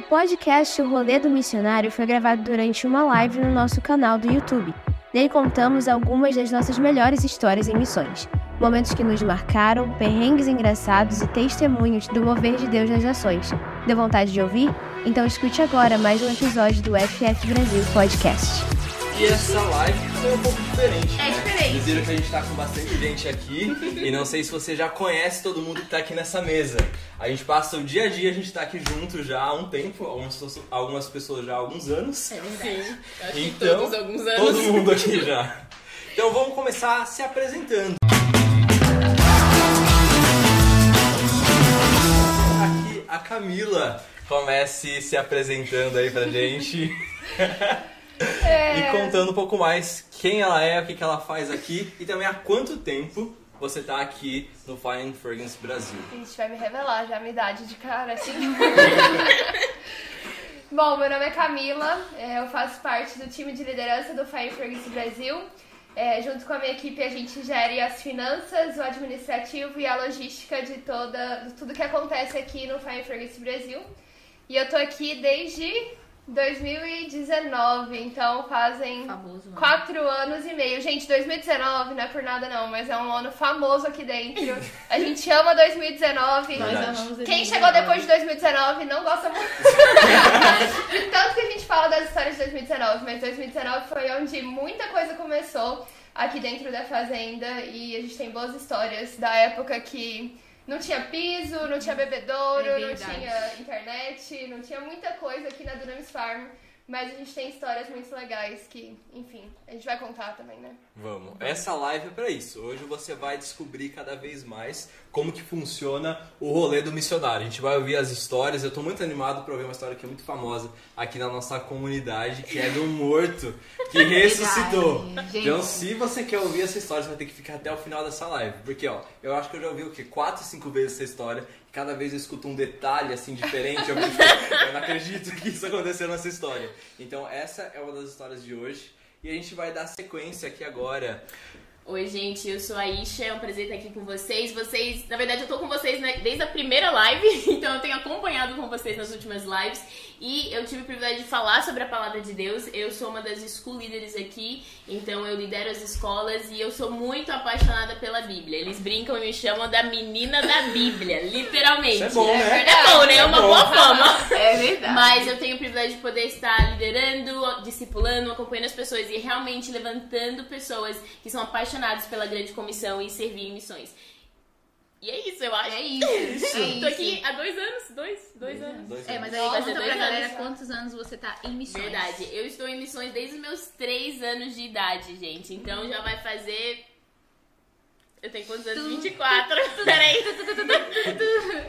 O podcast O Rolê do Missionário foi gravado durante uma live no nosso canal do YouTube. Nele contamos algumas das nossas melhores histórias em missões, momentos que nos marcaram, perrengues engraçados e testemunhos do mover de Deus nas ações. Deu vontade de ouvir? Então escute agora mais um episódio do FF Brasil Podcast. E essa live foi um pouco diferente. É né? diferente. Vocês viram que a gente tá com bastante gente aqui e não sei se você já conhece todo mundo que tá aqui nessa mesa. A gente passa o dia a dia, a gente tá aqui junto já há um tempo, algumas, pessoas- algumas pessoas já há alguns anos. É verdade. Acho que Então, todos alguns anos. Todo mundo aqui já. Então vamos começar se apresentando. Aqui a Camila comece se apresentando aí pra gente. E contando um pouco mais quem ela é, o que, que ela faz aqui e também há quanto tempo você tá aqui no Fine Fragrance Brasil. A gente vai me revelar já a minha idade de cara, assim. Bom, meu nome é Camila, é, eu faço parte do time de liderança do Fire Fragrance Brasil. É, junto com a minha equipe, a gente gere as finanças, o administrativo e a logística de toda, de tudo que acontece aqui no Fire Fragrance Brasil. E eu tô aqui desde 2019, então fazem Famoso, mano. quatro anos e meio. Gente, 2019 não é por nada não, mas é um ano famoso aqui dentro. A gente ama 2019. Nós amamos Quem 2019. chegou depois de 2019 não gosta muito. de tanto que a gente fala das histórias de 2019, mas 2019 foi onde muita coisa começou aqui dentro da fazenda e a gente tem boas histórias da época que não tinha piso, não tinha bebedouro, É não tinha internet, não tinha muita coisa aqui na Dunamis Farm. Mas a gente tem histórias muito legais que, enfim, a gente vai contar também, né? Vamos. Essa live é pra isso. Hoje você vai descobrir cada vez mais como que funciona o rolê do missionário. A gente vai ouvir as histórias. Eu tô muito animado pra ouvir uma história que é muito famosa aqui na nossa comunidade, que é do morto que ressuscitou. Verdade. Então, se você quer ouvir essa história, você vai ter que ficar até o final dessa live. Porque, ó, eu acho que eu já ouvi o quê? Quatro, cinco vezes essa história. Cada vez eu escuto um detalhe, assim, diferente. Eu, eu não acredito que isso aconteceu nessa história. Então, essa é uma das histórias de hoje. E a gente vai dar sequência aqui agora. Oi, gente, eu sou a Isha, é um prazer estar aqui com vocês. Vocês, na verdade, eu tô com vocês né, desde a primeira live, então eu tenho acompanhado com vocês nas últimas lives e eu tive o privilégio de falar sobre a palavra de Deus. Eu sou uma das school leaders aqui, então eu lidero as escolas e eu sou muito apaixonada pela Bíblia. Eles brincam e me chamam da menina da Bíblia, literalmente. Isso é bom, né? É bom, né? É uma É bom. boa fama. É verdade. Mas eu tenho o privilégio de poder estar liderando, discipulando, acompanhando as pessoas e realmente levantando pessoas que são apaixonadas pela grande comissão e servir em missões. E é isso, eu acho. É isso. É isso. Tô aqui há dois anos, dois, dois anos. Dois É, anos. mas aí Vai conta pra galera anos. quantos anos você tá em missões. Verdade, eu estou em missões desde os meus três anos de idade, gente. Então já vai fazer. Eu tenho quantos anos? 24. Peraí.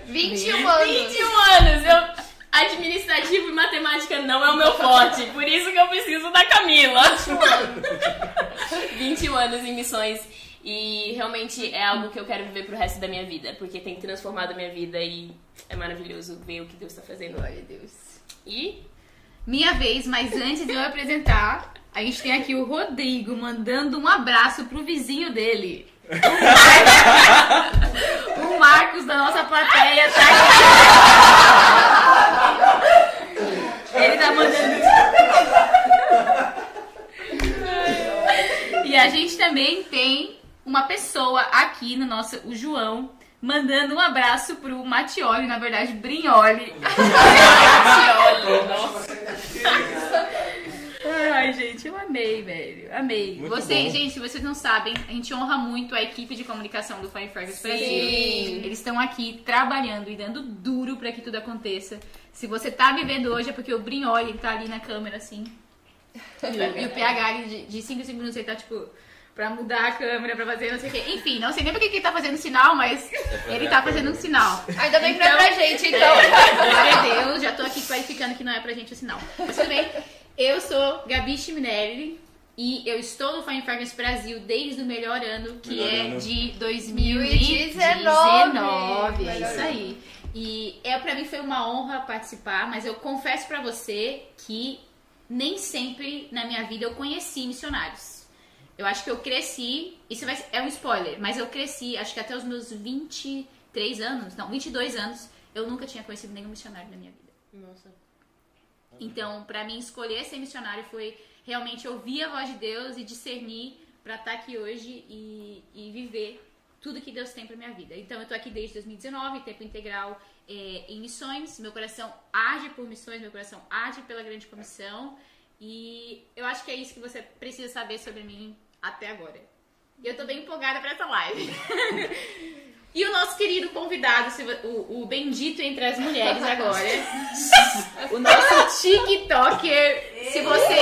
21 anos. 21 anos. Eu... Administrativo e matemática não é o meu forte. Por isso que eu preciso da Camila. 21 anos em missões. E realmente é algo que eu quero viver pro resto da minha vida. Porque tem transformado a minha vida e é maravilhoso ver o que Deus tá fazendo. Glória a Deus. E Minha vez, mas antes de eu apresentar, a gente tem aqui o Rodrigo mandando um abraço pro vizinho dele. O Marcos da nossa plateia tá aqui. Ele tá mandando. E a gente também tem uma pessoa aqui no nosso, o João, mandando um abraço pro Matioli, na verdade, Brinholi. olha, nossa. Ai, gente, eu amei, velho. Amei. Muito vocês, bom. gente, se vocês não sabem, a gente honra muito a equipe de comunicação do Fine Fragrance Sim. Brasil. Eles estão aqui trabalhando e dando duro pra que tudo aconteça. Se você tá me vendo hoje é porque o Brinholi ele tá ali na câmera, assim. E o, e o PH de 5 em 5 minutos ele tá, tipo, pra mudar a câmera, pra fazer não sei o quê. Enfim, não sei nem porque que ele tá fazendo sinal, mas pra ele tá fazendo um sinal. Ainda bem que não é Então- pra gente, então. Glória a Deus, já tô aqui clarificando que não é pra gente o sinal. Mas tudo bem. Eu sou Gabi Chiminelli e eu estou no Fine Fragrance Brasil desde o melhor ano, que Melhor é ano. de 2019. 2019. É isso aí. E é, pra mim foi uma honra participar, mas eu confesso pra você que nem sempre na minha vida eu conheci missionários. Eu acho que eu cresci, isso vai, é um spoiler, mas eu cresci, acho que até os meus 23 anos, não, 22 anos, eu nunca tinha conhecido nenhum missionário na minha vida. Nossa. Então, pra mim, escolher ser missionário foi realmente ouvir a voz de Deus e discernir pra estar aqui hoje e, e viver tudo que Deus tem pra minha vida. Então, eu tô aqui desde 2019, tempo integral é, em missões. Meu coração arde por missões, meu coração arde pela grande comissão. E eu acho que é isso que você precisa saber sobre mim até agora. E eu tô bem empolgada pra essa live. E o nosso querido convidado, o, o bendito entre as mulheres agora, o nosso TikToker. Se você,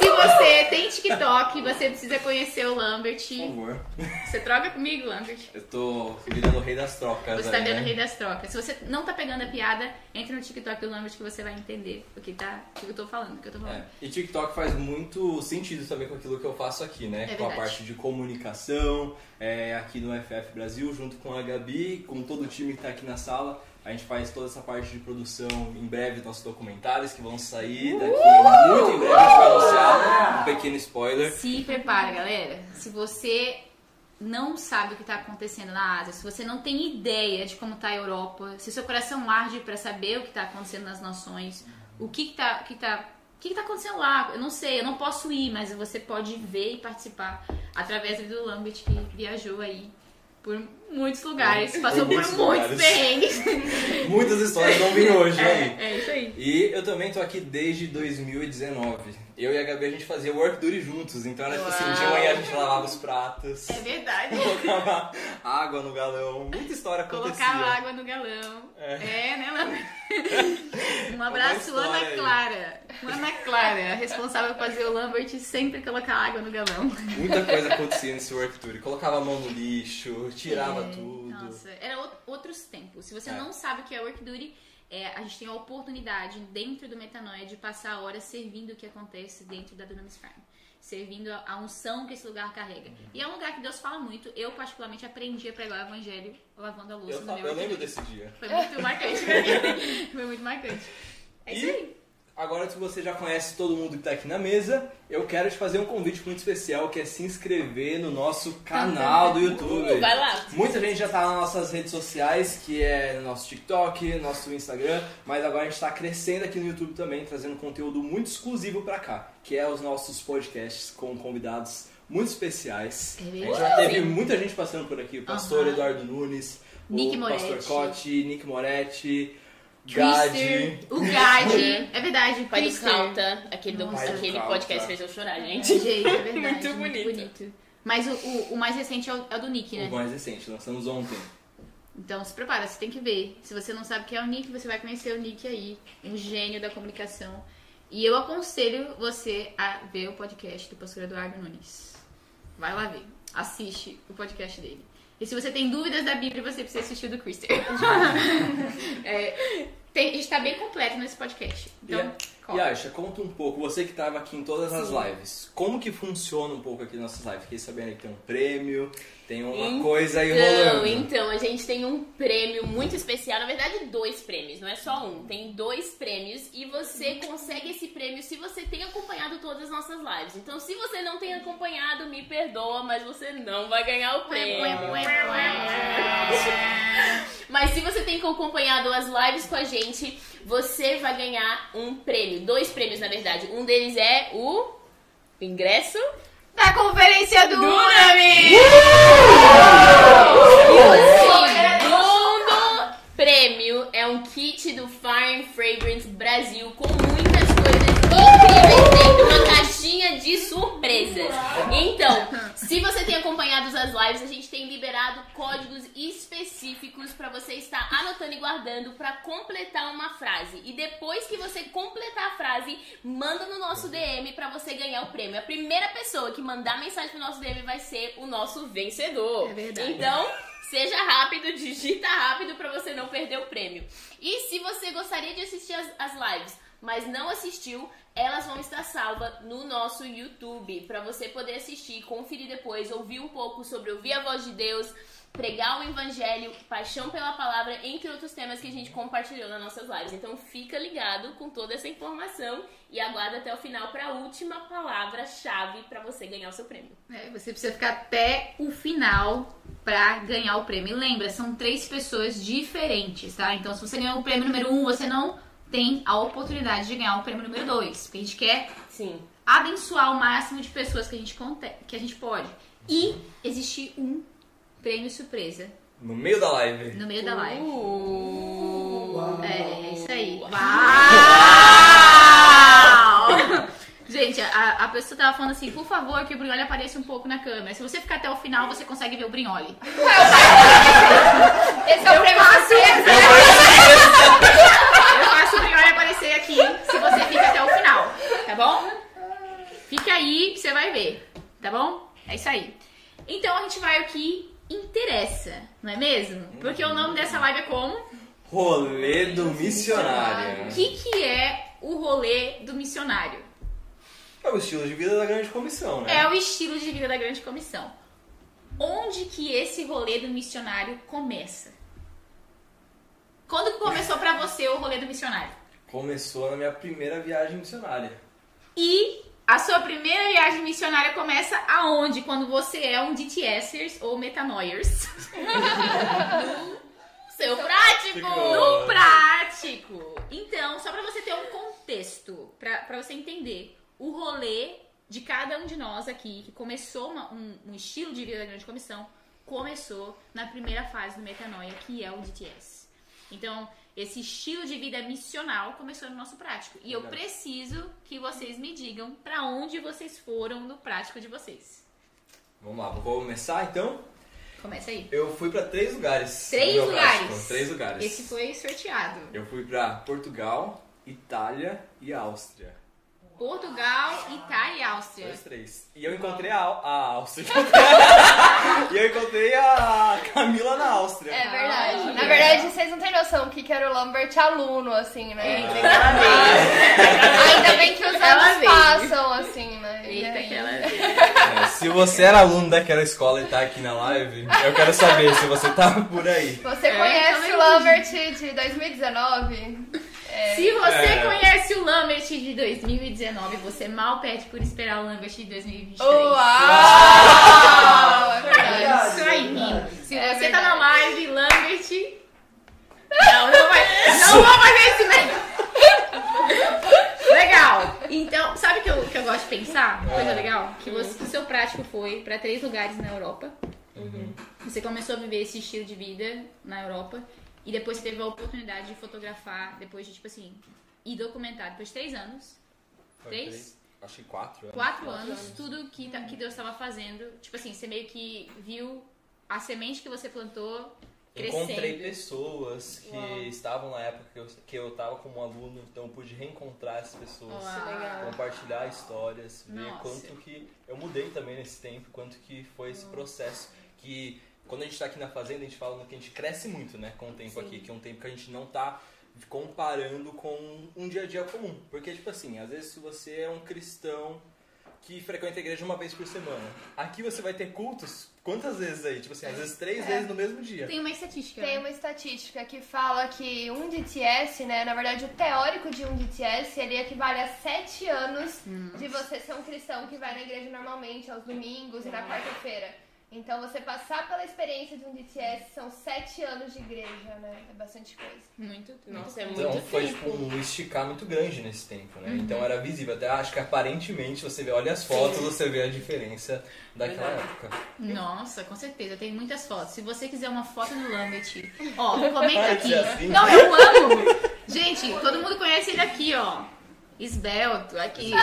se você tem TikTok, você precisa conhecer o Lambert. Por favor. Você troca comigo, Lambert? Eu tô virando o rei das trocas. Você tá aí, vendo o né? rei das trocas. Se você não tá pegando a piada, entre no TikTok do Lambert que você vai entender o que, tá, o que eu tô falando, o que eu tô falando. É, E TikTok faz muito sentido também com aquilo que eu faço aqui, né? É com a parte de comunicação, é, aqui no FF Brasil, junto com a Gabi, com todo o time que tá aqui na sala. A gente faz toda essa parte de produção. Em breve, nossos documentários que vão sair daqui muito em breve. A gente vai anunciar um pequeno spoiler. Se prepara, galera. Se você não sabe o que está acontecendo na Ásia, se você não tem ideia de como está a Europa, se seu coração arde para saber o que está acontecendo nas nações, o que está que tá, o que que tá acontecendo lá, eu não sei, eu não posso ir, mas você pode ver e participar através do Lambert que viajou aí por muitos lugares, passou por muitos perrengues. Muitas histórias vão vir hoje aí. É, é isso aí. E eu também tô aqui desde 2019. Eu e a Gabi a gente fazia work duty juntos, então era tipo assim, de manhã a gente lavava os pratos, É verdade. colocava água no galão, muita história acontecia. Colocava água no galão. É. É, né, Lambert? Um abraço, Ana aí. Clara. Ana Clara, responsável por fazer o Lambert sempre colocar água no galão. Muita coisa acontecia nesse work tour. Colocava a mão no lixo, tirava É, tudo. Nossa, era out- outros tempos. Se você É. não sabe o que é work duty, é, a gente tem a oportunidade dentro do Metanoia de passar horas servindo o que acontece dentro da Dunamis Farm. Servindo a, a unção que esse lugar carrega. Uhum. E é um lugar que Deus fala muito. Eu, particularmente, aprendi a pregar o evangelho lavando a louça Eu, no fa- meu eu lembro desse dia. Foi muito marcante. Foi muito marcante. É isso E- aí. Agora que você já conhece todo mundo que tá aqui na mesa, eu quero te fazer um convite muito especial, que é se inscrever no nosso canal do YouTube. Uh, vai lá. Muita gente já tá nas nossas redes sociais, que é no nosso TikTok, nosso Instagram, mas agora a gente tá crescendo aqui no YouTube também, trazendo conteúdo muito exclusivo pra cá, que é os nossos podcasts com convidados muito especiais. É a gente já teve muita gente passando por aqui, o pastor Aham. Eduardo Nunes, Nick o Moretti. pastor Cotti, Nick Moretti, Twister, Gadi. o Gadi. É verdade, o Pai do Twister. Calta, aquele, do, aquele Pai do podcast Calta. fez eu chorar, É, gente. gente, é verdade. Muito bonito. Mas o, o, o mais recente é o, é o do Nick, O né? mais recente, lançamos ontem. Então se prepara, você tem que ver. Se você não sabe o que é o Nick, você vai conhecer o Nick aí, um gênio da comunicação. E eu aconselho você a ver o podcast do pastor Eduardo Nunes. Vai lá ver. Assiste o podcast dele. E se você tem dúvidas da Bíblia, você precisa assistir o do Christian. É, tem, está bem completo nesse podcast. Então, E E. Aisha, conta um pouco, você que estava aqui em todas as lives, como que funciona um pouco aqui nas nossas lives? Fiquei sabendo que tem um prêmio, tem uma Então, coisa aí rolando. então, a gente tem um prêmio muito especial. Na verdade, dois prêmios, não é só um. Tem dois prêmios e você consegue esse prêmio se você tem acompanhado todas as nossas lives. Então, se você não tem acompanhado, me perdoa, mas você não vai ganhar o prêmio. Mas se você tem acompanhado as lives com a gente, você vai ganhar um prêmio. Dois prêmios, na verdade. Um deles é o ingresso Da conferência do Dunami! E o segundo prêmio é um kit do Fire Fragrance Brasil com muitas de surpresas. Então, se você tem acompanhado as lives, a gente tem liberado códigos específicos para você estar anotando e guardando para completar uma frase. E depois que você completar a frase, manda no nosso DM para você ganhar o prêmio. A primeira pessoa que mandar mensagem pro nosso DM vai ser o nosso vencedor. É verdade. Então, seja rápido, digita rápido para você não perder o prêmio. E se você gostaria de assistir as, as lives, mas não assistiu, elas vão estar salvas no nosso YouTube para você poder assistir, conferir depois, ouvir um pouco sobre ouvir a voz de Deus, pregar o evangelho, paixão pela palavra, entre outros temas que a gente compartilhou nas nossas lives. Então fica ligado com toda essa informação e aguarda até o final para a última palavra-chave para você ganhar o seu prêmio. É, você precisa ficar até o final pra ganhar o prêmio. E lembra, são três pessoas diferentes, tá? Então, se você ganhou o prêmio número um, você não tem a oportunidade de ganhar o prêmio número 2. Porque a gente quer Sim. abençoar o máximo de pessoas que a gente, conte- que a gente pode. E existe um prêmio surpresa No meio da live. no meio da live. Uh. É, é isso aí. Uau! Gente, a, a pessoa tava falando assim, por favor, que o Brignoli apareça um pouco na câmera. Se você ficar até o final, você consegue ver o Brignoli. Esse é o prêmio surpresa. Eu faço o Brignoli aparecer aqui, se você fica até o final, tá bom? Fica aí que você vai ver, tá bom? É isso aí. Então a gente vai ao que interessa, não é mesmo? Porque o nome dessa live é como? Rolê do missionário. O que, que é o rolê do missionário? É o estilo de vida da grande comissão, né? É o estilo de vida da grande comissão. Onde que esse rolê do missionário começa? Quando que começou pra você o rolê do missionário? Começou na minha primeira viagem missionária. E a sua primeira viagem missionária começa aonde? Quando você é um DTSers ou metanoiers? Seu prático! No prático! Então, só pra você ter um contexto, pra, pra você entender o rolê de cada um de nós aqui, que começou uma- um, um estilo de vida da grande comissão, começou na primeira fase do Metanoia, que é o DTS. Então, esse estilo de vida missional começou no nosso prático. E eu preciso que vocês me digam pra onde vocês foram no prático de vocês. Vamos lá, vou começar então. Começa aí. Eu fui pra três lugares. Três lugares. prático. Três lugares. Esse foi sorteado. Eu fui pra Portugal, Itália e Áustria. Portugal, Itália e Áustria. Dois, três. E eu encontrei a, a Áustria. e eu encontrei a Camila na Áustria. É verdade. Olha. Na verdade, vocês não têm noção o que que era o Lambert aluno, assim, né? Ela veio. Ainda bem que os anos passam, assim, né? E Eita, que ela. É, se você era aluno daquela escola e tá aqui na live, eu quero saber se você tá por aí. Você É, conhece o Lambert de 2019? É, Se você É. conhece o Lambert de 2019, você mal pede por esperar o Lambert de 2023. Uau! É É verdade. isso aí. Se É você tá na verdade. live, Lambert. Não, não vai. Não vou fazer isso mesmo. Legal. Então, sabe o que eu, que eu gosto de pensar? Uma Coisa legal? Que você, que o seu prático foi pra três lugares na Europa. Você começou a viver esse estilo de vida na Europa. E depois você teve a oportunidade de fotografar, depois de, tipo assim, e documentar. Depois de três anos, Foi Três? Acho que quatro. anos. quatro anos, tudo que, tá- que Deus estava fazendo. Tipo assim, você meio que viu a semente que você plantou crescendo. Encontrei pessoas que Uau. estavam na época que eu, que eu tava como aluno, então eu pude reencontrar essas pessoas. Uau. compartilhar histórias, ver Nossa. quanto que eu mudei também nesse tempo, quanto que foi esse processo que quando a gente tá aqui na fazenda, a gente fala que a gente cresce muito, né, com o tempo aqui, que é um tempo que a gente não tá comparando com um dia a dia comum. Porque tipo assim, às vezes se você é um cristão que frequenta a igreja uma vez por semana, aqui você vai ter cultos quantas vezes aí? Tipo assim, às vezes três vezes no mesmo dia. Tem uma estatística. Tem né? uma estatística que fala que um DTS, né, na verdade o teórico de um DTS, ele equivale a sete anos de você ser um cristão que vai na igreja normalmente, aos domingos e na quarta-feira. Então você passar pela experiência de um DTS são sete anos de igreja, né? É bastante coisa. Muito, muito. Nossa, é Então muito foi tempo. tipo um esticar muito grande nesse tempo, Uhum. né? Então era visível. Até acho que aparentemente você vê, olha as fotos, você vê a diferença daquela época. Nossa, com certeza, tem muitas fotos. Se você quiser uma foto do Lambert, ó, comenta aqui. assim? Não, eu amo! Gente, todo mundo conhece ele aqui, ó. Esbelto, aqui.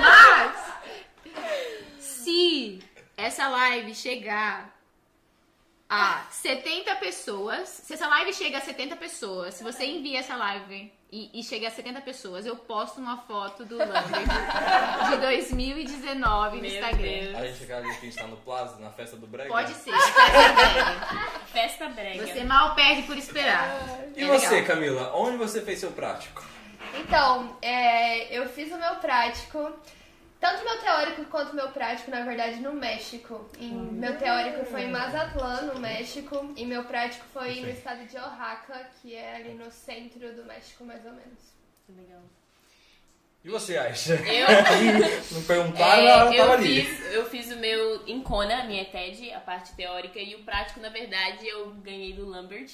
Mas, se essa live chegar a 70 pessoas, se essa live chega a 70 pessoas, se você envia essa live e, e chega a 70 pessoas, eu posto uma foto do Lambert de 2019 no Meu Instagram. Deus. A gente aquela vez que a gente tá no Plaza, na festa do Brega. Pode ser, festa breve. Festa brega. Você mal perde por esperar. E É você, legal. Camila, onde você fez seu prático? Então, é, eu fiz o meu prático, tanto meu teórico quanto meu prático, na verdade, no México. Em- meu teórico foi em Mazatlán, no México, e meu prático foi no estado de Oaxaca, que é ali no centro do México, mais ou menos. Legal. E você, Aisha? Eu, Não perguntaram, é, ela tava eu, ali. fiz, eu fiz o meu em Kona, a minha TED, a parte teórica, e o prático, na verdade, eu ganhei do Lambert.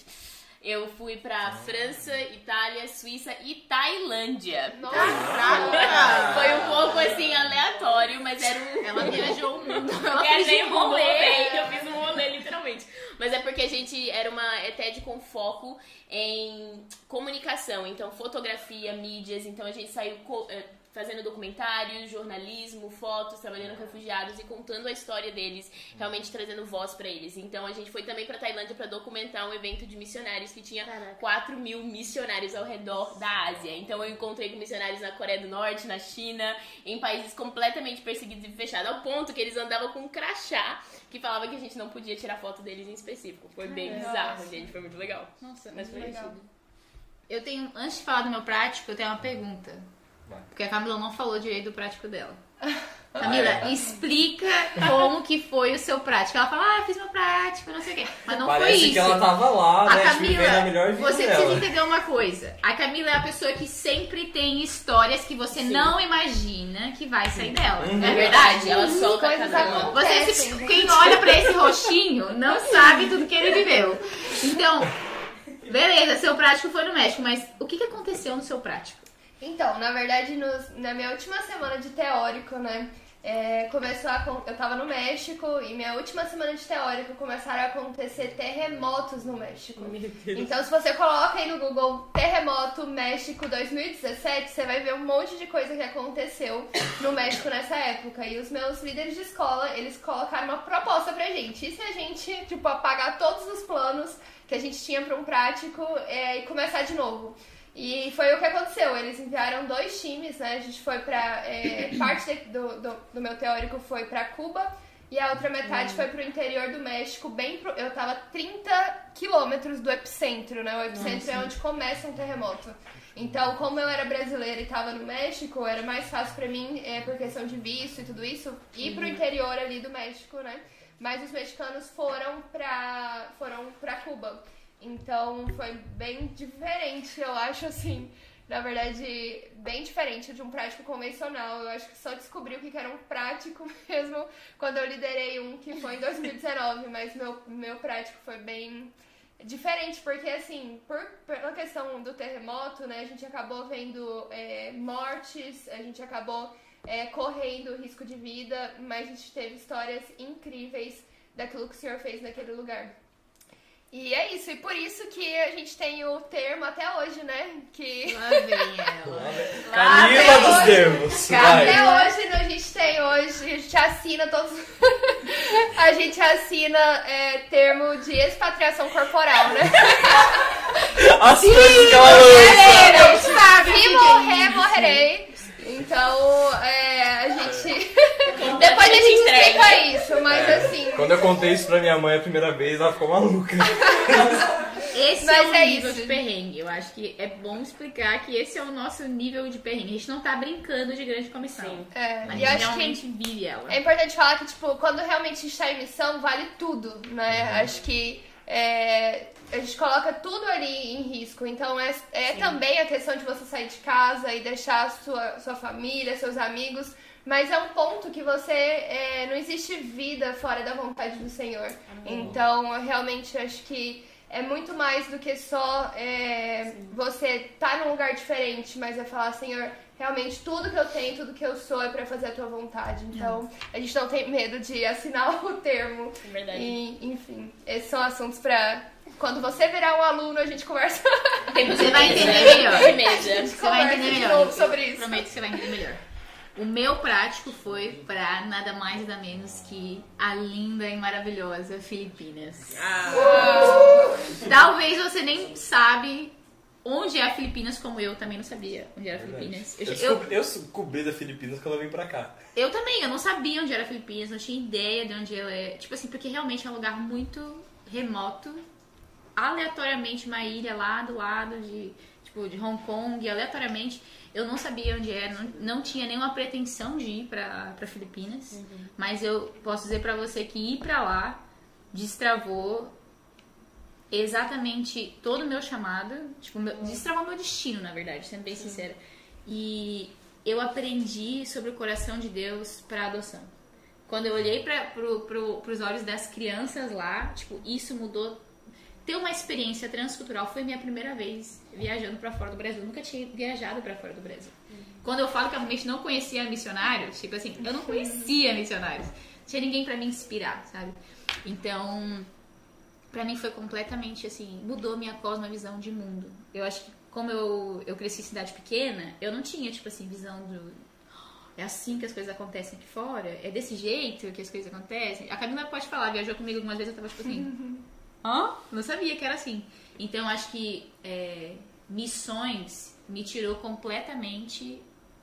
Eu fui pra França, Itália, Suíça e Tailândia. Nossa! Foi um pouco assim aleatório, mas era um. Ela viajou o mundo. Eu Ela viajei um rolê, rolê. eu fiz um rolê, literalmente. Mas é porque a gente era uma ETED com foco em comunicação, então fotografia, mídias, então a gente saiu co- eh, fazendo documentários, jornalismo, fotos, trabalhando com refugiados e contando a história deles, realmente trazendo voz pra eles. Então a gente foi também pra Tailândia pra documentar um evento de missionários que tinha 4 mil missionários ao redor da Ásia. Então eu encontrei com missionários na Coreia do Norte, na China, em países completamente perseguidos e fechados, ao ponto que eles andavam com um crachá que falava que a gente não podia tirar foto deles em específico. Foi bem bizarro, gente, foi muito legal. Nossa, Mas foi legal. Eu tenho, antes de falar do meu prático, eu tenho uma pergunta. Vai. Porque a Camila não falou direito do prático dela. Camila, explica como que foi o seu prático. Ela fala, ah, fiz meu prático, não sei o quê. Mas não foi Parece isso. que ela tava lá, A né? vivendo a Camila, melhor vida você dela. precisa entender uma coisa. A Camila é a pessoa que sempre tem histórias que você Sim. não imagina que vai sair dela. Uhum. É verdade? Ela solta a Coisas cabelo. Você, acontecem. se- quem olha pra esse roxinho não sabe tudo que ele viveu. Então, beleza, seu prático foi no México, mas o que, que aconteceu no seu prático? Então, na verdade, nos- na minha última semana de teórico, né? é, começou a, eu tava no México e minha última semana de teórico começaram a acontecer terremotos no México. Então, se você coloca aí no Google Terremoto México 2017, você vai ver um monte de coisa que aconteceu no México nessa época. E os meus líderes de escola, eles colocaram uma proposta pra gente. E se a gente, tipo, apagar todos os planos que a gente tinha pra um prático é, e começar de novo? E foi o que aconteceu. Eles enviaram dois times, né? A gente foi pra. é, parte de- do, do, do meu teórico foi pra Cuba e a outra metade foi pro interior do México, bem pro, Eu tava 30 quilômetros do epicentro, né? O epicentro é onde começa um terremoto. Então, como eu era brasileira e tava no México, era mais fácil pra mim, é, por questão de visto e tudo isso, ir pro interior ali do México, né? Mas os mexicanos foram pra, foram pra Cuba. Então foi bem diferente, eu acho assim. Na verdade, bem diferente de um prático convencional. Eu acho que só descobri o que era um prático mesmo quando eu liderei um que foi em 2019, mas meu, meu prático foi bem diferente, porque assim, por, pela questão do terremoto, né, a gente acabou vendo é, mortes, a gente acabou é, correndo risco de vida, mas a gente teve histórias incríveis daquilo que o senhor fez naquele lugar. E é isso, e por isso que a gente tem o termo até hoje, né? Que Lá vem ela. Camila até dos hoje- termos. até Vai. hoje né, a gente tem hoje, a gente assina todos. a gente assina é, termo de expatriação corporal, né? As coisas que ela lança. Se morrer, morrerei. Então, é, a gente. Depois a gente explica isso, mas assim. Quando eu contei isso pra minha mãe a primeira vez, ela ficou maluca. Esse Mas é o é nível isso. de perrengue. Eu acho que é bom explicar que esse é o nosso nível de perrengue. A gente não tá brincando de grande comissão. Sim. É, A e gente acho que realmente vive ela. É importante falar que, tipo, quando realmente a gente tá em missão, vale tudo, né? Acho que é, a gente coloca tudo ali em risco. Então, é, é também a questão de você sair de casa e deixar sua, sua família, seus amigos. Mas é um ponto que você. é, não existe vida fora da vontade do Senhor. Então, eu realmente acho que é muito mais do que só é, você tá num lugar diferente, mas é falar, Senhor, realmente tudo que eu tenho, tudo que eu sou é pra fazer a tua vontade. Então, a gente não tem medo de assinar o termo. É verdade. E, enfim, esses são assuntos pra. Quando você virar um aluno, a gente conversa, Você vai entender melhor. Você vai entender de melhor. novo sobre isso. Prometo que você vai entender melhor. O meu prático foi pra nada mais nada menos que a linda e maravilhosa Filipinas. Talvez você nem sabe onde é a Filipinas, como eu também não sabia onde era a Filipinas. Eu, Eu, eu, descobri- eu descobri da Filipinas quando eu vim pra cá. eu também, eu não sabia onde era a Filipinas, não tinha ideia de onde ela é. Tipo assim, porque realmente é um lugar muito remoto. Aleatoriamente, uma ilha lá do lado de, tipo, de Hong Kong, aleatoriamente. Eu não sabia onde era, não, não tinha nenhuma pretensão de ir pra, pra Filipinas. Mas eu posso dizer pra você que ir pra lá destravou exatamente todo o meu chamado. Tipo, meu, destravou meu destino, na verdade, sendo bem sincera. E eu aprendi sobre o coração de Deus pra adoção. Quando eu olhei para pro, pro, pros olhos das crianças lá, tipo, isso mudou ter uma experiência transcultural foi minha primeira vez viajando para fora do Brasil. Eu nunca tinha viajado para fora do Brasil. Quando eu falo que eu realmente não conhecia missionários, tipo assim, eu não conhecia missionários. Não tinha ninguém para me inspirar, sabe? Então, para mim foi completamente assim, mudou minha cosmovisão de mundo. Eu acho que como eu, eu cresci em cidade pequena, eu não tinha, tipo assim, visão do. É assim que as coisas acontecem aqui fora? É desse jeito que as coisas acontecem? A Camila pode falar, viajou comigo algumas vezes, eu tava tipo assim. Hã? Não sabia que era assim. Então acho que é, missões me tirou completamente,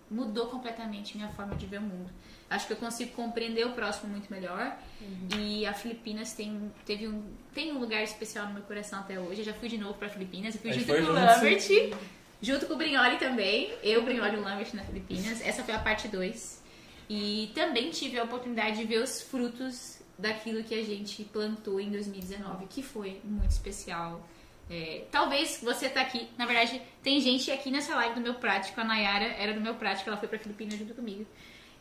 mudou completamente minha forma de ver o mundo. Acho que eu consigo compreender o próximo muito melhor. Uhum. E a Filipinas tem, teve um, tem um lugar especial no meu coração até hoje. Eu já fui de novo para Filipinas. Eu fui junto com o Lambert, junto com o Brignoli também. Eu, Brignoli e o Lambert na Filipinas. Essa foi a parte 2. E também tive a oportunidade de ver os frutos daquilo que a gente plantou em 2019, que foi muito especial. É, talvez você tá aqui, na verdade, tem gente aqui nessa live do meu prático, a Nayara era do meu prático, ela foi pra Filipinas junto comigo.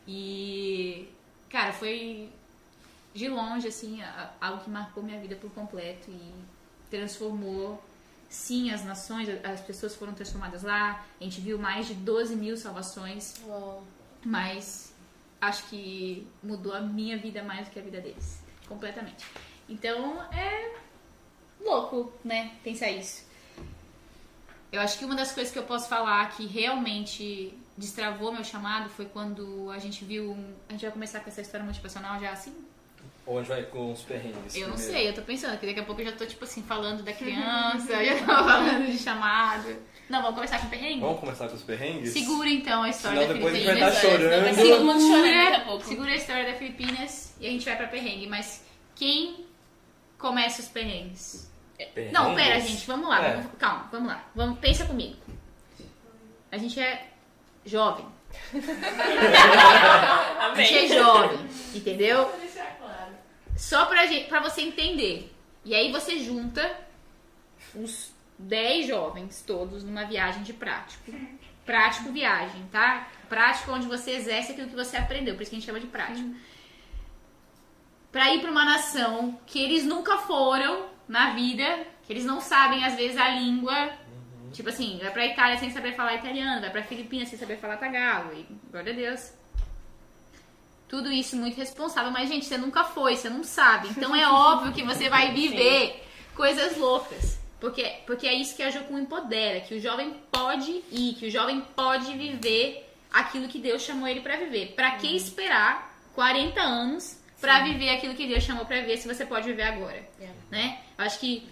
E, cara, foi de longe, assim, algo que marcou minha vida por completo e transformou, sim, as nações, as pessoas foram transformadas lá. A gente viu mais de 12 mil salvações, mas acho que mudou a minha vida mais do que a vida deles, completamente. Então, é louco, né, pensar isso. Eu acho que uma das coisas que eu posso falar que realmente destravou meu chamado foi quando a gente viu. A gente vai começar com essa história motivacional já assim? Ou a gente vai com os perrengues? Eu não sei, eu tô pensando que daqui a pouco eu já tô, tipo assim, falando da criança, já tô falando de chamado. Não, vamos começar com perrengue? Vamos começar com os perrengues? Segura então a história Senão da depois Filipinas. a gente vai estar chorando. Segura, segura a história da Filipinas e a gente vai pra perrengue. Mas quem começa os perrengues? Perrengues? Não, pera, gente, vamos lá. É. Vamos, calma, vamos lá. Vamos, pensa comigo. A gente é jovem. A gente é jovem, entendeu? Só pra, gente, pra você entender. E aí você junta uns 10 jovens todos numa viagem de prático. Prático viagem, tá? Prático onde você exerce aquilo que você aprendeu, por isso que a gente chama de prático. Pra ir pra uma nação que eles nunca foram na vida, que eles não sabem às vezes a língua. Tipo assim, vai pra Itália sem saber falar italiano, vai pra Filipinas sem saber falar tagalo. E, glória a Deus. Tudo isso muito responsável, mas gente, você nunca foi, você não sabe. Então é óbvio que você vai viver coisas loucas. Porque, porque é isso que a Jocum empodera, que o jovem pode ir, que o jovem pode viver aquilo que Deus chamou ele pra viver. Pra que esperar 40 anos pra viver aquilo que Deus chamou pra viver se você pode viver agora? Né? Eu acho que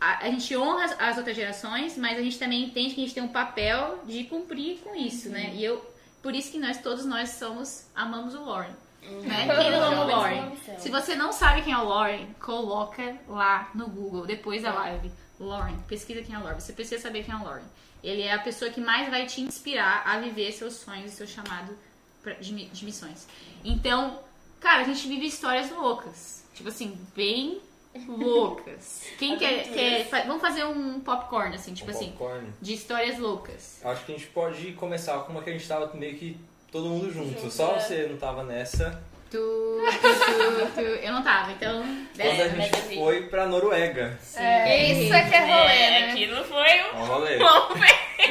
a, a gente honra as, as outras gerações, mas a gente também entende que a gente tem um papel de cumprir com isso, né? E eu, por isso que nós, todos nós somos, amamos o Lauren. Né? Quem não ama o Lauren? Se você não sabe quem é o Lauren, coloca lá no Google, depois da live. Lauren, pesquisa quem é o Lauren. Você precisa saber quem é o Lauren. Ele é a pessoa que mais vai te inspirar a viver seus sonhos e seu chamado pra- de, de missões. Então, cara, a gente vive histórias loucas. Tipo assim, bem loucas. Quem quer, quer. Vamos fazer um popcorn, assim, tipo Um assim, popcorn. de histórias loucas. Acho que a gente pode começar com uma que a gente tava meio que todo mundo junto. Só você não tava nessa. Tu, tu, tu. Eu não tava, então. Quando a gente foi pra Noruega. É, isso é que é rolê, É, né? aquilo foi um Um rolê. bom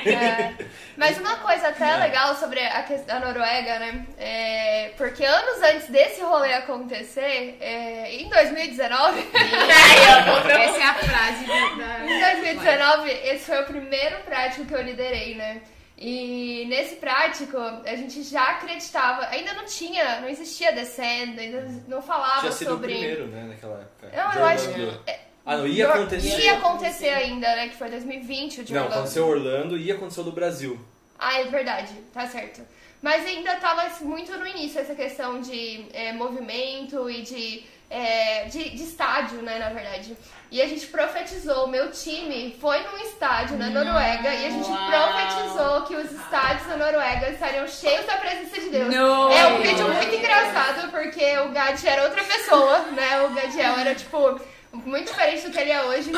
É. Mas uma coisa até legal sobre a, a Noruega, né? É, porque anos antes desse rolê acontecer, é, em 2019, Essa é a frase da- em 2019, esse foi o primeiro prático que eu liderei, né? E nesse prático, a gente já acreditava, ainda não tinha, não existia Descend, ainda não falava Tinha sido sobre. o primeiro, né, naquela época. Não, eu acho que. Ah, não, ia acontecer. Ia acontecer ainda, né? Que foi 2020 o de Não, Orlando. aconteceu Orlando e aconteceu do Brasil. Ah, é verdade, tá certo. Mas ainda tava muito no início essa questão de é, movimento e de, é, de, de estádio, né, na verdade. E a gente profetizou, o meu time foi num estádio na Noruega e a gente Uau. profetizou que os estádios na Noruega estariam cheios da presença de Deus. É um vídeo muito engraçado porque o Gad era outra pessoa, né? O Gadiel era, tipo, muito diferente do que ele é hoje.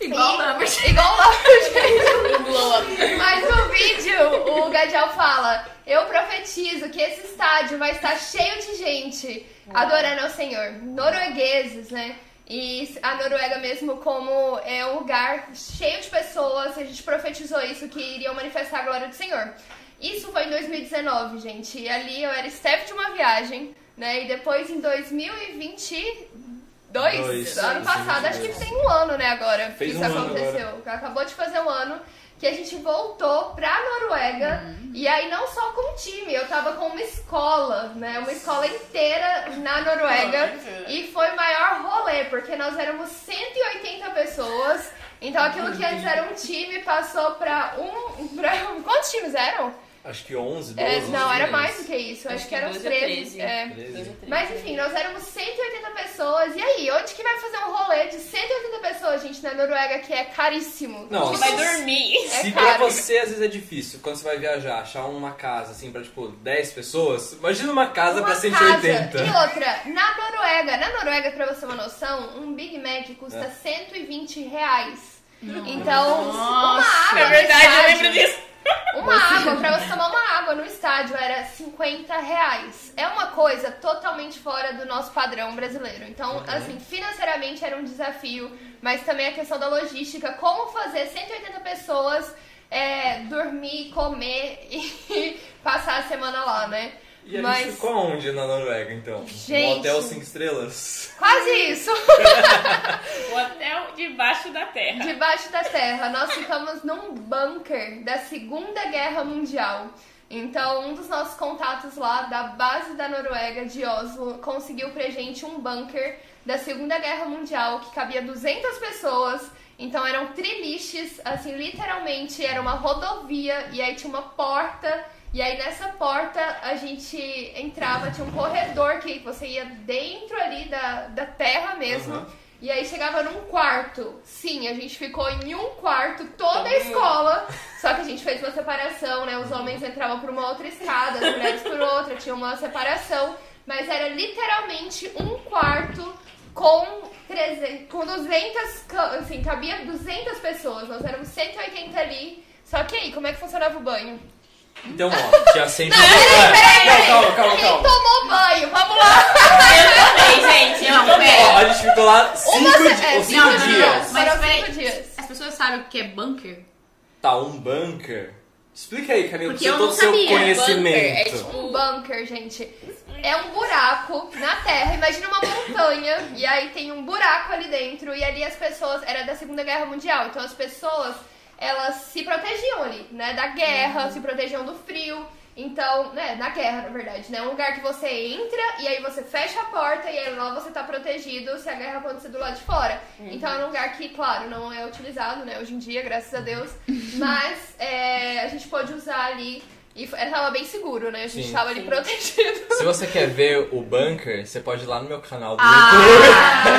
Igual o Lambert. Igual o Lambert. Mas no vídeo, o Gadiel fala: Eu profetizo que esse estádio vai estar cheio de gente adorando ao Senhor. Noruegueses, né? E a Noruega mesmo como é um lugar cheio de pessoas, a gente profetizou isso, que iriam manifestar a glória do Senhor. Isso foi em 2019, gente. E ali eu era staff de uma viagem, né? E depois em 2022, Dois, ano passado, acho que tem um ano, né, agora Fez que um isso ano aconteceu. Acabou de fazer um ano que a gente voltou pra Noruega. E aí não só com o time, eu tava com uma escola, né? Uma escola inteira na Noruega. E foi o maior rolê, porque nós éramos 180 pessoas. Então aquilo que antes era um time passou pra um. Pra, quantos times eram? Acho que 11, 12. É, não, era 13. mais do que isso. Acho, que eram 12 ou 13. 13. É. 13. Mas enfim, nós éramos 180 pessoas. E aí, onde que vai fazer um rolê de 180 pessoas, gente, na Noruega, que é caríssimo? Não, Você vai dormir. É Se caro. pra você às vezes é difícil, quando você vai viajar, achar uma casa assim pra tipo 10 pessoas, imagina uma casa Uma pra 180. casa. E outra, na Noruega, na Noruega, pra você ter uma noção, um Big Mac custa É. 120 reais. Então, uma Nossa, água é verdade, eu lembro disso. Uma água, pra você tomar uma água no estádio era 50 reais. É uma coisa totalmente fora do nosso padrão brasileiro. Então, assim, financeiramente era um desafio, mas também a questão da logística, como fazer 180 pessoas é, dormir, comer e passar a semana lá, né? E a mas gente ficou onde na Noruega então? Gente. Um hotel 5 estrelas? quase isso. O hotel debaixo da terra. Debaixo da terra, nós ficamos num bunker da Segunda Guerra Mundial. Então, um dos nossos contatos lá da base da Noruega, de Oslo, conseguiu pra gente um bunker da Segunda Guerra Mundial que cabia 200 pessoas. Então, eram triliches, assim, literalmente era uma rodovia e aí tinha uma porta. E aí, nessa porta, a gente entrava, tinha um corredor que você ia dentro ali da, da terra mesmo. Uhum. E aí chegava num quarto. Sim, a gente ficou em um quarto, toda a escola. Só que a gente fez uma separação, né? Os homens entravam por uma outra escada, as mulheres por outra, tinha uma separação. Mas era literalmente um quarto com, 300, com 200, ca- assim, cabia 200 pessoas. Nós éramos 180 ali. Só que aí, como é que funcionava o banho? Então, ó, tinha sempre. Não, calma, calma, Quem calma. tomou banho? Vamos lá! Eu também, gente. Eu Não, também. pera. Ó, a gente ficou lá 5 Uma se- é, ou cinco não, não, não. dias. Mas Foram peraí. cinco dias. As pessoas sabem o que é bunker? Tá, um bunker. Explica aí, Camila, Porque você eu todo não o seu sabia. conhecimento. Bunker é tipo- Um bunker, gente. É um buraco na terra. Imagina uma montanha e aí tem um buraco ali dentro e ali as pessoas era da Segunda Guerra Mundial. Então as pessoas elas se protegiam ali, né, da guerra, se protegiam do frio. Então, né, na guerra, na verdade, né? Um lugar que você entra e aí você fecha a porta e aí lá você tá protegido se a guerra acontecer do lado de fora. Então é um lugar que, claro, não é utilizado, né, hoje em dia, graças a Deus. Mas é, a gente pode usar ali e tava bem seguro, né? A gente Sim. tava ali protegido. Se você quer ver o bunker, você pode ir lá no meu canal do Ah,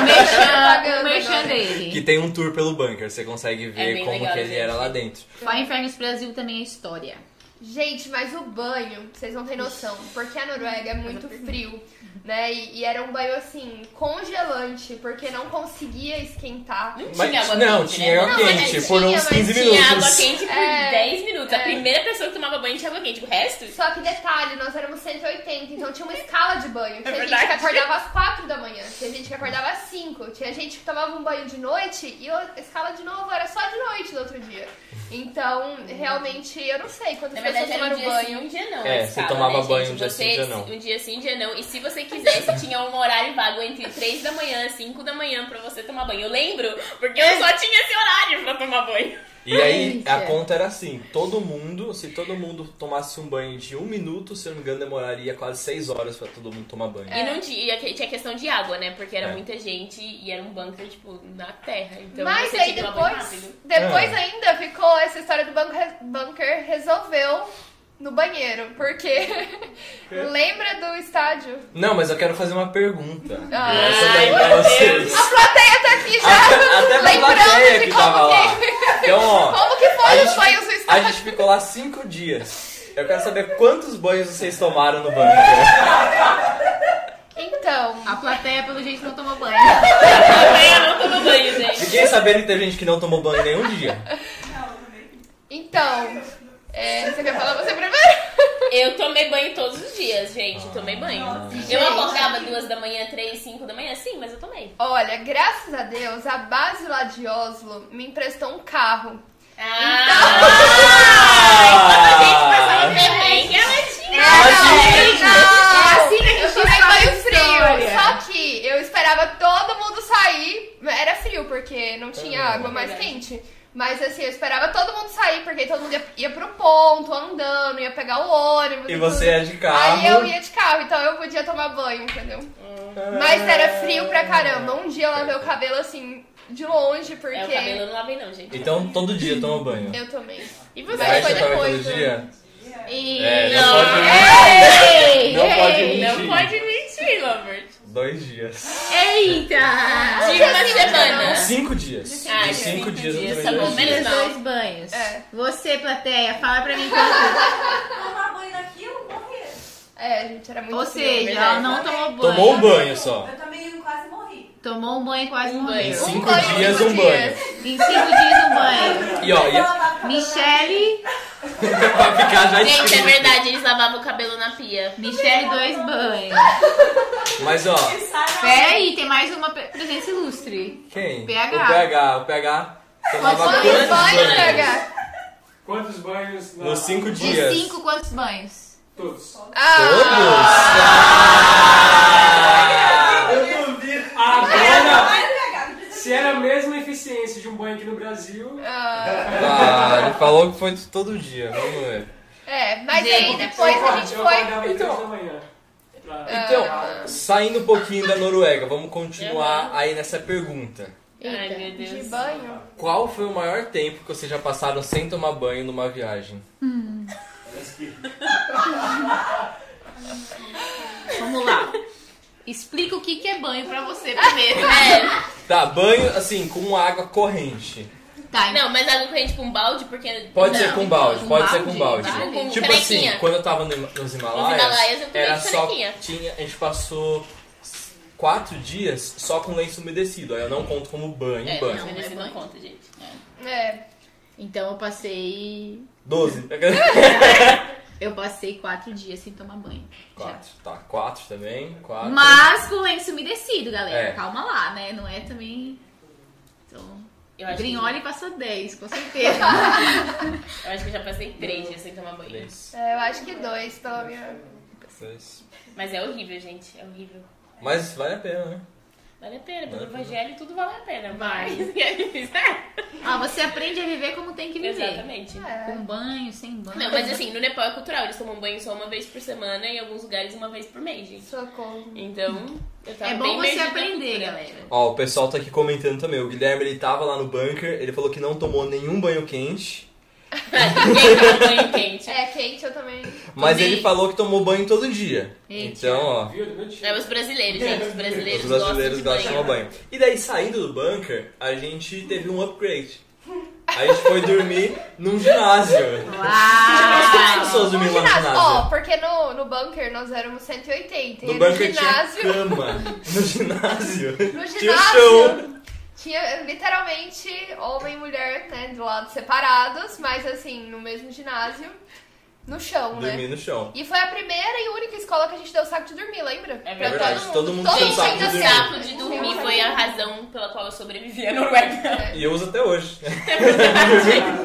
o merchan. YouTube, dele. que tem um tour pelo bunker. Você consegue ver bem como legal, que ele gente. era lá dentro. Fire Infernos Brasil também é história. Gente, mas o banho, vocês não têm noção, porque a Noruega é muito frio, né? E, e era um banho assim, congelante, porque não conseguia esquentar. Não Mas- tinha água não, quente, tinha né? água Não, quente por tinha, uns mas 15 Tinha minutos. água quente por É, 10 minutos. A é. primeira pessoa que tomava banho tinha água quente. O resto, Só que detalhe, nós éramos 180, então tinha uma escala de banho. Tinha gente verdade. que acordava às 4 da manhã, tinha gente que acordava às 5, tinha gente que tomava um banho de noite e a escala de novo era só de noite no outro dia. Então, realmente, eu não sei quantas na pessoas verdade, um tomaram sim, banho. um dia não. É, a você escala, tomava né, banho gente? um dia sim, um dia não. Um dia sim, um dia não. E se você quisesse, tinha um horário vago entre 3 da manhã e 5 da manhã pra você tomar banho. Eu lembro, porque eu só tinha esse horário pra tomar banho. E aí a conta era assim, todo mundo, se todo mundo tomasse um banho de um minuto, se eu não me engano, demoraria quase seis horas pra todo mundo tomar banho. E não tinha, tinha questão de água, né? Porque era É. muita gente e era um bunker, tipo, na terra. Então Mas você aí depois, depois Ah. ainda ficou essa história do bunker, bunker resolveu no banheiro, porque lembra do estádio? Não, mas eu quero fazer uma pergunta. Ah. Ai, pra meu vocês. A plateia tá aqui já Até, lembrando plateia de que como tava lá. que, Então, ó, como que a foi os banhos do a estádio. gente ficou lá cinco dias. Eu quero saber quantos banhos vocês tomaram no bunker. Então, A plateia, pelo jeito, não tomou banho. Eu não tomo banho, gente. Fiquei sabendo que teve gente que não tomou banho nenhum dia. então, é, você quer falar você primeiro? Eu tomei banho todos os dias, gente. Eu tomei banho. Eu acordava duas da manhã, três, cinco da manhã, sim, mas eu tomei. Olha, graças a Deus, a base lá de Oslo me emprestou um carro. Ah! Perrengue, ela tinha. É assim que a gente Eu tomei banho frio. Só que eu esperava todo mundo sair. Era frio, porque não tinha Ah, água mais verdade. quente. Mas assim, eu esperava todo mundo sair, porque todo mundo ia, ia pro ponto, andando, ia pegar o ônibus. E tudo. você é de carro. Aí eu ia de carro, então eu podia tomar banho, entendeu? Mas era frio pra caramba. Um dia eu lavei o cabelo assim, de longe, porque. É, o cabelo eu não lavei, não, gente. Então todo dia toma banho. Eu tomei. E você? Mas foi depois, todo né? dia? E... É, não, não pode Ei, Não pode ei. mentir. não pode mentir, Robert. Dois dias. Eita! De uma semana. Cinco dias. Ah, de cinco cinco dias eu tomei tá bom, dois menos mal. dois banhos. É. Você, plateia, fala pra mim quanto. Tomar banho naquilo, morrer. É, gente, era muito Ou frio. seja, verdade. ela não tomou banho. Tomou um banho só. Eu também quase morri. Tomou um banho quase Um morreu. banho. Em Um cinco banho, dias, cinco um banho. dias. Em cinco dias um banho. E ó, e Michele, pra ficar já Gente, é escrito. verdade, eles lavavam o cabelo na pia. Michele, dois banhos. Mas ó, Pera aí, tem mais uma presença ilustre. quem? PH. O PH. O PH tomava Quantos quantos banhos, banhos? PH? Quantos banhos na... Nos cinco dias. cinco, quantos banhos? Todos. Ah, Todos? Eu duvido. Agora, se era a mesma eficiência de um banho aqui no Brasil... Ah, ele falou que foi todo dia. Vamos ver. É, mas Gente, aí depois a gente foi. Pra... Então, saindo um pouquinho da Noruega, vamos continuar aí nessa pergunta. Ai, meu De Deus. banho? Qual foi o maior tempo que vocês já passaram sem tomar banho numa viagem? Vamos lá. Explica o que que é banho pra você primeiro. É, Tá, banho assim, com água corrente. Tá, não, mas água corrente com balde, porque... Pode não. ser com balde, com pode ser com balde, balde. vale. Com Tipo canequinha. assim, quando eu tava no- nos Himalaias, Himalaias eu era só tinha, a gente passou quatro dias só com lenço umedecido. Aí eu não conto como banho, É, banho. não, Não, é não banho. conta, gente. É. Então eu passei. Doze. Eu passei quatro dias sem tomar banho. Já. quatro, tá. Quatro também. Quatro. Mas com lenço umedecido, galera. É. Calma lá, né? Não é também. Então. Eu acho, que, Grignoli passou 10, com certeza. eu acho que eu já passei três dias sem tomar banho. É, eu acho que dois, pela minha. seis. Mas é horrível, gente. É horrível. Mas vale a pena, né? Vale a pena, pelo evangelho tudo vale a pena. Vai. Mas... ah, você aprende a viver como tem que viver. Exatamente. É. Com banho, sem banho. Não, mas assim, no Nepal é cultural, eles tomam banho só uma vez por semana e em alguns lugares uma vez por mês, gente. Socorro. Então, eu tava É bem bom você imergida na aprender, galera. Ó, o pessoal tá aqui comentando também. O Guilherme, ele tava lá no bunker, ele falou que não tomou nenhum banho quente. Ninguém toma banho quente. É, quente eu também. Mas Tomei. ele falou que tomou banho todo dia. Eita. Então, ó, Viu? É os brasileiros, gente. Os brasileiros, os brasileiros gostam gostam de de tomar banho. banho. E daí, saindo do bunker, a gente teve um upgrade. A gente foi dormir num ginásio. Quantas Uau! pessoas dormiam lá no ginásio. Ó, ginásio? porque no, no bunker nós éramos 180. No e bunker no ginásio. tinha cama. No ginásio. No Tinha o ginásio. chão. Tinha literalmente homem e mulher, né, do lado separados, mas assim, no mesmo ginásio, no chão, Dormir né? no chão. E foi a primeira e única escola que a gente deu saco de dormir, lembra? É Pra verdade, todo mundo todo tem mundo saco de dormir. saco de dormir foi a razão pela qual eu sobrevivi à Noruega. E eu uso até hoje. É verdade.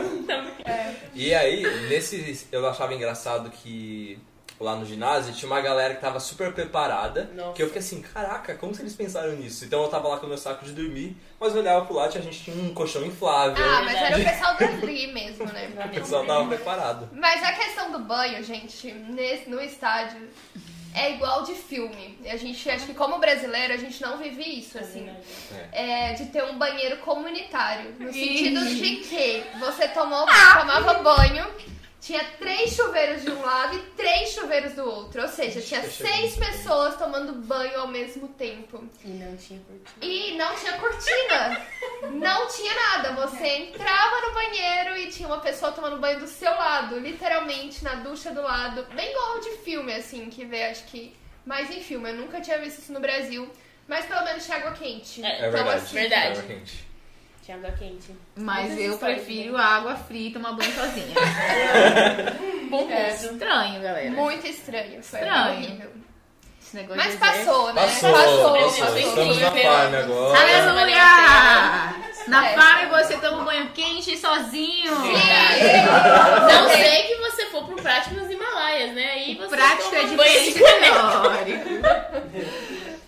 E aí, nesse. Eu achava engraçado que lá no ginásio tinha uma galera que tava super preparada. Nossa. Que eu fiquei assim, caraca, como que eles pensaram nisso? Então eu tava lá com o meu saco de dormir, mas eu olhava pro lado e a gente tinha um colchão inflável. Ah, mas era o pessoal dali mesmo, né? o pessoal tava preparado. Mas a questão do banho, gente, nesse, no estádio, é igual de filme. A gente, acho que como brasileiro, a gente não vive isso, assim. É, de ter um banheiro comunitário. No sentido de que você tomou, tomava banho, tinha três chuveiros de um lado e três chuveiros do outro. Ou seja, tinha seis pessoas tomando banho ao mesmo tempo. E não tinha curtido. E não tinha cortina. Não tinha nada. Você entrava no banheiro e tinha uma pessoa tomando banho do seu lado, literalmente na ducha do lado. Bem igual de filme, assim, que vê, acho que mais em filme. Eu nunca tinha visto isso no Brasil. Mas pelo menos tinha água quente. É, É verdade. assim, Verdade. Água quente. Tinha água quente. Mas Muitas eu prefiro água fria e tomar banho sozinha. Bom É estranho, galera. Muito estranho. Foi Estranho. horrível. Esse negócio Mas de passou, né? Passou, passou. passou. Estamos na farm agora. Aleluia! Na É. farm você toma um banho quente sozinho. Não sei que você for pro prático nos Himalaias, né? Aí você Prática toma é um banho teórico.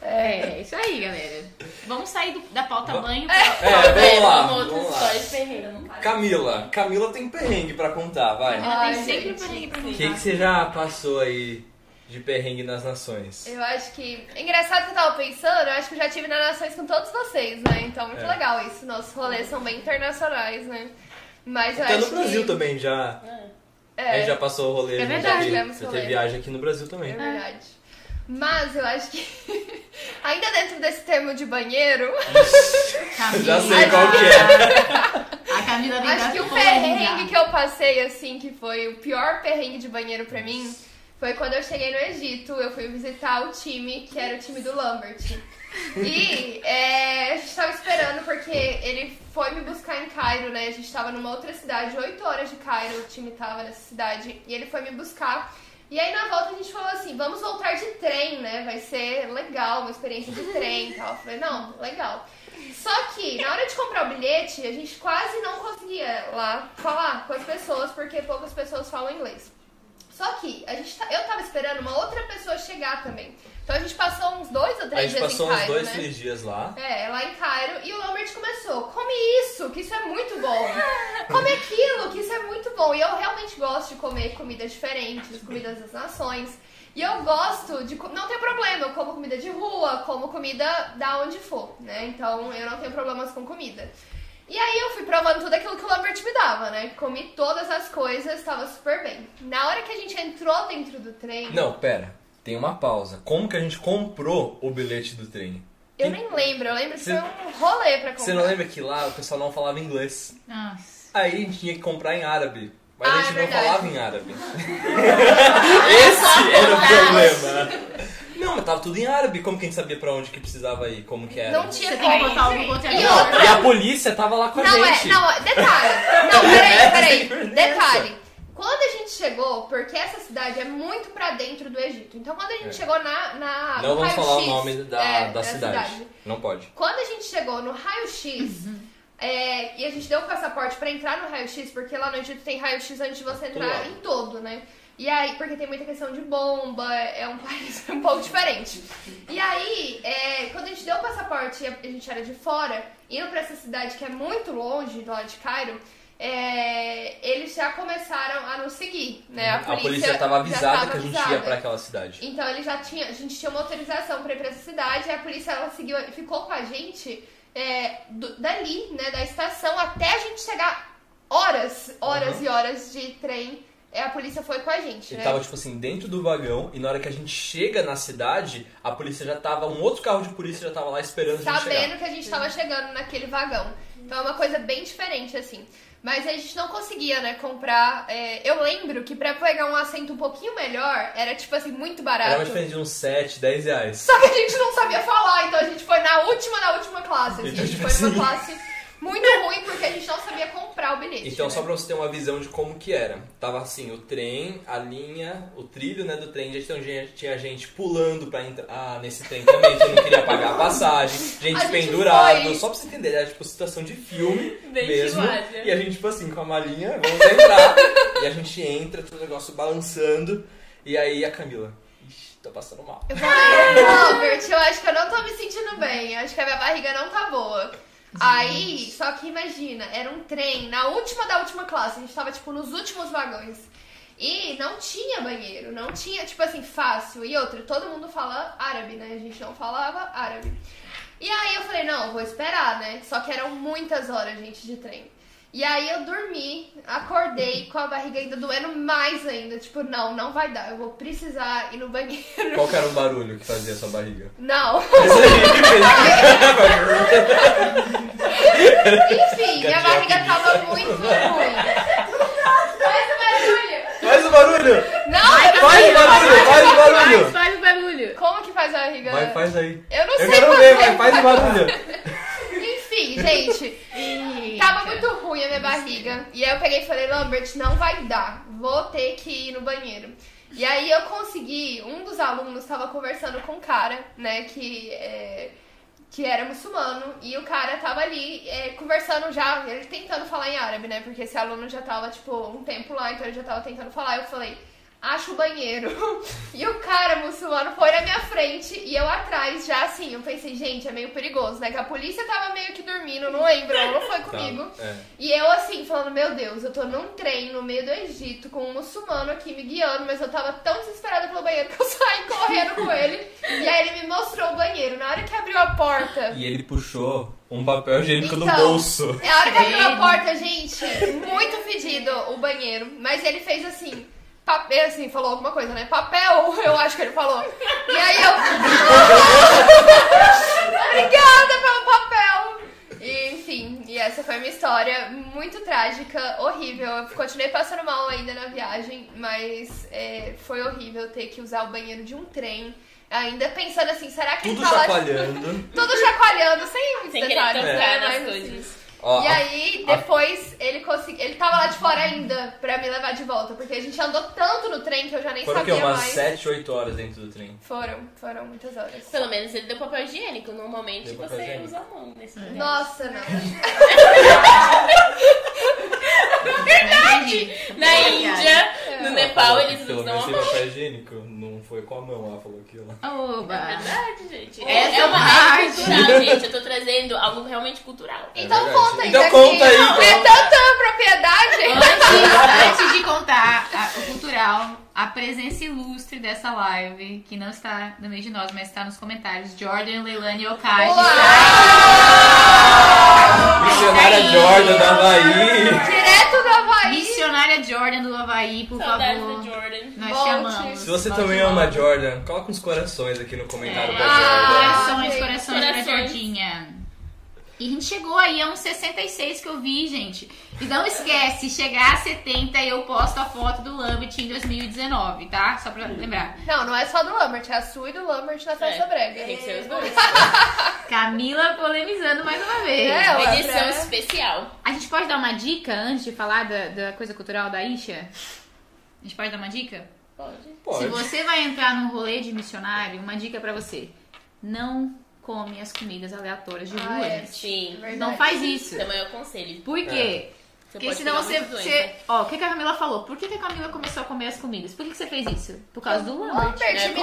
É, isso aí, galera. Vamos sair do- da pauta banho pra... É, vamos lá, Vamos outras vamos lá. histórias de perrengue. Camila, Camila tem perrengue pra contar, vai. Ela tem sempre gente. perrengue pra O contar. que, que você já passou aí de perrengue nas nações? Eu acho que. Engraçado que eu tava pensando, eu acho que eu já tive nas nações com todos vocês, né? Então, muito É. legal isso. Nossos rolês são bem internacionais, né? Mas eu Até acho no Brasil que... também já. A É, gente já passou o rolê. É verdade. Já, já rolê. teve viagem aqui no Brasil também. é verdade. Mas eu acho que. Ainda dentro desse termo de banheiro, Camila. Já sei qual que é. A Camila vem acho que o perrengue que eu passei, assim, que foi o pior perrengue de banheiro pra mim, foi quando eu cheguei no Egito. Eu fui visitar o time, que era o time do Lambert. E é, a gente tava esperando porque ele foi me buscar em Cairo, né? A gente tava numa outra cidade, 8 horas de Cairo, o time tava nessa cidade, e ele foi me buscar. E aí na volta a gente falou assim, vamos voltar de trem, né? Vai ser legal, uma experiência de trem e tal. Eu falei, não, legal. Só que na hora de comprar o bilhete, a gente quase não conseguia lá falar com as pessoas, porque poucas pessoas falam inglês. Só que a gente tá- eu tava esperando uma outra pessoa chegar também. Então a gente passou uns dois ou A três gente dias passou em uns Cairo, dois, né? três dias lá. É, lá em Cairo. E o Lambert começou, come isso, que isso é muito bom. Come aquilo, que isso é muito bom. E eu realmente gosto de comer comidas diferentes, comidas das nações. E eu gosto de... Não tem problema, eu como comida de rua, como comida da onde for, né? Então eu não tenho problemas com comida. E aí eu fui provando tudo aquilo que o Lambert me dava, né? Comi todas as coisas, tava super bem. Na hora que a gente entrou dentro do trem... Não, pera. Tem uma pausa. Como que a gente comprou o bilhete do trem? Eu nem lembro, eu lembro que foi um rolê pra comprar. Você não lembra que lá o pessoal não falava inglês? Nossa. Aí a gente tinha que comprar em árabe. Mas Ah, a gente é não falava em árabe. Esse era o problema. Não, mas tava tudo em árabe. Como que a gente sabia pra onde que precisava ir? Como que era? Não tinha Você tem que como. botar algum E conteúdo. outra- E a polícia tava lá com a Não, gente. é, não, é, detalhe. Não, peraí, peraí. Detalhe. Quando a gente chegou, porque essa cidade é muito pra dentro do Egito. Então quando a gente É. chegou na. na Não no vamos falar o raio-x, nome da, é, da cidade. Não pode. Quando a gente chegou no raio-x, é, e a gente deu o passaporte pra entrar no raio-x, porque lá no Egito tem raio-x antes de você Todo entrar lado. em todo, né? E aí, porque tem muita questão de bomba, é um país um pouco diferente. E aí, é, quando a gente deu o passaporte e a gente era de fora, indo pra essa cidade que é muito longe do lado de Cairo, é, eles já começaram a nos seguir, né? a polícia estava avisada tava que a gente ia avisada. pra aquela cidade. Então ele já tinha, a gente tinha uma autorização pra ir pra essa cidade, e a polícia ela seguiu, ficou com a gente é, do- dali, né, da estação, até a gente chegar horas, horas Uhum. e horas de trem. É, a polícia foi com a gente, Ele né? tava, tipo assim, dentro do vagão e na hora que a gente chega na cidade, a polícia já tava, um outro carro de polícia já tava lá esperando a gente chegar. sabendo que a gente tava chegando naquele vagão. Então é uma coisa bem diferente, assim. Mas a gente não conseguia, né, comprar. é, eu lembro que pra pegar um assento um pouquinho melhor, era, tipo assim, muito barato. Era uma diferença de uns 7, 10 reais. Só que a gente não sabia falar, então a gente foi na última, na última classe. Assim. A gente Tipo foi numa assim. classe muito ruim porque a gente não sabia comprar o bilhete. Então, né? só pra você ter uma visão de como que era. Tava assim, o trem, a linha, o trilho né, do trem, então tinha gente pulando pra entrar ah, nesse trem também, que não queria pagar a passagem, gente, A gente foi. só pra você entender, era tipo situação de filme Bem mesmo. E a gente, tipo assim, com a malinha, vamos entrar. e a gente entra, todo o negócio balançando, e aí a Camila, tô passando mal. Eu falei, Robert, eu acho que eu não tô me sentindo bem. Acho que a minha barriga não tá boa. Aí, só que imagina, era um trem na última da última classe. A gente tava, tipo, nos últimos vagões. E não tinha banheiro, não tinha, tipo assim, fácil. E outra, todo mundo fala árabe, né? A gente não falava árabe. E aí eu falei, não, vou esperar, né? Só que eram muitas horas, gente, de trem. E aí eu dormi, acordei com a barriga ainda doendo mais ainda. Tipo, não, não vai dar, eu vou precisar ir no banheiro. Qual que era o barulho que fazia a sua barriga? Não. Enfim, minha barriga tava muito ruim. Faz o barulho. Faz o barulho! Não, Faz o barulho! Faz o barulho! Faz, faz o barulho. como que faz a barriga? Vai, faz aí. Eu não Eu sei quero fazer. ver, vai, faz o barulho. Enfim, gente, ruim a minha barriga. E aí eu peguei e falei, Lambert, não vai dar. vou ter que ir no banheiro. E aí eu consegui, um dos alunos estava conversando com um cara, né, que, é, que era muçulmano, e o cara tava ali é, conversando já, ele tentando falar em árabe, né, porque esse aluno já tava, tipo, um tempo lá, então ele já tava tentando falar, eu falei, acho o banheiro. E o cara muçulmano foi na minha frente e eu atrás, já assim, eu pensei, gente, é meio perigoso, né, que a polícia tava meio que dormindo, não lembro, não foi comigo. Tá, é. E eu assim, falando, meu Deus, eu tô num trem no meio do Egito com um muçulmano aqui me guiando, mas eu tava tão desesperada pelo banheiro que eu saí correndo com ele. E aí ele me mostrou o banheiro. Na hora que abriu a porta. E ele puxou um papel higiênico do Então, bolso. É a hora que abriu a porta, gente, muito fedido o banheiro. Mas ele fez assim. Papel, assim, falou alguma coisa, né? Papel, eu acho que ele falou. E aí eu. Obrigada pelo papel! E, enfim, e essa foi a minha história. Muito trágica, horrível. Eu continuei passando mal ainda na viagem, mas é, foi horrível ter que usar o banheiro de um trem. Ainda pensando assim, será que Tudo ele tá lá. chacoalhando. Tudo chacoalhando, sem muitos Sem detalhes, né? Mas, assim, Ó, e a- aí, depois, ele consegui... Ele tava lá de fora ainda pra me levar de volta. Porque a gente andou tanto no trem que eu já nem Foram sabia Umas mais. 7, 8 horas dentro do trem. Foram, foram muitas horas. Pelo menos ele deu papel higiênico. Normalmente Deu você higiênico. usa a mão nesse lugar. Nossa, não. Verdade. Na Índia, no Nepal, eles usam a menos tem mão. papel higiênico. Não foi com a mão, ela falou aquilo. É Oba. verdade, gente. Essa É, é uma parte. é cultural, gente. Eu tô trazendo algo realmente cultural. É Então conta aí. Então conta aí, Não, É então. tanta propriedade. Antes, antes de contar a- o cultural, a presença ilustre dessa live, que não está no meio de nós, mas está nos comentários, Jordan, Leilani e Okaji. Missionária aí. Jordan da Havaí. Direto do Havaí. Missionária Jordan do Havaí, por Saudades favor. Jordan. Nós Volte. te amamos. Se você Volte também ama Jordan, coloca uns corações aqui no comentário É. da Ah, Jordan. Corações, corações pra Corações. Jordinha. E a gente chegou aí a uns 66 que eu vi, gente. E não esquece, chegar a 70 eu posto a foto do Lambert em 2019, tá? Só pra lembrar. Não, não é só do Lambert, é a sua e do Lambert na festa É, brega. Tem que ser os dois. Camila polemizando mais uma vez. É, Uma edição pra- especial. A gente pode dar uma dica antes de falar da, da coisa cultural da Isha? A gente pode dar uma dica? Pode. Pode. Se você vai entrar num rolê de missionário, uma dica pra você. Não come as comidas aleatórias de Ah, rua, é. Sim. Verdade. Não faz isso. Também eu aconselho. Por quê? Você Porque senão você, você. Ó, o que, que a Camila falou? Por que, que a Camila começou a comer as comidas? Por que, que você fez isso? Por causa do Lambert. Lambert, É, me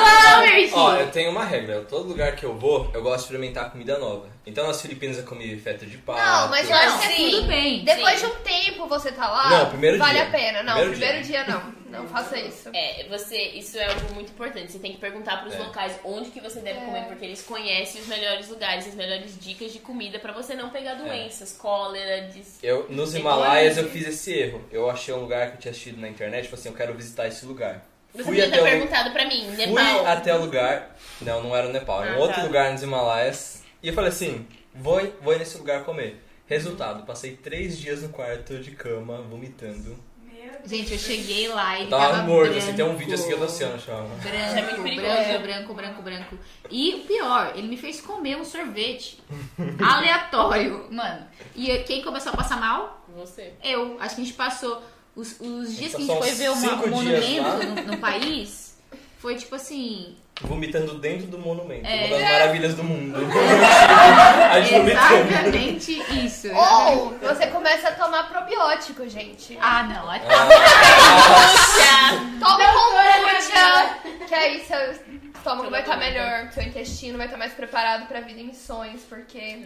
Lambert! Ó, eu tenho uma regra. Todo lugar que eu vou, eu gosto de experimentar comida nova. Então nas Filipinas eu comi feta de pato. Não, mas eu acho que. Tudo bem. Depois Sim. de um tempo você tá lá, Não, primeiro vale dia. a pena. Não, Primeiro primeiro, dia. dia. não. Não faça isso. É, você, isso é algo muito importante. Você tem que perguntar pros É. locais onde que você deve É. comer, porque eles conhecem os melhores lugares, as melhores dicas de comida pra você não É. pegar doenças, cólera, dis... Eu, nos Himalaias eu fiz esse erro. Eu achei um lugar que eu tinha assistido na internet, falei assim, eu quero visitar esse lugar. Você Fui até ter o- perguntado pra mim, Fui Nepal. até o lugar. Não, não era no Nepal, era um Ah, outro tá. lugar nos Himalaias. E eu falei assim: vou, vou nesse lugar comer. Resultado, passei três dias no quarto de cama, vomitando. Gente, eu cheguei lá e Eu tava tava morto, branco. assim, tem um vídeo assim que eu tô assim, chão. Isso é muito Branco, perigoso. branco, branco, branco, branco. E o pior, ele me fez comer um sorvete aleatório, mano. E quem começou a passar mal? Você. Eu. Acho que a gente passou os, os dias que a gente foi ver um dias monumento no, no país. Foi tipo assim. Vomitando dentro do monumento. É. Uma das maravilhas do mundo. a gente vomitou. Exatamente isso. Ou você começa a tomar probiótico, gente. Ah, não. é- Tome kombucha, que aí seu estômago vai estar melhor, seu intestino vai estar mais preparado pra vida em missões, porque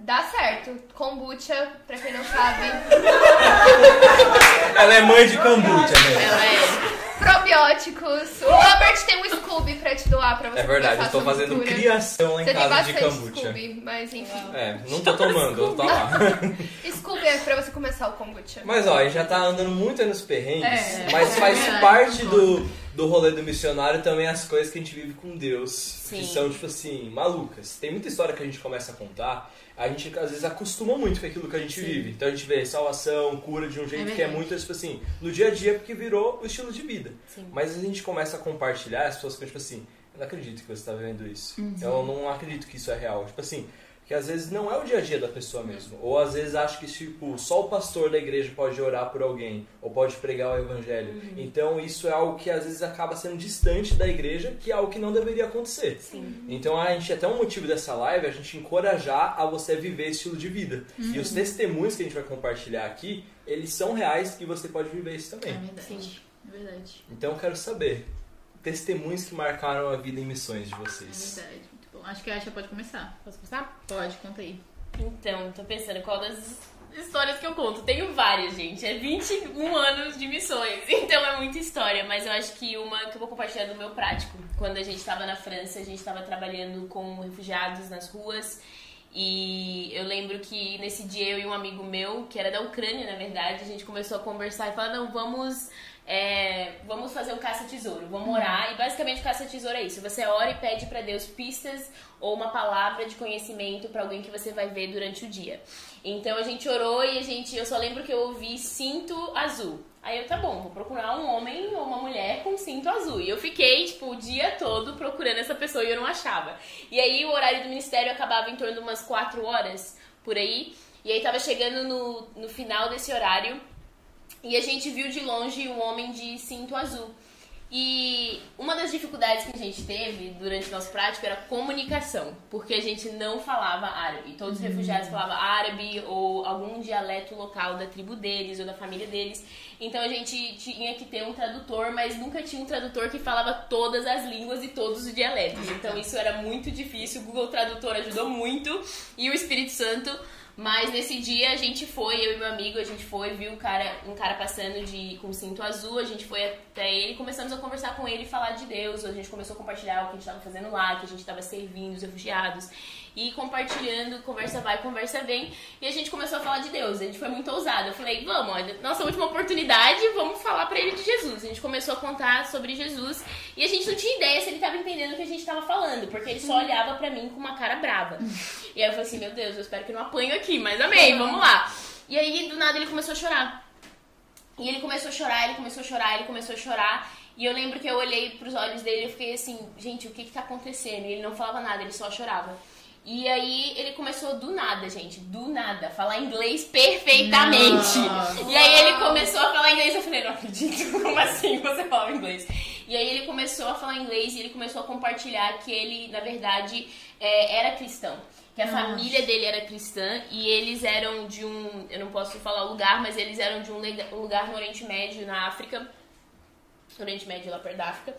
dá certo. Kombucha, pra quem não sabe, Ela é mãe de kombucha, né? Ela é. probióticos. O Albert tem um Scooby pra te doar pra você É verdade, eu tô fazendo cultura. criação lá em Você tem casa de kombucha. Scooby, mas enfim. É, não tô tomando, tá lá. Scooby é pra você começar o kombucha. Mas ó, já tá andando muito aí nos perrengues, É, mas é faz verdade, parte do, do rolê do missionário também as coisas que a gente vive com Deus. Que Sim. são, tipo assim, malucas. Tem muita história que a gente começa a contar, a gente às vezes acostuma muito com aquilo que a gente Sim. vive. Então a gente vê salvação, cura de um jeito que é muito, tipo assim, no dia a dia, porque virou o estilo de vida. Sim. Mas a gente começa a compartilhar, as pessoas ficam tipo assim, eu não acredito que você tá vivendo isso. Eu não acredito que isso é real. Tipo assim, que às vezes não é o dia a dia da pessoa mesmo. Ou às vezes acha que tipo, só o pastor da igreja pode orar por alguém, ou pode pregar o evangelho. Então isso é algo que às vezes acaba sendo distante da igreja, que é algo que não deveria acontecer. Então a gente até um motivo dessa live é a gente encorajar a você viver esse estilo de vida. E os testemunhos que a gente vai compartilhar aqui, eles são reais e você pode viver isso É também. verdade. É verdade. Então eu quero saber testemunhos que marcaram a vida em missões de É vocês. verdade. Acho que a Aisha pode começar. Posso começar? Pode, conta aí. Então, tô pensando qual das histórias que eu conto. Tenho várias, gente. É 21 anos de missões, então é muita história. Mas eu acho que uma que eu vou compartilhar do meu prático. Quando a gente tava na França, a gente tava trabalhando com refugiados nas ruas. E eu lembro que nesse dia eu e um amigo meu, que era da Ucrânia, na verdade, a gente começou a conversar e falar, não, vamos. É, vamos fazer um caça-tesouro, vamos orar. E basicamente o caça-tesouro é isso. Você ora e pede pra Deus pistas ou uma palavra de conhecimento pra alguém que você vai ver durante o dia. Então a gente orou e a gente, eu só lembro que eu ouvi cinto azul. Aí eu, tá bom, vou procurar um homem ou uma mulher com cinto azul. E eu fiquei, tipo, o dia todo procurando essa pessoa e eu não achava. E aí o horário do ministério acabava em torno de umas 4 horas, por aí. E aí tava chegando no, no final desse horário e a gente viu de longe um homem de cinto azul. E uma das dificuldades que a gente teve durante o nosso prático era comunicação, porque a gente não falava árabe. Todos os refugiados falavam árabe ou algum dialeto local da tribo deles ou da família deles. Então a gente tinha que ter um tradutor, mas nunca tinha um tradutor que falava todas as línguas e todos os dialetos. Então isso era muito difícil. O Google Tradutor ajudou muito e o Espírito Santo mas nesse dia a gente foi, eu e meu amigo, a gente foi, viu um cara, um cara passando de, com cinto azul, a gente foi até ele, começamos a conversar com ele e falar de Deus, a gente começou a compartilhar o que a gente estava fazendo lá, que a gente estava servindo os refugiados, e compartilhando, conversa vai, conversa vem, e a gente começou a falar de Deus, a gente foi muito ousado, eu falei, vamos, olha, nossa última oportunidade, vamos falar pra ele de Jesus, a gente começou a contar sobre Jesus, e a gente não tinha ideia se ele estava entendendo o que a gente estava falando, porque ele só olhava pra mim com uma cara brava, e aí eu falei assim, meu Deus, eu espero que não apanho aqui, mas amei, vamos lá. E aí, do nada, ele começou a chorar. E ele começou a chorar, ele começou a chorar, ele começou a chorar. E eu lembro que eu olhei pros olhos dele e fiquei assim, gente, o que que tá acontecendo? E ele não falava nada, ele só chorava. E aí ele começou do nada, gente, do nada, falar inglês perfeitamente. E aí ele começou a falar inglês, eu falei, não acredito, como assim você fala inglês? E aí ele começou a falar inglês e ele começou a compartilhar que ele, na verdade, é, era cristão. Que a família dele era cristã e eles eram de um, eu não posso falar o lugar, mas eles eram de um lugar no Oriente Médio, na África, no Oriente Médio, lá perto da África,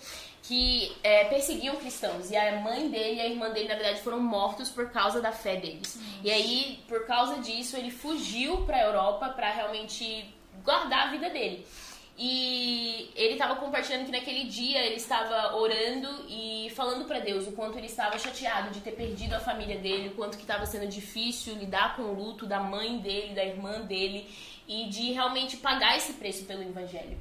que é, perseguiam cristãos. E a mãe dele e a irmã dele, na verdade, foram mortos por causa da fé deles. E aí, por causa disso, ele fugiu pra Europa pra realmente guardar a vida dele. E ele estava compartilhando que naquele dia ele estava orando e falando pra Deus o quanto ele estava chateado de ter perdido a família dele, o quanto que estava sendo difícil lidar com o luto da mãe dele, da irmã dele e de realmente pagar esse preço pelo evangelho.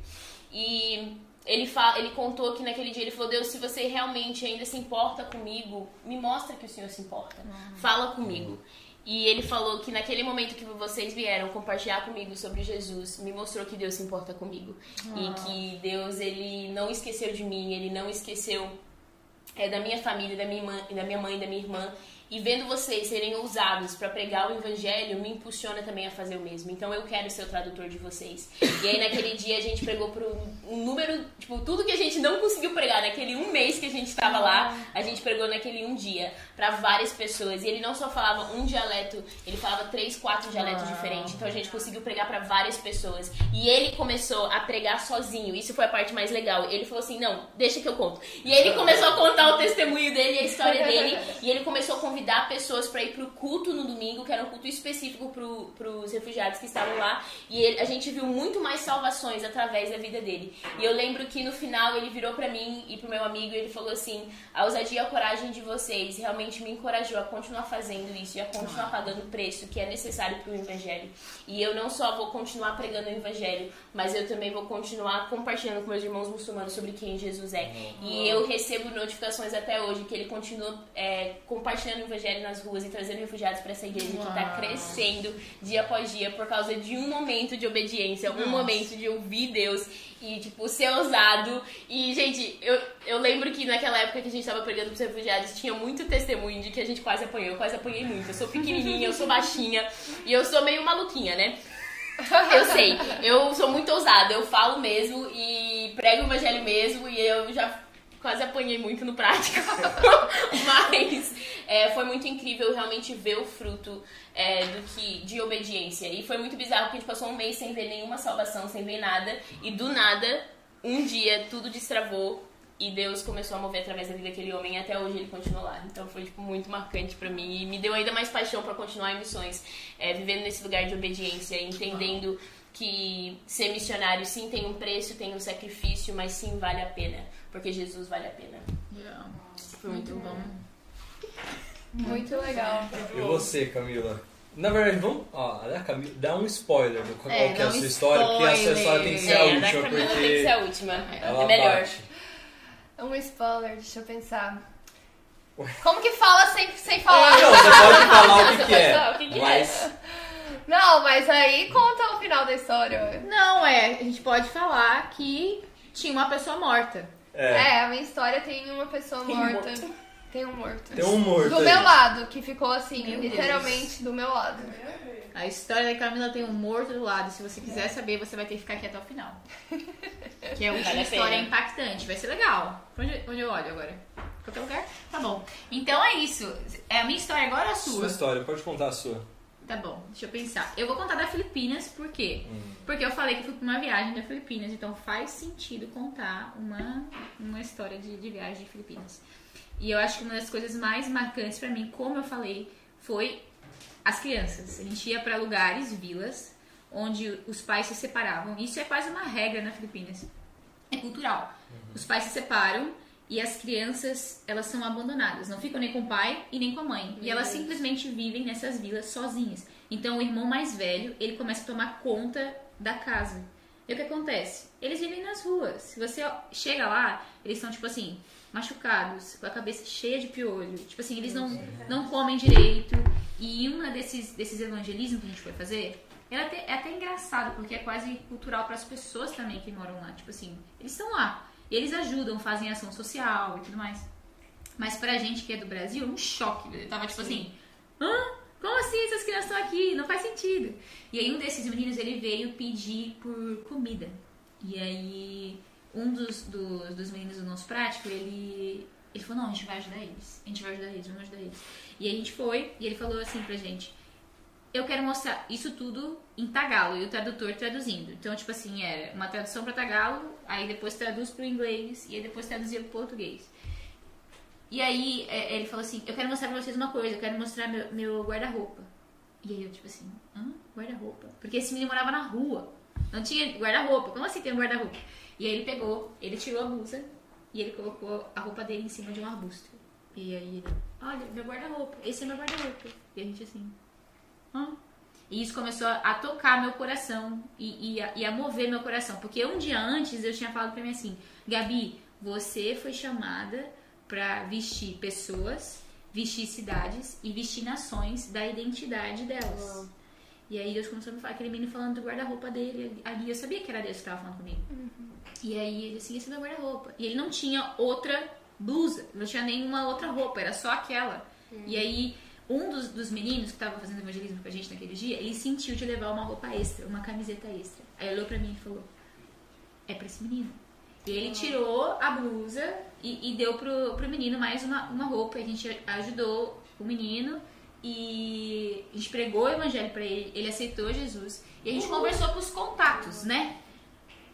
E ele, fa ele contou que naquele dia ele falou: Deus, se você realmente ainda se importa comigo, me mostra que o Senhor se importa. Fala comigo. E ele falou que naquele momento que vocês vieram compartilhar comigo sobre Jesus, me mostrou que Deus se importa comigo. E que Deus, ele não esqueceu de mim, ele não esqueceu é, da minha família, da minha, irmã, da minha mãe, da minha irmã. E vendo vocês serem ousados para pregar o evangelho, me impulsiona também a fazer o mesmo. Então eu quero ser o tradutor de vocês. E aí naquele dia a gente pregou por um, número, tipo, tudo que a gente não conseguiu pregar naquele um mês que a gente estava lá, a gente pregou naquele um dia para várias pessoas. E ele não só falava um dialeto, ele falava três, quatro dialetos diferentes. Então a gente conseguiu pregar para várias pessoas. E ele começou a pregar sozinho. Isso foi a parte mais legal. Ele falou assim: "Não, deixa que eu conto". E aí ele começou a contar o testemunho dele, a história dele, e ele começou a convidar pessoas para ir pro culto no domingo, que era um culto específico pro, pros refugiados que estavam lá. E ele- a gente viu muito mais salvações através da vida dele. E eu lembro que no final ele virou para mim e pro meu amigo e ele falou assim: "A ousadia e a coragem de vocês realmente me encorajou a continuar fazendo isso e a continuar pagando o preço que é necessário pro evangelho. E eu não só vou continuar pregando o evangelho, mas eu também vou continuar compartilhando com meus irmãos muçulmanos sobre quem Jesus é. E eu recebo notificações até hoje que ele continua é, compartilhando o evangelho nas ruas e trazendo refugiados para essa igreja que está crescendo dia após dia por causa de um momento de obediência, um momento de ouvir Deus e, tipo, ser ousado. E, gente, eu, eu lembro que naquela época que a gente tava pregando pros refugiados, tinha muito testemunho de que a gente quase apanhou. Eu quase apanhei muito. Eu sou pequenininha, eu sou baixinha e eu sou meio maluquinha, né? Eu sei, eu sou muito ousada, eu falo mesmo e prego o evangelho mesmo e eu já quase apanhei muito no prático. Mas é, foi muito incrível realmente ver o fruto é, do que de obediência. E foi muito bizarro porque a gente passou um mês sem ver nenhuma salvação, sem ver nada. E do nada, um dia, tudo destravou e Deus começou a mover através da vida daquele homem e até hoje ele continua lá. Então foi tipo, muito marcante pra mim e me deu ainda mais paixão pra continuar em missões, é, vivendo nesse lugar de obediência, entendendo que ser missionário sim tem um preço, tem um sacrifício, mas sim vale a pena, porque Jesus vale a pena. Yeah. Foi muito bom. Muito legal. E você, Camila? Na verdade, vamos. Ó, a da Camila, dá um spoiler do qual É, que é a sua história, porque a sua história tem que ser a É, a da última, Camila tem que porque ser a última. é melhor. bate. Um spoiler, deixa eu pensar. Como que fala sem, sem falar? Não, você pode falar o que, que é. falar o que que é. mas Não, mas aí conta o final da história. Não, é, a gente pode falar que tinha uma pessoa morta. É, É, a minha história tem uma pessoa Tem morta. morto. Tem um morto. tem um morto Do aí. meu lado, que ficou assim, Meu literalmente do meu lado. A história da Camila tem um morto do lado. Se você quiser saber, você vai ter que ficar aqui até o final. Que é a última Vale história impactante. Vai ser legal. Onde, onde eu olho agora? Qualquer lugar? Tá bom. Então é isso. É a minha história agora ou a Sua sua? história, pode contar a sua. Tá bom, deixa eu pensar. Eu vou contar da Filipinas, por quê? Hum. Porque eu falei que fui pra uma viagem da Filipinas, então faz sentido contar uma, uma história de, de viagem de Filipinas. E eu acho que uma das coisas mais marcantes pra mim, como eu falei, foi as crianças. A gente ia pra lugares, vilas, onde os pais se separavam. Isso é quase uma regra na Filipinas. É cultural. Os pais se separam e as crianças, elas são abandonadas. Não ficam nem com o pai e nem com a mãe. E elas simplesmente vivem nessas vilas sozinhas. Então o irmão mais velho, ele começa a tomar conta da casa. E o que acontece? Eles vivem nas ruas. Se você chega lá, eles são tipo assim, machucados, com a cabeça cheia de piolho. Tipo assim, eles não, não comem direito. E uma desses, desses evangelismos que a gente foi fazer, é até, é até engraçado, porque é quase cultural para as pessoas também que moram lá. Tipo assim, eles estão lá. Eles ajudam, fazem ação social e tudo mais. Mas pra gente que é do Brasil, é um choque. Eu tava tipo assim, hã? Como assim essas crianças estão aqui? Não faz sentido. E aí um desses meninos, ele veio pedir por comida. E aí um dos, dos, dos meninos do nosso prático, ele, ele falou, não, a gente vai ajudar eles. A gente vai ajudar eles, vamos ajudar eles. E aí a gente foi, e ele falou assim pra gente, eu quero mostrar isso tudo em tagalo e o tradutor traduzindo. Então, tipo assim, era uma tradução para tagalo, aí depois traduz para o inglês e aí depois traduzia para o português. E aí é, ele falou assim: Eu quero mostrar pra vocês uma coisa, eu quero mostrar meu, meu guarda-roupa. E aí eu, tipo assim: Hã? Guarda-roupa? Porque esse menino morava na rua, não tinha guarda-roupa. Como assim tem um guarda-roupa? E aí ele pegou, ele tirou a blusa e ele colocou a roupa dele em cima de um arbusto. E aí ele: Olha, meu guarda-roupa, esse é meu guarda-roupa. E a gente assim: Hã? E isso começou a tocar meu coração e, e, a, e a mover meu coração. Porque um dia antes eu tinha falado pra mim assim: Gabi, você foi chamada para vestir pessoas, vestir cidades e vestir nações da identidade delas. E aí Deus começou a me falar, aquele menino falando do guarda-roupa dele ali, eu sabia que era Deus que estava falando comigo. E aí ele assim, esse é meu guarda-roupa. E ele não tinha outra blusa, não tinha nenhuma outra roupa, era só aquela. E aí um dos, dos meninos que estava fazendo evangelismo com a gente naquele dia, ele sentiu de levar uma roupa extra, uma camiseta extra. Aí ele olhou pra mim e falou, é pra esse menino. E ele tirou a blusa e, e deu pro, pro menino mais uma, uma roupa. A gente ajudou o menino e a gente pregou o evangelho pra ele. Ele aceitou Jesus. E a gente conversou com os contatos, né?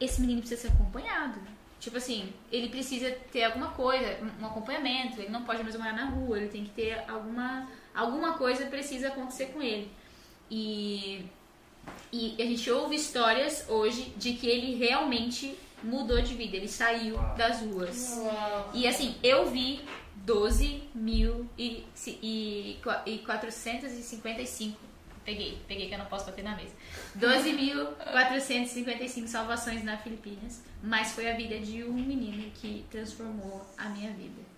Esse menino precisa ser acompanhado. Tipo assim, ele precisa ter alguma coisa, um acompanhamento. Ele não pode mais morar na rua. Ele tem que ter alguma, alguma coisa precisa acontecer com ele. E, e a gente ouve histórias hoje de que ele realmente mudou de vida, ele saiu das ruas. E assim, eu vi 12 mil e, e, e 455. Peguei, peguei que eu não posso bater na mesa. 12.455 salvações na Filipinas, mas foi a vida de um menino que transformou a minha vida.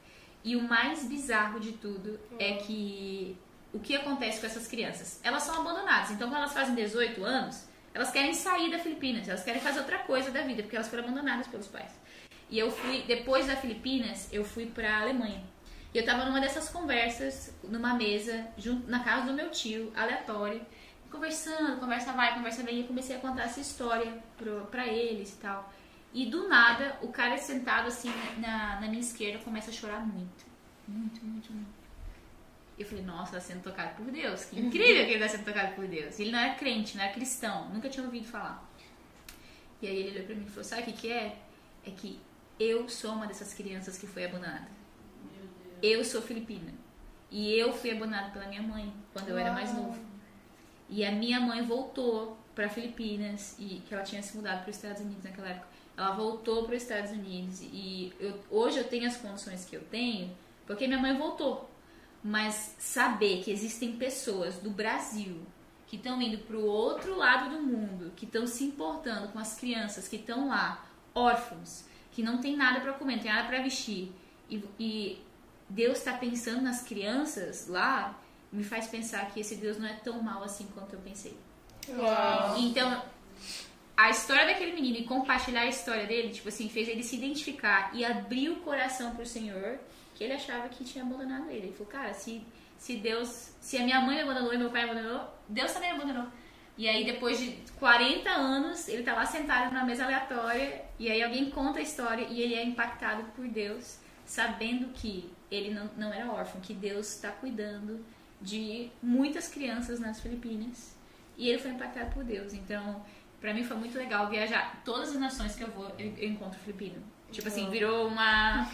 E o mais bizarro de tudo é que o que acontece com essas crianças? Elas são abandonadas, então quando elas fazem 18 anos, elas querem sair da Filipinas, elas querem fazer outra coisa da vida, porque elas foram abandonadas pelos pais. E eu fui, depois da Filipinas, eu fui pra Alemanha. E eu tava numa dessas conversas, numa mesa, junto, na casa do meu tio, aleatória, conversando, conversa vai, conversa vem, e eu comecei a contar essa história pro, pra eles e tal. E do nada, o cara sentado assim na, na minha esquerda começa a chorar muito. Muito, muito, muito. Eu falei, nossa, tá sendo tocado por Deus. Que incrível que ele tá sendo tocado por Deus. Ele não era crente, não era cristão, nunca tinha ouvido falar. E aí ele olhou pra mim e falou, sabe o que, que é? É que eu sou uma dessas crianças que foi abandonada. Eu sou filipina. E eu fui abandonada pela minha mãe quando eu era mais novo. E a minha mãe voltou para Filipinas e que ela tinha se mudado para os Estados Unidos naquela época. Ela voltou para os Estados Unidos e eu, hoje eu tenho as condições que eu tenho porque minha mãe voltou. Mas saber que existem pessoas do Brasil que estão indo para o outro lado do mundo, que estão se importando com as crianças que estão lá, órfãos, que não tem nada para comer, não tem nada para vestir, e, e Deus está pensando nas crianças lá, me faz pensar que esse Deus não é tão mal assim quanto eu pensei. Uau. Então, a história daquele menino e compartilhar a história dele, tipo assim, fez ele se identificar e abrir o coração pro Senhor, que ele achava que tinha abandonado ele. Ele falou, cara, se, se Deus, se a minha mãe me abandonou e meu pai me abandonou, Deus também me abandonou. E aí, depois de 40 anos, ele tá lá sentado numa mesa aleatória, e aí alguém conta a história e ele é impactado por Deus, sabendo que ele não, não era órfão, que Deus está cuidando de muitas crianças nas Filipinas. E ele foi impactado por Deus. Então, pra mim foi muito legal viajar. Todas as nações que eu vou, eu, eu encontro filipino. Tipo assim, virou uma,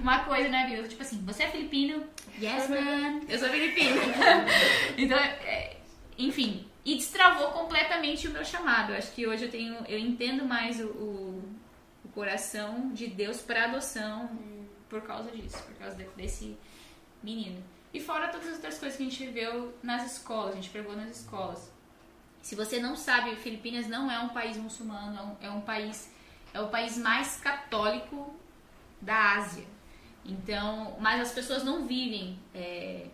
uma coisa na vida. Tipo assim, você é filipino? Yes, man. Eu sou filipino. então, é, enfim. E destravou completamente o meu chamado. Acho que hoje eu tenho, eu entendo mais o, o, o coração de Deus para adoção por causa disso, por causa de- desse menino. E fora todas as outras coisas que a gente viveu nas escolas, a gente pregou nas escolas. Se você não sabe, Filipinas não é um país muçulmano, é um, é um país é o país mais católico da Ásia. Então, mas as pessoas não vivem é,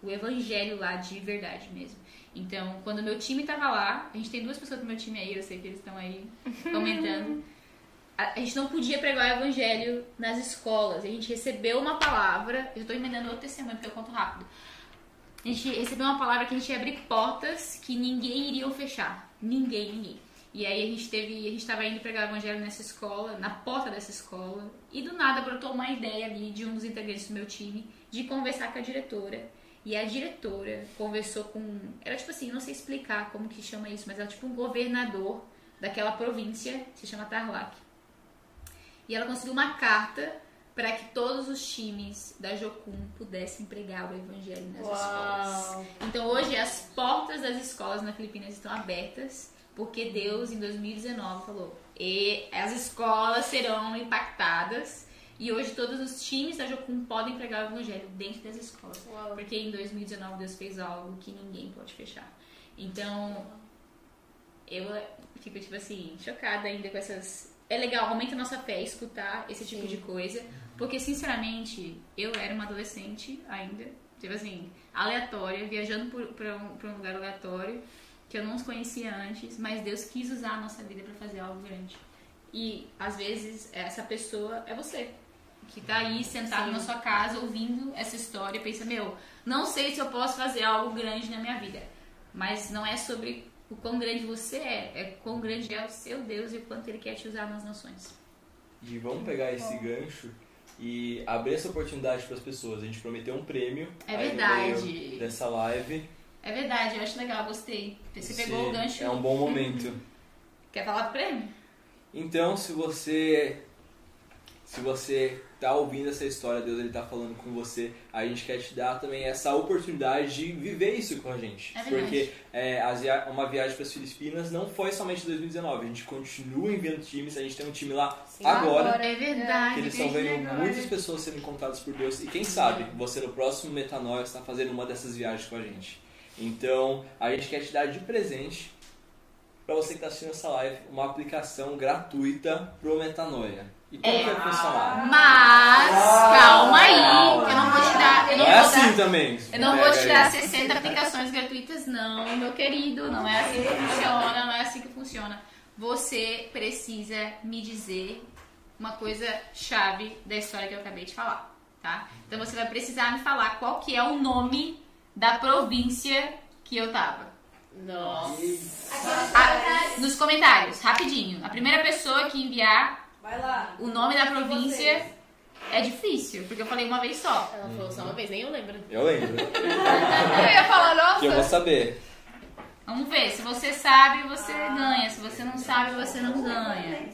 o evangelho lá de verdade mesmo. Então, quando meu time tava lá, a gente tem duas pessoas do meu time aí, eu sei que eles estão aí comentando. A, a gente não podia pregar o evangelho nas escolas. A gente recebeu uma palavra, eu tô emendando outro testemunho porque eu conto rápido. A gente recebeu uma palavra que a gente ia abrir portas que ninguém iria fechar. Ninguém, ninguém. E aí a gente teve, a gente tava indo pregar o evangelho nessa escola, na porta dessa escola, e do nada brotou uma ideia ali de um dos integrantes do meu time de conversar com a diretora. E a diretora conversou com, era tipo assim, não sei explicar como que chama isso, mas era tipo um governador daquela província, que se chama Tarlac. E ela conseguiu uma carta para que todos os times da Jocum pudessem pregar o evangelho nas escolas. Então hoje as portas das escolas na Filipinas estão abertas porque Deus em 2019 falou: "E as escolas serão impactadas". E hoje todos os times da Jocum podem pregar o evangelho dentro das escolas. Porque em 2019 Deus fez algo que ninguém pode fechar. Então, eu fico, tipo assim, chocada ainda com essas. É legal, aumenta a nossa fé escutar esse tipo de coisa. Porque, sinceramente, eu era uma adolescente ainda, tipo assim, aleatória, viajando por, pra, um, pra um lugar aleatório, que eu não os conhecia antes, mas Deus quis usar a nossa vida pra fazer algo grande. E, às vezes, essa pessoa é você. Que tá aí sentado na sua casa ouvindo essa história e pensa, meu, não sei se eu posso fazer algo grande na minha vida. Mas não é sobre o quão grande você é, é quão grande é o seu Deus e o quanto ele quer te usar nas nações. E vamos pegar esse gancho e abrir essa oportunidade para as pessoas. A gente prometeu um prêmio É verdade. dessa live. É verdade, eu acho legal, gostei. Você pegou o gancho. É um bom momento. Quer falar do prêmio? Então, se você se você tá ouvindo essa história, Deus ele tá falando com você, a gente quer te dar também essa oportunidade de viver isso com a gente. É. Porque é, uma viagem para as Filipinas não foi somente em 2019, a gente continua enviando times, a gente tem um time lá agora. É verdade. Que eles estão vendo legal. muitas pessoas sendo encontradas por Deus. E quem sabe você no próximo Metanoia está fazendo uma dessas viagens com a gente. Então, a gente quer te dar de presente pra você que tá assistindo essa live, uma aplicação gratuita pro Metanoia. E como É. que funcionar? Mas, calma aí, Calma. eu não vou te dar. Eu não, Não é vou dar- assim também. Eu não vou te dar aí. 60 aplicações gratuitas, não, meu querido. Não é assim que funciona, não é assim que funciona. Você precisa me dizer uma coisa chave da história que eu acabei de falar, tá? Então você vai precisar me falar qual que é o nome da província que eu tava. Nossa. Ah, nos comentários, rapidinho. A primeira pessoa que enviar Vai lá. o nome da província é difícil, porque eu falei uma vez só. Ela falou só uma vez, nem eu lembro. Eu lembro. Eu ia falar, Que eu vou nossa. saber. Vamos ver, se você sabe, você ganha. Se você não sabe, você não ganha.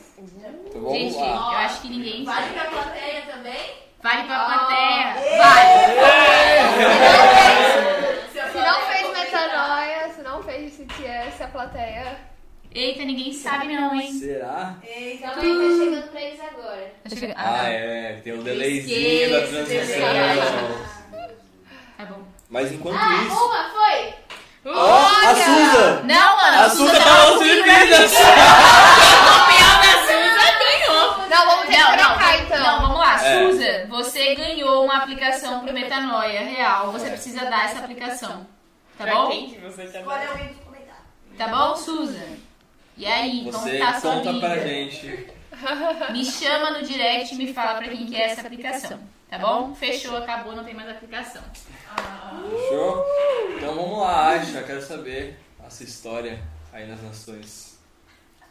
Então Gente, lá. eu acho que ninguém. Vale pra plateia também? Vale pra plateia. Vale. Se não fez metanoia, se não fez CTS, a plateia. Eita, ninguém sabe não, hein? Será? Eita, Calma aí, tá chegando pra eles agora. Ah, é. Tem o delayzinho da transição. Tá bom. Mas enquanto Ah, isso. uma foi! Ó, a Suza! Não, mano, A Suza tá Olimpíadas! campeão da Suza ganhou. Não, vamos ter Não, que não, então. não, vamos lá. É. Suza, você ganhou uma aplicação pro Metanoia real. Você precisa dar essa aplicação. Tá pra bom? quem que você tá Escolhe alguém dos comentários. Tá bom, Suza? E aí, como Você tá a sua conta vida? pra gente. Me chama no direct e me fala pra quem que é essa aplicação. Tá bom? Fechou, acabou, não tem mais aplicação. Fechou? Então vamos lá, Aisha. Quero saber a sua história aí nas nações.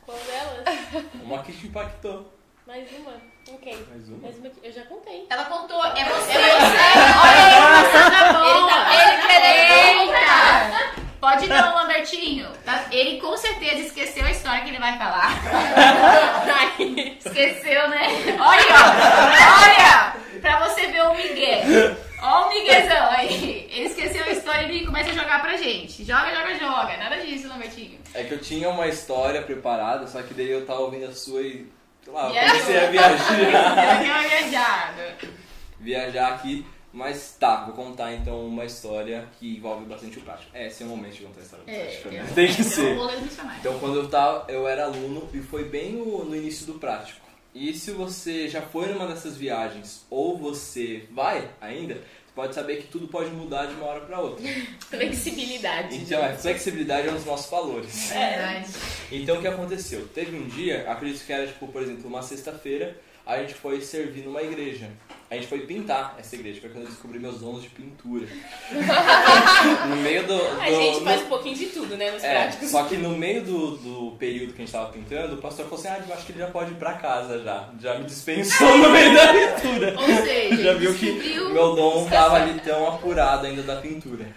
Qual delas? Uma que te impactou. Mais uma? Ok. Mais uma. Mais uma que eu já contei. Ela contou, é você. É você. Olha aí, você tá bom. Ele tá- ele Eita! Pode não, Lambertinho. Tá? Ele com certeza esqueceu a história que ele vai falar. Esqueceu, né? Olha. Olha! Pra você ver o Miguel. Ó o Miguezão aí. Ele esqueceu a história e começa a jogar pra gente. Joga, joga, joga. Nada disso, Lambertinho. É que eu tinha uma história preparada, só que daí eu tava ouvindo a sua e. Sei lá, comecei a viajar. Deu uma viajada. viajar aqui. Mas tá, vou contar então uma história que envolve bastante o prático. É, esse é o momento de contar a história do prático, né? Tem que É ser. Então, quando eu tava, eu era aluno e foi bem no, no início do prático. E se você já foi numa dessas viagens ou você vai ainda, você pode saber que tudo pode mudar de uma hora para outra. Flexibilidade. Então, a flexibilidade é um dos nossos valores. É verdade. Então, o que aconteceu? Teve um dia, acredito que era, tipo, por exemplo, uma sexta-feira, a gente foi servir numa igreja. A gente foi pintar essa igreja, foi quando eu descobri meus dons de pintura. no meio do... do A gente no- faz um pouquinho de tudo, né? Nos é, práticos. só que no meio do, do período que a gente tava pintando, o pastor falou assim, ah, eu acho que ele já pode ir pra casa já. Já me dispensou no meio da pintura. Ou seja, Já viu que meu dom tava ali tão apurado ainda da pintura.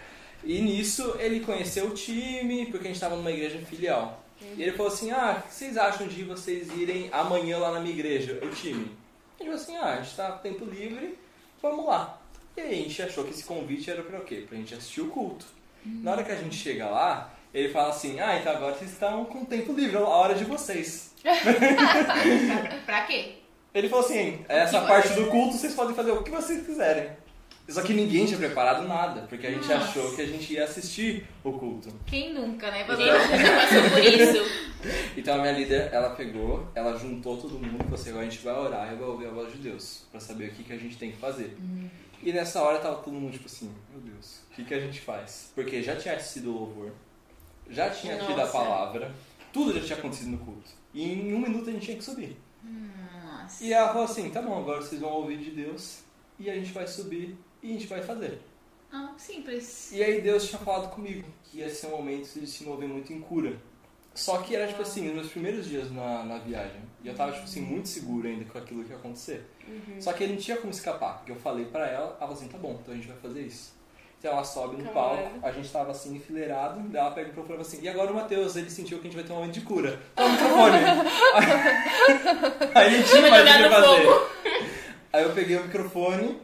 E nisso ele conheceu o time, porque a gente tava numa igreja filial. E ele falou assim, ah, o que vocês acham de vocês irem amanhã lá na minha igreja, o time? A gente falou assim, ah, a gente tá com tempo livre, vamos lá. E aí a gente achou que esse convite era pra o quê? Pra gente assistir o culto. Na hora que a gente chega lá, ele fala assim, ah, então agora vocês estão com tempo livre, a hora de vocês. Pra quê? Ele falou assim, essa parte do culto vocês podem fazer o que vocês quiserem. Só que ninguém tinha preparado nada, porque a gente Nossa. achou que a gente ia assistir o culto. Quem nunca, né? Quem já passou por isso? Então a minha líder, ela pegou, ela juntou todo mundo, falou assim, agora a gente vai orar e vai ouvir a voz de Deus, pra saber o que, que a gente tem que fazer. E nessa hora tava todo mundo tipo assim, meu Deus, o que, que a gente faz? Porque já tinha sido o louvor, já tinha tido a Nossa. palavra, tudo já tinha acontecido no culto. E em um minuto a gente tinha que subir. Nossa. E ela falou assim, tá bom, agora vocês vão ouvir de Deus e a gente vai subir e a gente vai fazer. Ah, simples. E aí Deus tinha falado comigo que ia ser um momento de se mover muito em cura. Só que era tipo assim, nos meus primeiros dias na, na viagem. E eu tava tipo assim, muito seguro ainda com aquilo que ia acontecer. Só que ele não tinha como escapar, porque eu falei pra ela, ela falou assim, tá bom, então a gente vai fazer isso. Então ela sobe no Caralho. palco, a gente tava assim enfileirado, daí ela pega o microfone e fala assim, e agora o Matheus, ele sentiu que a gente vai ter um momento de cura. Toma o microfone. aí Vai o jogar que no fazer. Aí eu peguei o microfone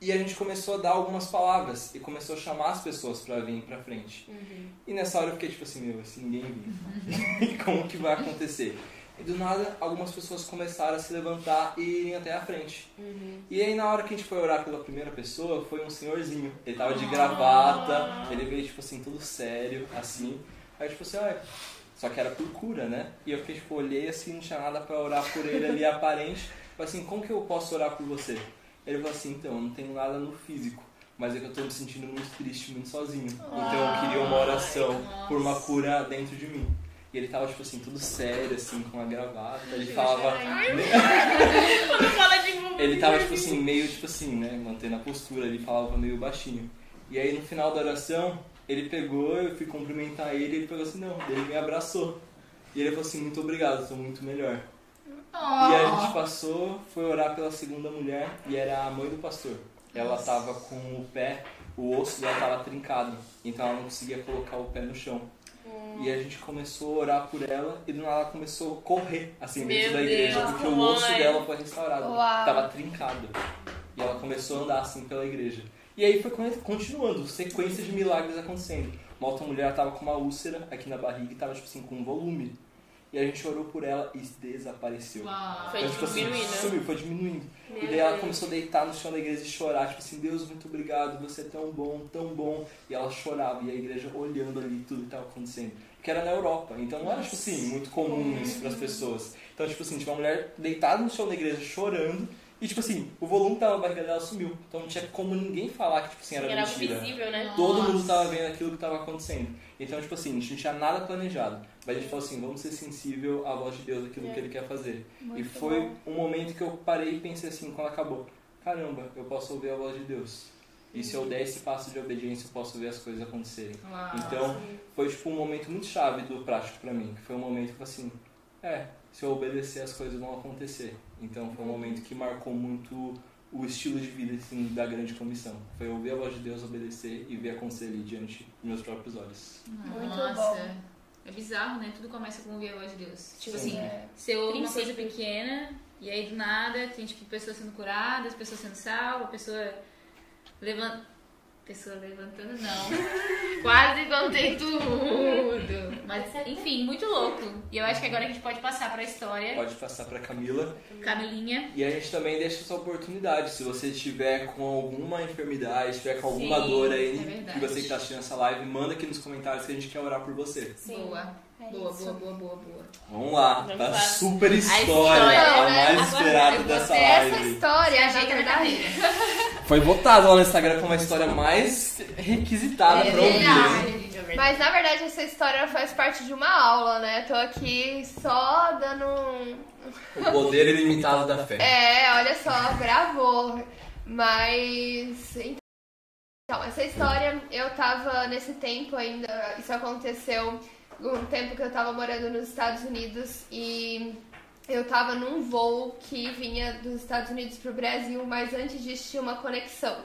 e a gente começou a dar algumas palavras e começou a chamar as pessoas pra vir pra frente. E nessa hora eu fiquei tipo assim, meu, se ninguém vir, como que vai acontecer? E do nada, algumas pessoas começaram a se levantar e irem até a frente. E aí na hora que a gente foi orar pela primeira pessoa, foi um senhorzinho. Ele tava de gravata, ele veio tipo assim, todo sério, assim. Aí tipo assim, olha, Só que era por cura, né? E eu fiquei, tipo, olhei assim, não tinha nada pra orar por ele ali aparente. Falei assim, como que eu posso orar por você? Ele falou assim, então, eu não tenho nada no físico, mas é que eu tô me sentindo muito triste, muito sozinho. Então eu queria uma oração por uma cura dentro de mim. E ele tava, tipo assim, tudo sério, assim, com a gravata. Ele falava. Ele tava, tipo assim, meio, tipo assim, né? Mantendo a postura, ele falava meio baixinho. E aí no final da oração, ele pegou, eu fui cumprimentar ele, ele pegou assim, não, ele me abraçou. E ele falou assim, muito obrigado, estou muito melhor. E a gente passou, foi orar pela segunda mulher, e era a mãe do pastor. Ela tava com o pé, o osso dela tava trincado, então ela não conseguia colocar o pé no chão. E a gente começou a orar por ela e do nada ela começou a correr assim dentro Meu da igreja, Deus, porque o osso dela foi restaurado. Uau. Tava trincado. E ela começou a andar assim pela igreja. E aí foi con- continuando, sequência de milagres acontecendo. Uma outra mulher tava com uma úlcera aqui na barriga e tava tipo assim com um volume. E a gente orou por ela e desapareceu. Uau. Foi Então, tipo assim, diminuindo. sumiu, foi diminuindo. Meu e daí ela começou a deitar no chão da igreja e chorar, tipo assim, Deus, muito obrigado, você é tão bom, tão bom. E ela chorava, e a igreja olhando ali tudo que estava acontecendo. Porque era na Europa, então não era, tipo assim, muito comum isso para as pessoas. Então, tipo assim, tinha uma mulher deitada no chão da igreja chorando, e tipo assim, o volume na barriga dela sumiu. Então não tinha como ninguém falar que, tipo assim, era, Era mentira. visível, né? Todo mundo Nossa. tava vendo aquilo que tava acontecendo. Então, tipo assim, a gente não tinha nada planejado. Mas a gente falou assim, vamos ser sensível à voz de Deus, aquilo É. que Ele quer fazer. Muito e foi bom. um momento que eu parei e pensei assim, quando acabou. Caramba, eu posso ouvir a voz de Deus. E se eu der esse passo de obediência, eu posso ver as coisas acontecerem. Uau. Então, foi tipo um momento muito chave do prático pra mim. que Foi um momento que assim, é, se eu obedecer as coisas vão acontecer. Então foi um momento que marcou muito o estilo de vida assim, da grande comissão. Foi ouvir a voz de Deus, obedecer e ver acontecer ali diante dos meus próprios olhos. Muito Nossa. bom. É bizarro, né? Tudo começa com ouvir a voz de Deus. Tipo Sim. assim, É. você ouve uma coisa pequena e aí do nada tem tipo pessoas sendo curadas, pessoas sendo salvas, pessoa levanta. Pessoa levantando, não. Quase contei tudo. Mas, enfim, muito louco. E eu acho que agora a gente pode passar pra história. Pode passar pra Camila. Camilinha. E a gente também deixa essa oportunidade. Se você estiver com alguma enfermidade, estiver com alguma Sim, dor é aí, verdade. que você que está assistindo essa live, manda aqui nos comentários que a gente quer orar por você. Sim. Boa. É boa, isso. boa, boa, boa, boa. Vamos lá, Vamos tá lá. super história, história, a né? mais Agora esperada dessa gostei. Essa live. história, ajeita na verdade. Foi votado lá no Instagram como a história mais requisitada É pra ouvir. verdade. Mas na verdade essa história faz parte de uma aula, né? Tô aqui só dando um. O poder ilimitado da fé. É, olha só, gravou. Mas. Então, essa história, eu tava nesse tempo ainda. Isso aconteceu um tempo que eu tava morando nos Estados Unidos e eu tava num voo que vinha dos Estados Unidos pro Brasil, mas antes disso tinha uma conexão.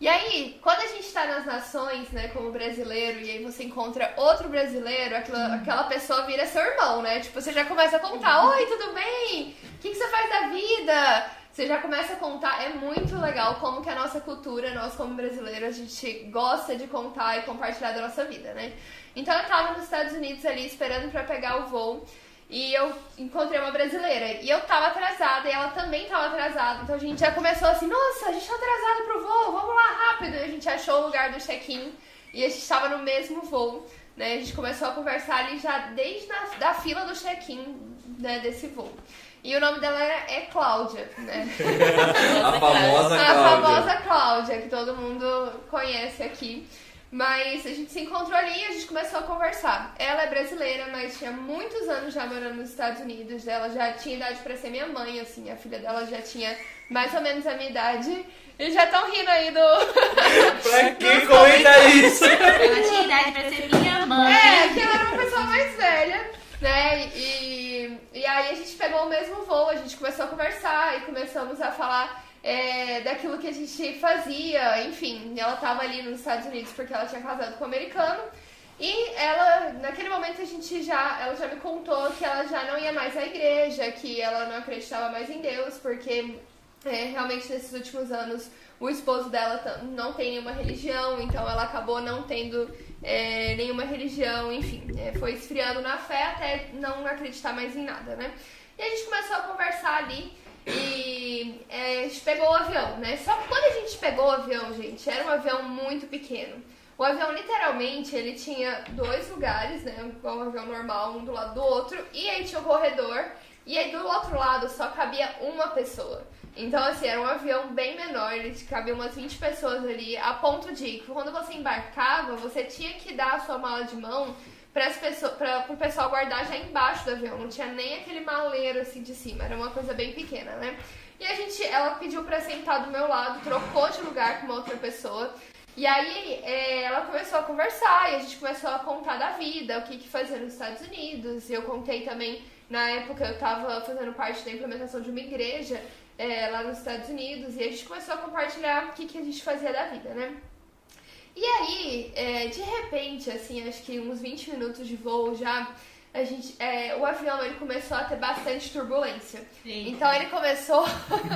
E aí, quando a gente tá nas nações, né, como brasileiro, e aí você encontra outro brasileiro, aquela, aquela pessoa vira seu irmão, né? Tipo, você já começa a contar, oi, tudo bem? O que, que você faz da vida? Você já começa a contar, é muito legal como que a nossa cultura, nós como brasileiros, a gente gosta de contar e compartilhar da nossa vida, né? Então eu tava nos Estados Unidos ali esperando pra pegar o voo e eu encontrei uma brasileira e eu tava atrasada e ela também tava atrasada. Então a gente já começou assim, nossa, a gente tá atrasado pro voo, vamos lá rápido. E a gente achou o lugar do check-in e a gente tava no mesmo voo, né? A gente começou a conversar ali já desde a da fila do check-in né, desse voo. E o nome dela é, é Cláudia, né? A famosa A Cláudia. famosa Cláudia, que todo mundo conhece aqui. Mas a gente se encontrou ali e a gente começou a conversar. Ela é brasileira, mas tinha muitos anos já morando nos Estados Unidos. Ela já tinha idade pra ser minha mãe, assim. A filha dela já tinha mais ou menos a minha idade. E já estão rindo aí do. Pra que comenta isso? Ela tinha idade pra ser minha mãe. É, que ela era uma pessoa mais velha, né? E, e aí a gente pegou o mesmo voo, a gente começou a conversar e começamos a falar é, daquilo que a gente fazia, enfim. Ela tava ali nos Estados Unidos porque ela tinha casado com um americano. E ela, naquele momento a gente já, ela já me contou que ela já não ia mais à igreja, que ela não acreditava mais em Deus, porque é, realmente nesses últimos anos o esposo dela não tem nenhuma religião, então ela acabou não tendo é, nenhuma religião, enfim, é, foi esfriando na fé até não acreditar mais em nada, né? E a gente começou a conversar ali e é, a gente pegou o avião, né? Só que quando a gente pegou o avião, gente, era um avião muito pequeno. O avião, literalmente, ele tinha dois lugares, né? Igual um avião normal, um do lado do outro. E aí tinha o corredor. E aí do outro lado só cabia uma pessoa. Então, assim, era um avião bem menor, ele cabia umas 20 pessoas ali, a ponto de que quando você embarcava, você tinha que dar a sua mala de mão para o pessoal guardar já embaixo do avião. Não tinha nem aquele maleiro assim de cima, era uma coisa bem pequena, né? E a gente, ela pediu para sentar do meu lado, trocou de lugar com uma outra pessoa. E aí é, ela começou a conversar e a gente começou a contar da vida, o que, que fazia nos Estados Unidos. Eu contei também, na época eu estava fazendo parte da implementação de uma igreja é, lá nos Estados Unidos e a gente começou a compartilhar o que, que a gente fazia da vida, né? E aí, é, de repente, assim, acho que uns 20 minutos de voo já, a gente, é, o avião ele começou a ter bastante turbulência. Sim. Então ele começou,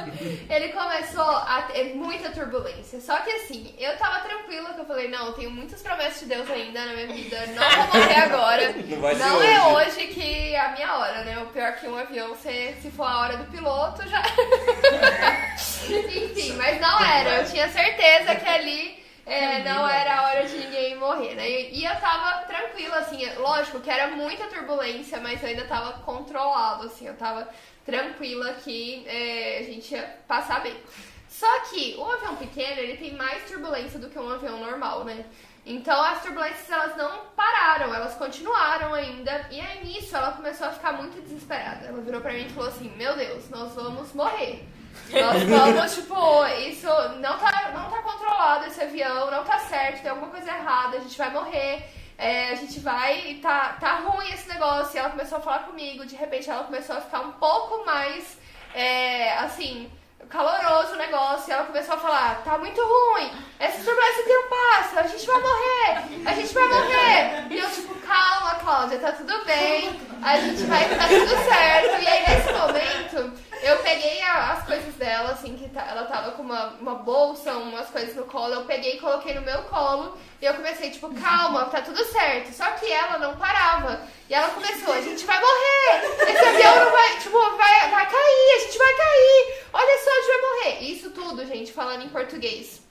ele começou a ter muita turbulência. Só que assim, eu tava tranquila, que eu falei, não, eu tenho muitas promessas de Deus ainda na minha vida, não vou morrer agora. Não vai ser Não é hoje. hoje que é a minha hora, né? O pior que um avião, se, se for a hora do piloto, já. Enfim, mas não era. Eu tinha certeza que ali é, não era a hora de ninguém morrer, né? E, eu tava tranquila, assim, lógico que era muita turbulência, mas eu ainda tava controlado, assim, eu tava tranquila que é, a gente ia passar bem. Só que o avião pequeno, ele tem mais turbulência do que um avião normal, né? Então as turbulências elas não pararam, elas continuaram ainda. E aí nisso ela começou a ficar muito desesperada. Ela virou pra mim e falou assim: Meu Deus, nós vamos morrer. Nós vamos, tipo, isso não tá, não tá controlado esse avião, não tá certo, tem alguma coisa errada, a gente vai morrer. é, a gente vai, tá, tá ruim esse negócio. E ela começou a falar comigo, de repente ela começou a ficar um pouco mais, é, assim, caloroso o negócio. E ela começou a falar: tá muito ruim, essa turbulência que não passa, a gente vai morrer, a gente vai morrer. E eu, tipo, calma, Cláudia, tá tudo bem, a gente vai, tá tudo certo. E aí, nesse momento, eu peguei a- as coisas dela, assim, que tá- ela tava com uma, uma bolsa, umas coisas no colo, eu peguei e coloquei no meu colo. E eu comecei, tipo, calma, tá tudo certo. Só que ela não parava. E ela começou, a gente vai morrer! Esse avião não vai, tipo, vai, vai cair, a gente vai cair! Olha só, a gente vai morrer! Isso tudo, gente, falando em português.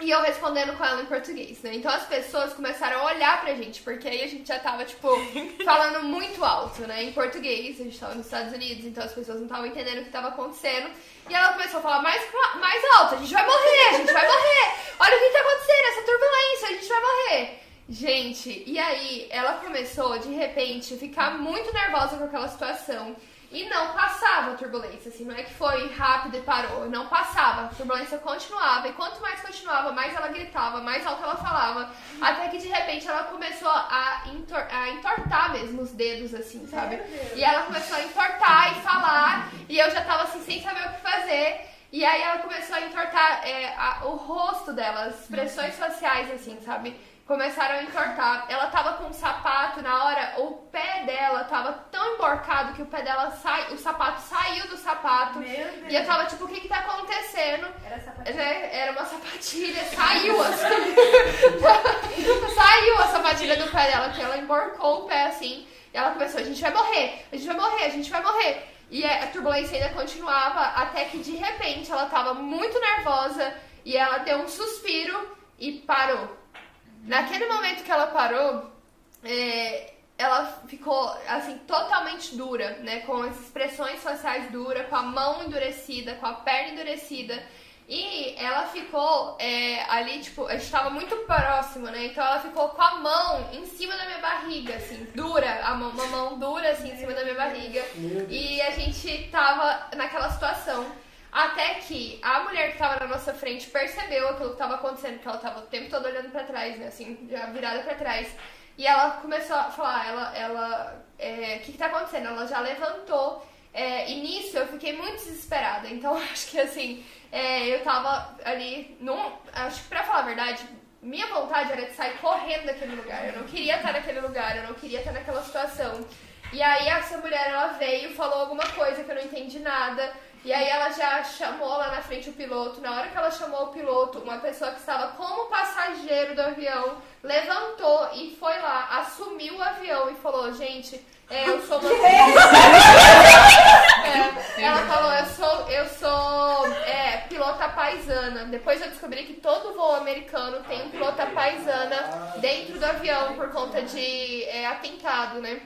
E eu respondendo com ela em português, né? Então as pessoas começaram a olhar pra gente, porque aí a gente já tava, tipo, falando muito alto, né? Em português, a gente tava nos Estados Unidos, então as pessoas não estavam entendendo o que tava acontecendo. E ela começou a falar mais, mais alto, a gente vai morrer, a gente vai morrer! Olha o que tá acontecendo, essa turbulência, a gente vai morrer! Gente, e aí ela começou, de repente, a ficar muito nervosa com aquela situação. E não passava a turbulência, assim, não é que foi rápido e parou, não passava, a turbulência continuava, e quanto mais continuava, mais ela gritava, mais alto ela falava, até que de repente ela começou a, entor a entortar mesmo os dedos, assim, sabe? E ela começou a entortar e falar, e eu já tava assim, sem saber o que fazer, e aí ela começou a entortar é, a- o rosto dela, as expressões faciais, assim, sabe? Começaram a entortar. Ela tava com um sapato na hora, o pé dela tava tão emborcado que o pé dela sai, o sapato saiu do sapato. E eu tava tipo, o que que tá acontecendo? Era sapatilha. Né? Era uma sapatilha, saiu assim. saiu a sapatilha do pé dela, que ela emborcou o pé assim. E ela começou, a gente vai morrer, a gente vai morrer, a gente vai morrer. E a a turbulência ainda continuava, até que de repente ela tava muito nervosa e ela deu um suspiro e parou. Naquele momento que ela parou, é, ela ficou assim totalmente dura, né, com as expressões faciais duras, com a mão endurecida, com a perna endurecida. E ela ficou é, ali, tipo, a gente tava muito próximo, né? Então ela ficou com a mão em cima da minha barriga, assim, dura, a mão, uma mão dura, assim, em cima da minha barriga. E a gente tava naquela situação. Até que a mulher que tava na nossa frente percebeu aquilo que tava acontecendo, que ela tava o tempo todo olhando pra trás, né? Assim, já virada pra trás. E ela começou a falar, ela, ela, é, o que que tá acontecendo? Ela já levantou. é, e nisso eu fiquei muito desesperada. Então acho que assim, é, eu tava ali, num, acho que pra falar a verdade, minha vontade era de sair correndo daquele lugar. Eu não queria estar naquele lugar, eu não queria estar naquela situação. E aí essa mulher, ela veio, falou alguma coisa que eu não entendi nada. E aí ela já chamou lá na frente o piloto. Na hora que ela chamou o piloto, uma pessoa que estava como passageiro do avião levantou e foi lá, assumiu o avião e falou, gente, é, eu sou uma. É, ela falou, eu sou, eu sou é, piloto pilota paisana. Depois eu descobri que todo voo americano tem um pilota paisana dentro do avião por conta de é, atentado, né?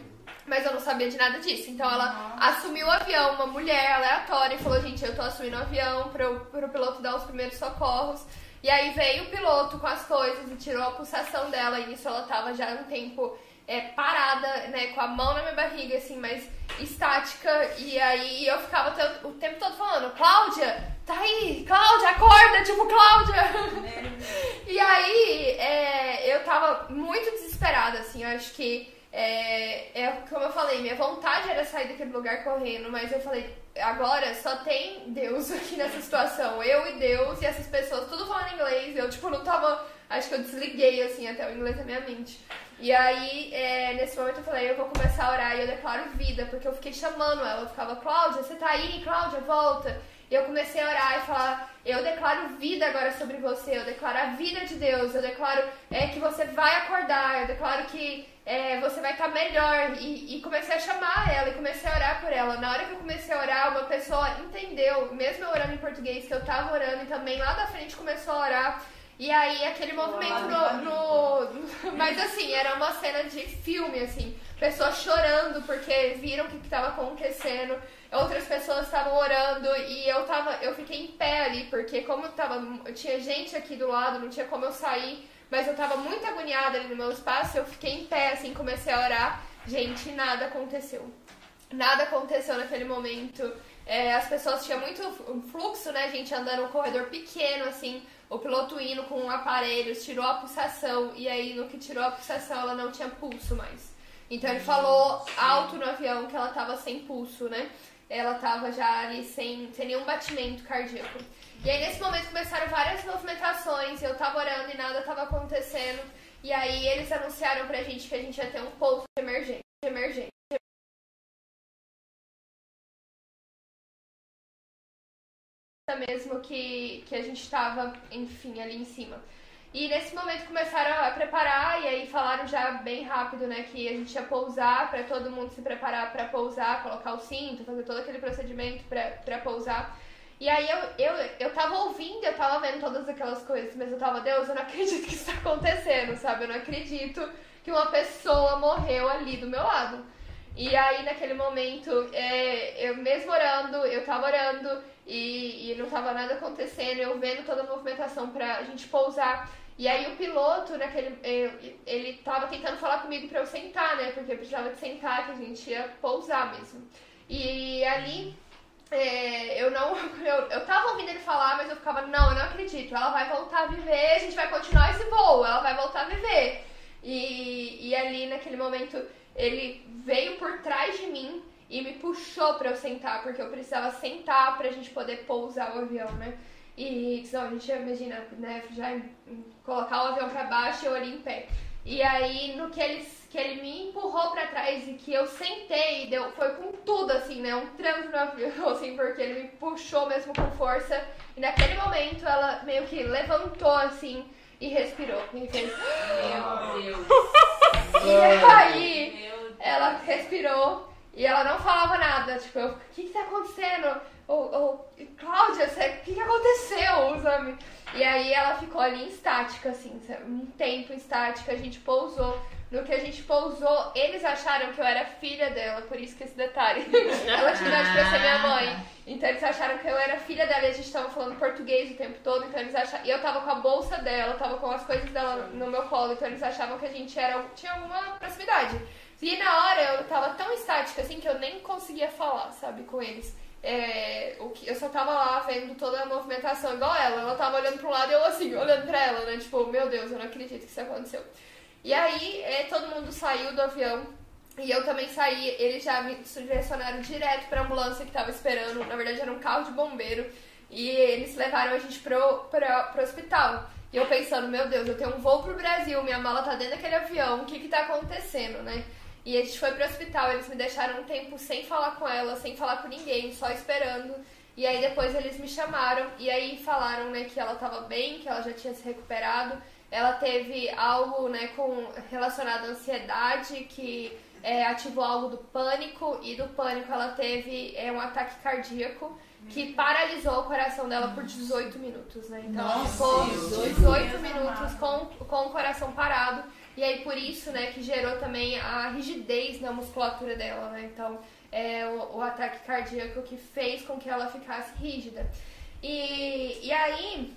Mas eu não sabia de nada disso. Então ela assumiu o avião, uma mulher aleatória, e falou: Gente, eu tô assumindo o avião pro, pro piloto dar os primeiros socorros. E aí veio o piloto com as coisas e tirou a pulsação dela. E isso ela tava já um tempo é, parada, né, com a mão na minha barriga, assim, mas estática. E aí eu ficava o o tempo todo falando: Cláudia, tá aí, Cláudia, acorda, tipo, Cláudia. e aí é, eu tava muito desesperada, assim, eu acho que. É, é como eu falei, minha vontade era sair daquele lugar correndo, mas eu falei, agora só tem Deus aqui nessa situação. Eu e Deus e essas pessoas, tudo falando inglês. Eu, tipo, não tava. Acho que eu desliguei, assim, até o inglês da minha mente. E aí, é, nesse momento eu falei, eu vou começar a orar e eu declaro vida, porque eu fiquei chamando ela. Eu ficava, Cláudia, você tá aí? Cláudia, volta. E eu comecei a orar e falar, eu declaro vida agora sobre você, eu declaro a vida de Deus, eu declaro é, que você vai acordar, eu declaro que é, você vai estar melhor. E, e, comecei a chamar ela e comecei a orar por ela. Na hora que eu comecei a orar, uma pessoa entendeu, mesmo eu orando em português, que eu tava orando e também lá da frente começou a orar. E aí aquele movimento no, no, Mas assim, era uma cena de filme, assim. Pessoas chorando porque viram o que estava acontecendo. Outras pessoas estavam orando e eu tava. Eu fiquei em pé ali, porque como tava. Tinha gente aqui do lado, não tinha como eu sair mas eu tava muito agoniada ali no meu espaço, eu fiquei em pé, assim, comecei a orar. Gente, nada aconteceu. Nada aconteceu naquele momento. É, as pessoas tinham muito fluxo, né? Gente andando um corredor pequeno, assim, o piloto indo com aparelhos, tirou a pulsação, e aí no que tirou a pulsação ela não tinha pulso mais. Então ele falou alto no avião que ela tava sem pulso, né? Ela tava já ali sem, sem nenhum batimento cardíaco. E aí nesse momento começaram várias movimentações, eu tava orando e nada tava acontecendo. E aí eles anunciaram pra gente que a gente ia ter um pouso de emergência. De emergência. mesmo que, que a gente estava, enfim, ali em cima. E nesse momento começaram a preparar e aí falaram já bem rápido, né, que a gente ia pousar para todo mundo se preparar para pousar, colocar o cinto, fazer todo aquele procedimento para pousar. E aí eu, eu, eu tava ouvindo, eu tava vendo todas aquelas coisas, mas eu tava, Deus, eu não acredito que isso tá acontecendo, sabe? Eu não acredito que uma pessoa morreu ali do meu lado. E aí, naquele momento, é, eu mesmo orando, eu tava orando e, e não tava nada acontecendo, eu vendo toda a movimentação pra gente pousar. E aí o piloto, naquele, ele, ele tava tentando falar comigo pra eu sentar, né? Porque eu precisava de sentar, que a gente ia pousar mesmo. E ali é, eu não. Eu, eu tava ouvindo ele falar, mas eu ficava, não, eu não acredito. Ela vai voltar a viver, a gente vai continuar esse voo, ela vai voltar a viver. E, e ali naquele momento ele veio por trás de mim e me puxou para eu sentar, porque eu precisava sentar pra gente poder pousar o avião, né? E senão a gente imagina, né, já colocar o avião para baixo e eu ali em pé. E aí, no que ele, que ele me empurrou para trás e que eu sentei, deu, foi com tudo, assim, né? Um tranco no avião, assim, porque ele me puxou mesmo com força. E naquele momento, ela meio que levantou, assim, e respirou. E fez... Meu Deus! E aí, ela respirou e ela não falava nada. Tipo, o que que tá acontecendo? Ou, ou Cláudia, o que que aconteceu, sabe? E aí ela ficou ali em estática, assim, um tempo em estática, a gente pousou. No que a gente pousou, eles acharam que eu era filha dela, por isso que esse detalhe. ela tinha idade pra ser minha mãe. Então eles acharam que eu era filha dela e a gente tava falando português o tempo todo, então eles acharam. E eu tava com a bolsa dela, tava com as coisas dela no meu colo, então eles achavam que a gente era. tinha alguma proximidade. E na hora eu tava tão estática assim que eu nem conseguia falar, sabe, com eles. É, o que, eu só tava lá vendo toda a movimentação igual ela. Ela tava olhando pro lado e eu assim, olhando pra ela, né? Tipo, meu Deus, eu não acredito que isso aconteceu. E aí, é, todo mundo saiu do avião. E eu também saí, eles já me direcionaram direto pra ambulância que tava esperando. Na verdade, era um carro de bombeiro. E eles levaram a gente pro, pro, hospital. E eu pensando, meu Deus, eu tenho um voo pro Brasil, minha mala tá dentro daquele avião, o que que tá acontecendo, né? E a gente foi pro hospital, eles me deixaram um tempo sem falar com ela, sem falar com ninguém, só esperando. E aí depois eles me chamaram e aí falaram, né, que ela estava bem, que ela já tinha se recuperado. Ela teve algo, né, com relacionado à ansiedade que é, ativou algo do pânico e do pânico ela teve é, um ataque cardíaco. que paralisou o coração dela por 18 minutos, né? Então ela Nossa, ficou 18 18 minutos com, com o coração parado. E aí por isso, né, que gerou também a rigidez na musculatura dela, né? Então, é o, o ataque cardíaco que fez com que ela ficasse rígida. E, e aí,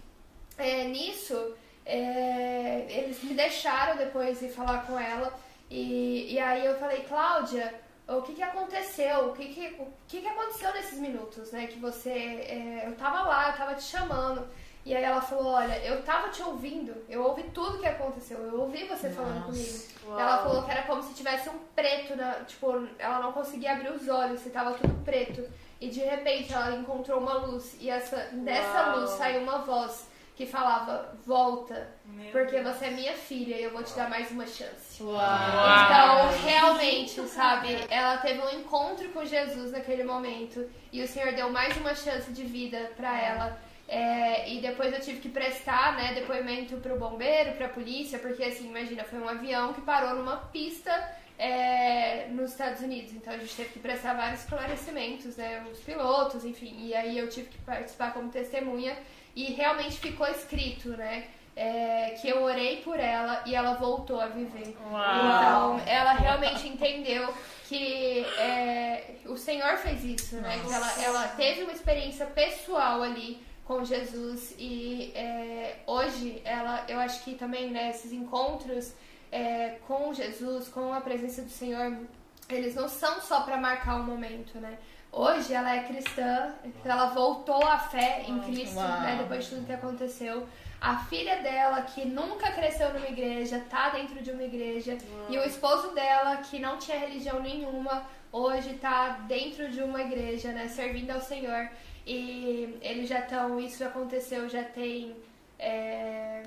é, nisso, é, eles me deixaram depois ir falar com ela. E, e aí eu falei, Cláudia, o que, que aconteceu? O que, que, o que, que aconteceu nesses minutos, né? Que você. é, eu tava lá, eu tava te chamando. E aí ela falou, olha, eu tava te ouvindo, eu ouvi tudo que aconteceu, eu ouvi você falando comigo. Ela falou que era como se tivesse um preto, na, tipo, ela não conseguia abrir os olhos, e tava tudo preto. E de repente ela encontrou uma luz, e essa, dessa luz saiu uma voz que falava, volta, porque você é minha filha e eu vou te dar mais uma chance. Então, realmente, sabe, ela teve um encontro com Jesus naquele momento e o Senhor deu mais uma chance de vida pra ela. É, e depois eu tive que prestar, né, depoimento pro bombeiro, pra polícia, porque assim, imagina, foi um avião que parou numa pista é, nos Estados Unidos. Então a gente teve que prestar vários esclarecimentos, né, os pilotos, enfim. E aí eu tive que participar como testemunha e realmente ficou escrito, né, é, que eu orei por ela e ela voltou a viver. Então, ela realmente entendeu que é, o Senhor fez isso, né? Que ela, ela teve uma experiência pessoal ali com Jesus e é, hoje ela, eu acho que também né, esses encontros é, com Jesus, com a presença do Senhor, eles não são só para marcar um momento, né? Hoje ela é cristã, ela voltou à fé em Cristo, né, depois de tudo que aconteceu. A filha dela, que nunca cresceu numa igreja, tá dentro de uma igreja. E o esposo dela, que não tinha religião nenhuma, hoje tá dentro de uma igreja, né? Servindo ao Senhor. E eles já estão. Isso aconteceu já tem. é,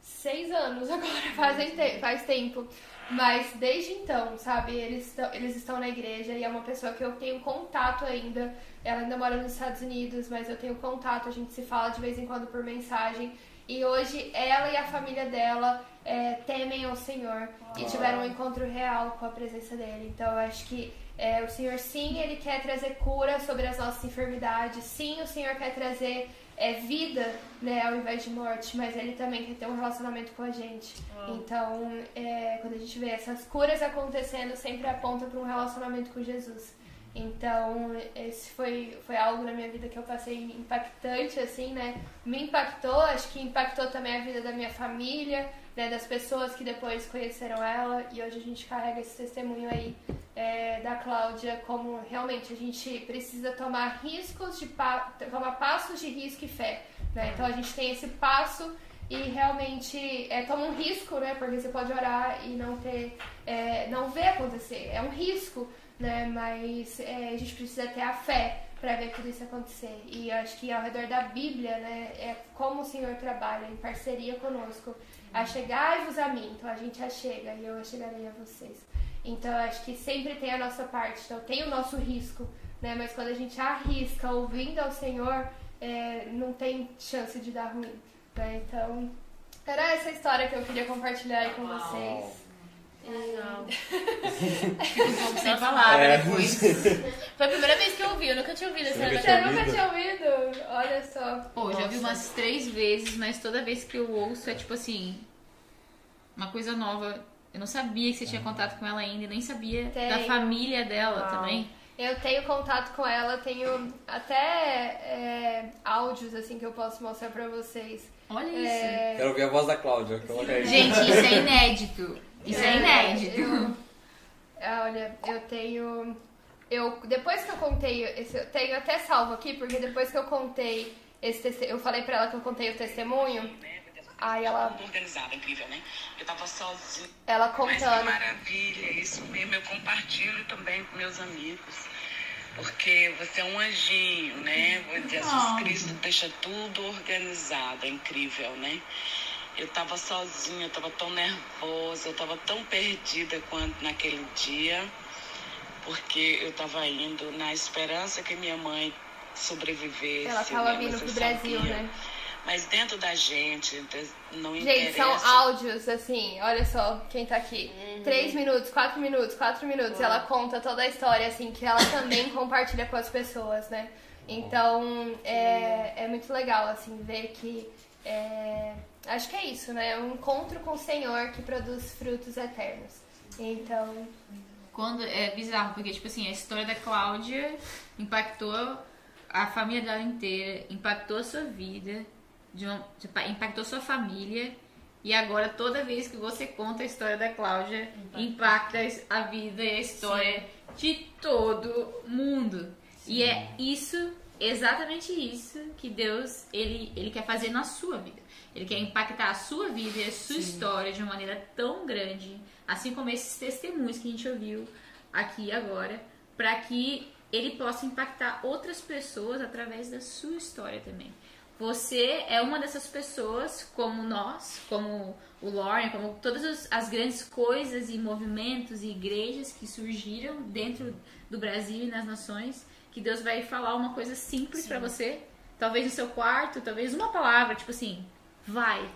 seis anos agora, te- faz tempo. Mas desde então, sabe, eles, estão- eles estão na igreja e é uma pessoa que eu tenho contato ainda. Ela ainda mora nos Estados Unidos, mas eu tenho contato, a gente se fala de vez em quando por mensagem. E hoje ela e a família dela é, temem ao Senhor e tiveram um encontro real com a presença dele. Então eu acho que é, o Senhor sim, ele quer trazer cura sobre as nossas enfermidades. Sim, o Senhor quer trazer é, vida, né, ao invés de morte, mas ele também quer ter um relacionamento com a gente. Então, é, quando a gente vê essas curas acontecendo, sempre aponta para um relacionamento com Jesus. Então, esse foi, foi algo na minha vida que eu passei impactante, assim, né? Me impactou, acho que impactou também a vida da minha família, né? Das pessoas que depois conheceram ela. E hoje a gente carrega esse testemunho aí é, da Cláudia, como realmente a gente precisa tomar riscos, de pa tomar passos de risco e fé, né? Então, a gente tem esse passo e realmente é, toma um risco, né? Porque você pode orar e não ter, é, não ver acontecer. É um risco, né? Mas é, a gente precisa ter a fé para ver tudo isso acontecer. E eu acho que ao redor da Bíblia, né? É como o Senhor trabalha em parceria conosco. Achegai-vos a mim, então a gente achega e eu achegarei a vocês. Então eu acho que sempre tem a nossa parte, então tem o nosso risco, né? Mas quando a gente arrisca ouvindo ao Senhor, é, não tem chance de dar ruim. Né? Então, era essa história que eu queria compartilhar aí com vocês. Fico pouco sem palavras É. Foi a primeira vez que eu ouvi, eu nunca tinha ouvido essa Você tinha nunca tinha ouvido? Olha só. Pô, já vi umas três vezes, mas toda vez que eu ouço é tipo assim. Uma coisa nova. Eu não sabia que você tinha contato com ela ainda, nem sabia Tem. da família dela também. Eu tenho contato com ela, tenho até é, áudios assim que eu posso mostrar pra vocês. Olha isso. É, Quero ouvir a voz da Cláudia. Coloca aí. Gente, isso é inédito. Isso é, É, inédito. eu- olha, eu tenho. Eu, depois que eu contei, esse, eu tenho até salvo aqui, porque depois que eu contei esse eu falei pra ela que eu contei o testemunho, aí ela, organizada, incrível, né? Eu tava sozinha. ela Mas que contando. maravilha, isso mesmo, eu compartilho também com meus amigos. Porque você é um anjinho, né? Jesus. Cristo deixa tudo organizado, é incrível, né? Eu tava sozinha, eu tava tão nervosa, eu tava tão perdida quanto naquele dia, porque eu tava indo na esperança que minha mãe sobrevivesse. Ela tava né? vindo pro eu Brasil, sabia. né? Mas dentro da gente, não Gente, são interessa. áudios, assim, olha só quem tá aqui. Três minutos, quatro minutos, quatro minutos. Ela conta toda a história, assim, que ela também compartilha com as pessoas, né? Então é, é muito legal assim ver que é, acho que é isso, né? É um encontro com o Senhor que produz frutos eternos. Então Quando, é bizarro, porque, tipo assim, a história da Cláudia impactou a família dela inteira, impactou a sua vida, de uma- impactou sua família. E agora, toda vez que você conta a história da Cláudia, impacta a vida e a história de todo mundo. E é isso, exatamente isso, que Deus ele, ele quer fazer na sua vida. Ele quer impactar a sua vida e a sua história de uma maneira tão grande, assim como esses testemunhos que a gente ouviu aqui agora, para que ele possa impactar outras pessoas através da sua história também. Você é uma dessas pessoas, como nós, como o Lauren, como todas as- as grandes coisas e movimentos e igrejas que surgiram dentro do Brasil e nas nações, que Deus vai falar uma coisa simples pra você, talvez no seu quarto, talvez uma palavra, tipo assim, vai.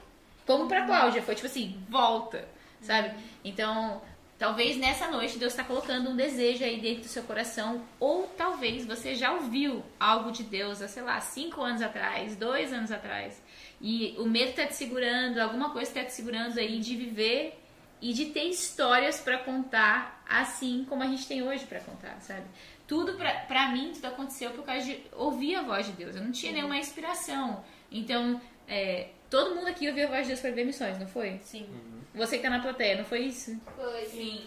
Como pra Cláudia, foi tipo assim, volta, sabe? Então, talvez nessa noite Deus está colocando um desejo aí dentro do seu coração, ou talvez você já ouviu algo de Deus há, sei lá, cinco anos atrás, dois anos atrás, e o medo tá te segurando, alguma coisa tá te segurando aí de viver e de ter histórias pra contar, assim como a gente tem hoje pra contar, sabe? Tudo pra, pra mim, tudo aconteceu por causa de ouvir a voz de Deus. Eu não tinha nenhuma inspiração. Então, é, todo mundo aqui ouviu a voz de Deus pra ver missões, não foi? Sim. Você que tá na plateia, não foi isso? foi. Sim.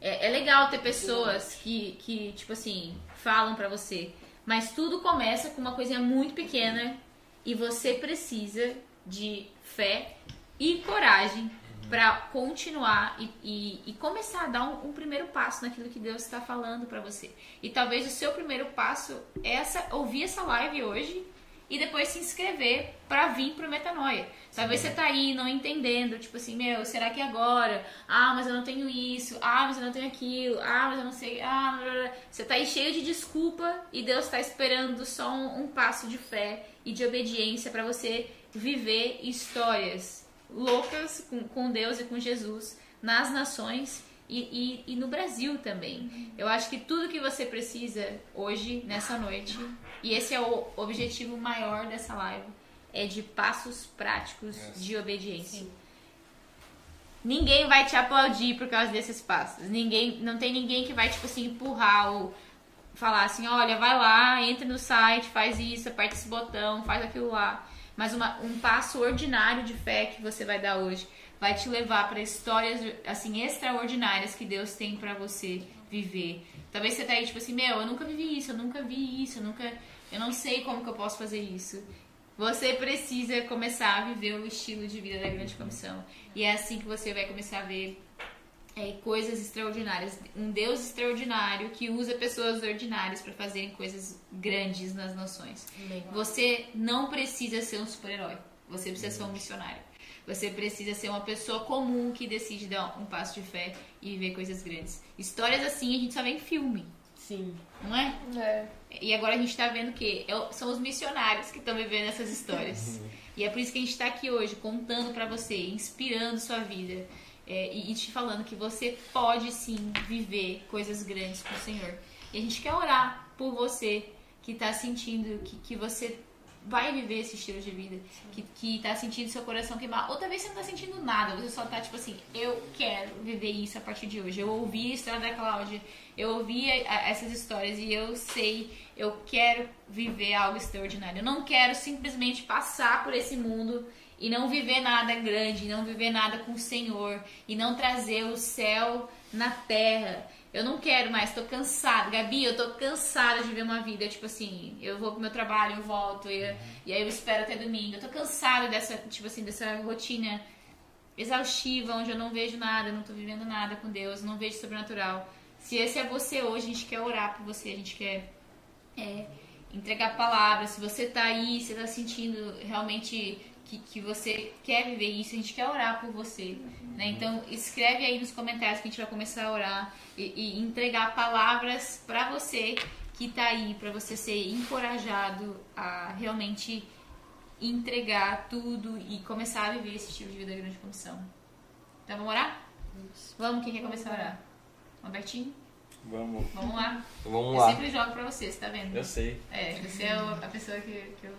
É, é legal ter pessoas que, que, tipo assim, falam pra você. Mas tudo começa com uma coisinha muito pequena e você precisa de fé e coragem pra continuar e, e, e começar a dar um, um primeiro passo naquilo que Deus está falando pra você. E talvez o seu primeiro passo é essa, ouvir essa live hoje e depois se inscrever pra vir pro Metanoia. Talvez você tá aí não entendendo, tipo assim, meu, será que agora? Ah, mas eu não tenho isso. Ah, mas eu não tenho aquilo. Ah, mas eu não sei. Ah, blá, blá, você tá aí cheio de desculpa e Deus tá esperando só um, um passo de fé e de obediência pra você viver histórias loucas com, com Deus e com Jesus nas nações e, e, e no Brasil também. Eu acho que tudo que você precisa hoje, nessa noite, e esse é o objetivo maior dessa live, é de passos práticos de obediência. Ninguém vai te aplaudir por causa desses passos. Ninguém, não tem ninguém que vai tipo assim empurrar ou falar assim, olha, vai lá, entra no site, faz isso, aperta esse botão, faz aquilo lá. Mas uma- um passo ordinário de fé que você vai dar hoje vai te levar para histórias assim extraordinárias que Deus tem para você viver. Talvez você tá aí tipo assim, meu, eu nunca vivi isso, eu nunca vi isso, eu nunca, eu não sei como que eu posso fazer isso. Você precisa começar a viver o estilo de vida da grande comissão. E é assim que você vai começar a ver é, coisas extraordinárias. Um Deus extraordinário que usa pessoas ordinárias para fazerem coisas grandes nas nações. Você não precisa ser um super-herói. Você precisa ser um missionário. Você precisa ser uma pessoa comum que decide dar um passo de fé e viver coisas grandes. Histórias assim a gente só vê em filme, Sim. não é? É. E agora a gente tá vendo que é são os missionários que estão vivendo essas histórias. e é por isso que a gente tá aqui hoje, contando pra você, inspirando sua vida. É, e, e te falando que você pode sim viver coisas grandes com o Senhor. E a gente quer orar por você que tá sentindo que, que você vai viver esse estilo de vida, que, que tá sentindo seu coração queimar. Ou talvez você não tá sentindo nada, você só tá tipo assim, eu quero viver isso a partir de hoje. Eu ouvi a história da Cláudia, eu ouvi a- essas histórias e eu sei, eu quero viver algo extraordinário. Eu não quero simplesmente passar por esse mundo e não viver nada grande, não viver nada com o Senhor e não trazer o céu na terra. Eu não quero mais, tô cansada. Gabi, eu tô cansada de ver uma vida, tipo assim, eu vou pro meu trabalho, eu volto, e, e aí eu espero até domingo. Eu tô cansada dessa, tipo assim, dessa rotina exaustiva, onde eu não vejo nada, não tô vivendo nada com Deus, não vejo sobrenatural. Se esse é você hoje, a gente quer orar por você, a gente quer é, entregar palavras. Se você tá aí, você tá sentindo realmente que, que você quer viver isso, a gente quer orar por você. Né? Então, escreve aí nos comentários que a gente vai começar a orar e, e entregar palavras pra você que tá aí, pra você ser encorajado a realmente entregar tudo e começar a viver esse estilo de vida da grande comissão. Então, vamos orar? Vamos, quem quer começar a orar? Albertinho? Vamos, Vamos lá. vamos eu lá. sempre jogo pra você, você tá vendo? Eu sei. É, você é a pessoa que, que eu.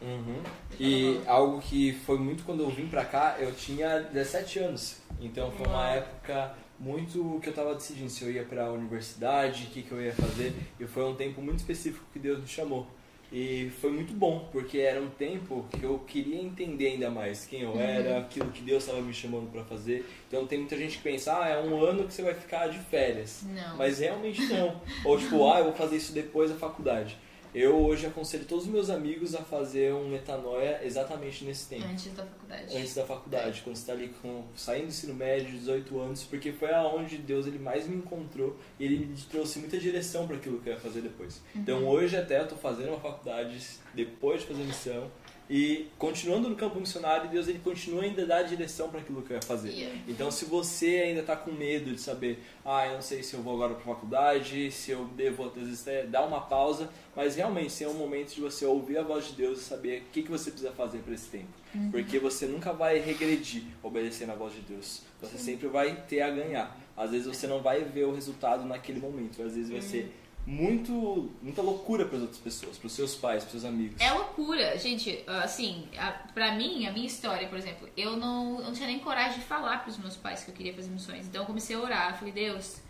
Uhum. E algo que foi muito quando eu vim pra cá, eu tinha 17 anos. Então foi uma época muito que eu tava decidindo se eu ia pra universidade, o que, que eu ia fazer. E foi um tempo muito específico que Deus me chamou. E foi muito bom, porque era um tempo que eu queria entender ainda mais quem eu era, aquilo que Deus estava me chamando pra fazer. Então tem muita gente que pensa, ah, é um ano que você vai ficar de férias. Não. Mas realmente não. Ou tipo, ah, eu vou fazer isso depois da faculdade. Eu hoje aconselho todos os meus amigos a fazer um metanoia exatamente nesse tempo. Antes da faculdade. Antes da faculdade, quando você está ali com, saindo do ensino médio, 18 anos, porque foi aonde Deus ele mais me encontrou e ele me trouxe muita direção para aquilo que eu ia fazer depois. Então hoje até eu estou fazendo uma faculdade depois de fazer missão e continuando no campo missionário, Deus ele continua ainda a dar direção para aquilo que eu ia fazer. Yeah. Então, se você ainda está com medo de saber, ah, eu não sei se eu vou agora para faculdade, se eu devo desistir, dá uma pausa, mas realmente é um momento de você ouvir a voz de Deus e saber o que, que você precisa fazer para esse tempo. Porque você nunca vai regredir obedecendo a voz de Deus. Você sempre vai ter a ganhar. Às vezes você não vai ver o resultado naquele momento, às vezes vai ser muito muita loucura para as outras pessoas, para os seus pais, para os seus amigos. É loucura, gente. Assim, a, pra mim, a minha história, por exemplo, eu não, eu não tinha nem coragem de falar pros meus pais que eu queria fazer missões. Então eu comecei a orar. Falei, Deus,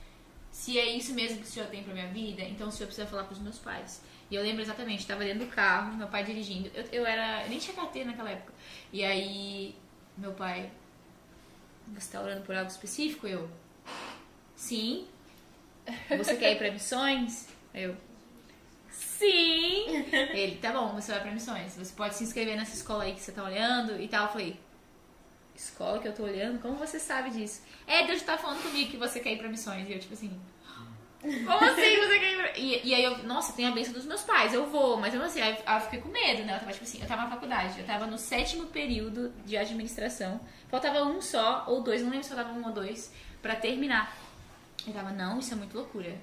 se é isso mesmo que o Senhor tem pra minha vida, então o Senhor precisa falar pros meus pais. E eu lembro exatamente, tava dentro do carro, meu pai dirigindo. Eu, eu era. Eu nem tinha carteira naquela época. E aí, meu pai, você tá orando por algo específico? Eu, sim. Você quer ir pra missões? Eu, sim. Ele, tá bom, você vai pra missões. Você pode se inscrever nessa escola aí que você tá olhando e tal. Eu falei, escola que eu tô olhando? Como você sabe disso? É, Deus tá falando comigo que você quer ir pra missões. E eu, tipo assim, como assim você quer ir pra... E, e aí eu, nossa, tem a bênção dos meus pais, eu vou. Mas eu assim, aí aí eu fiquei com medo, né? Eu tava, tipo assim, eu tava na faculdade, eu tava no sétimo período de administração. Faltava um só, ou dois, não lembro se faltava um ou dois, pra terminar. Eu tava, não, isso é muito loucura.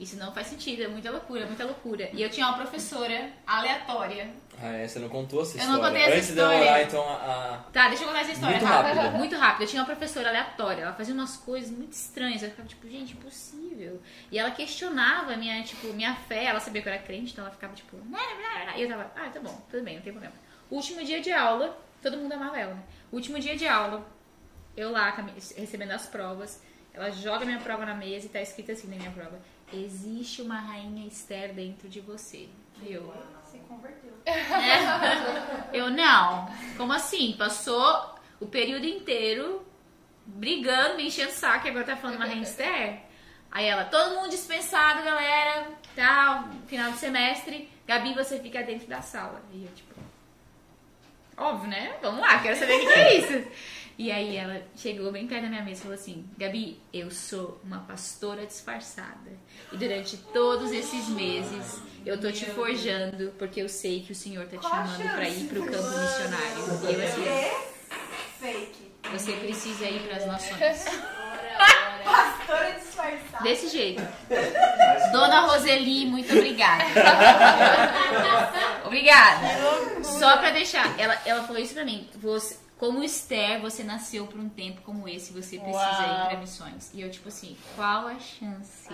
Isso não faz sentido, é muita loucura, muita loucura. E eu tinha uma professora aleatória. Ah, é, você não contou essa Eu história. não contei essa Antes história. de eu orar, então, a, Tá, deixa eu contar essa história Muito rápida. rápida. Muito rápida. Eu tinha uma professora aleatória, ela fazia umas coisas muito estranhas. Eu ficava tipo, gente, impossível. E ela questionava a minha, tipo, minha fé, ela sabia que eu era crente, então ela ficava tipo, "Né, né, né", e eu tava, ah, tá bom, tudo bem, não tem problema. Último dia de aula, todo mundo amava ela, né? Último dia de aula, eu lá recebendo as provas, ela joga minha prova na mesa e tá escrito assim na minha prova: Existe uma rainha Esther dentro de você. E eu. Se converteu. É. Eu não. Como assim? Passou o período inteiro brigando, me enchendo o saco e agora tá falando uma rainha Esther? Aí ela, todo mundo dispensado, galera, tal, final de semestre, Gabi, você fica dentro da sala. E eu, tipo, óbvio, né? Vamos lá, quero saber o que é isso. E aí ela chegou bem perto da minha mesa e falou assim, Gabi, eu sou uma pastora disfarçada. E durante todos esses meses eu tô te forjando porque eu sei que o Senhor tá te chamando pra ir pro campo missionário. E eu assim, fake. você precisa ir pras nações. Pastora disfarçada. Desse jeito. Dona Roseli, muito obrigada. obrigada. Só pra deixar, ela, ela falou isso pra mim. Você, como Esther, você nasceu pra um tempo como esse, você precisa ir pra missões. E eu, tipo assim, qual a chance?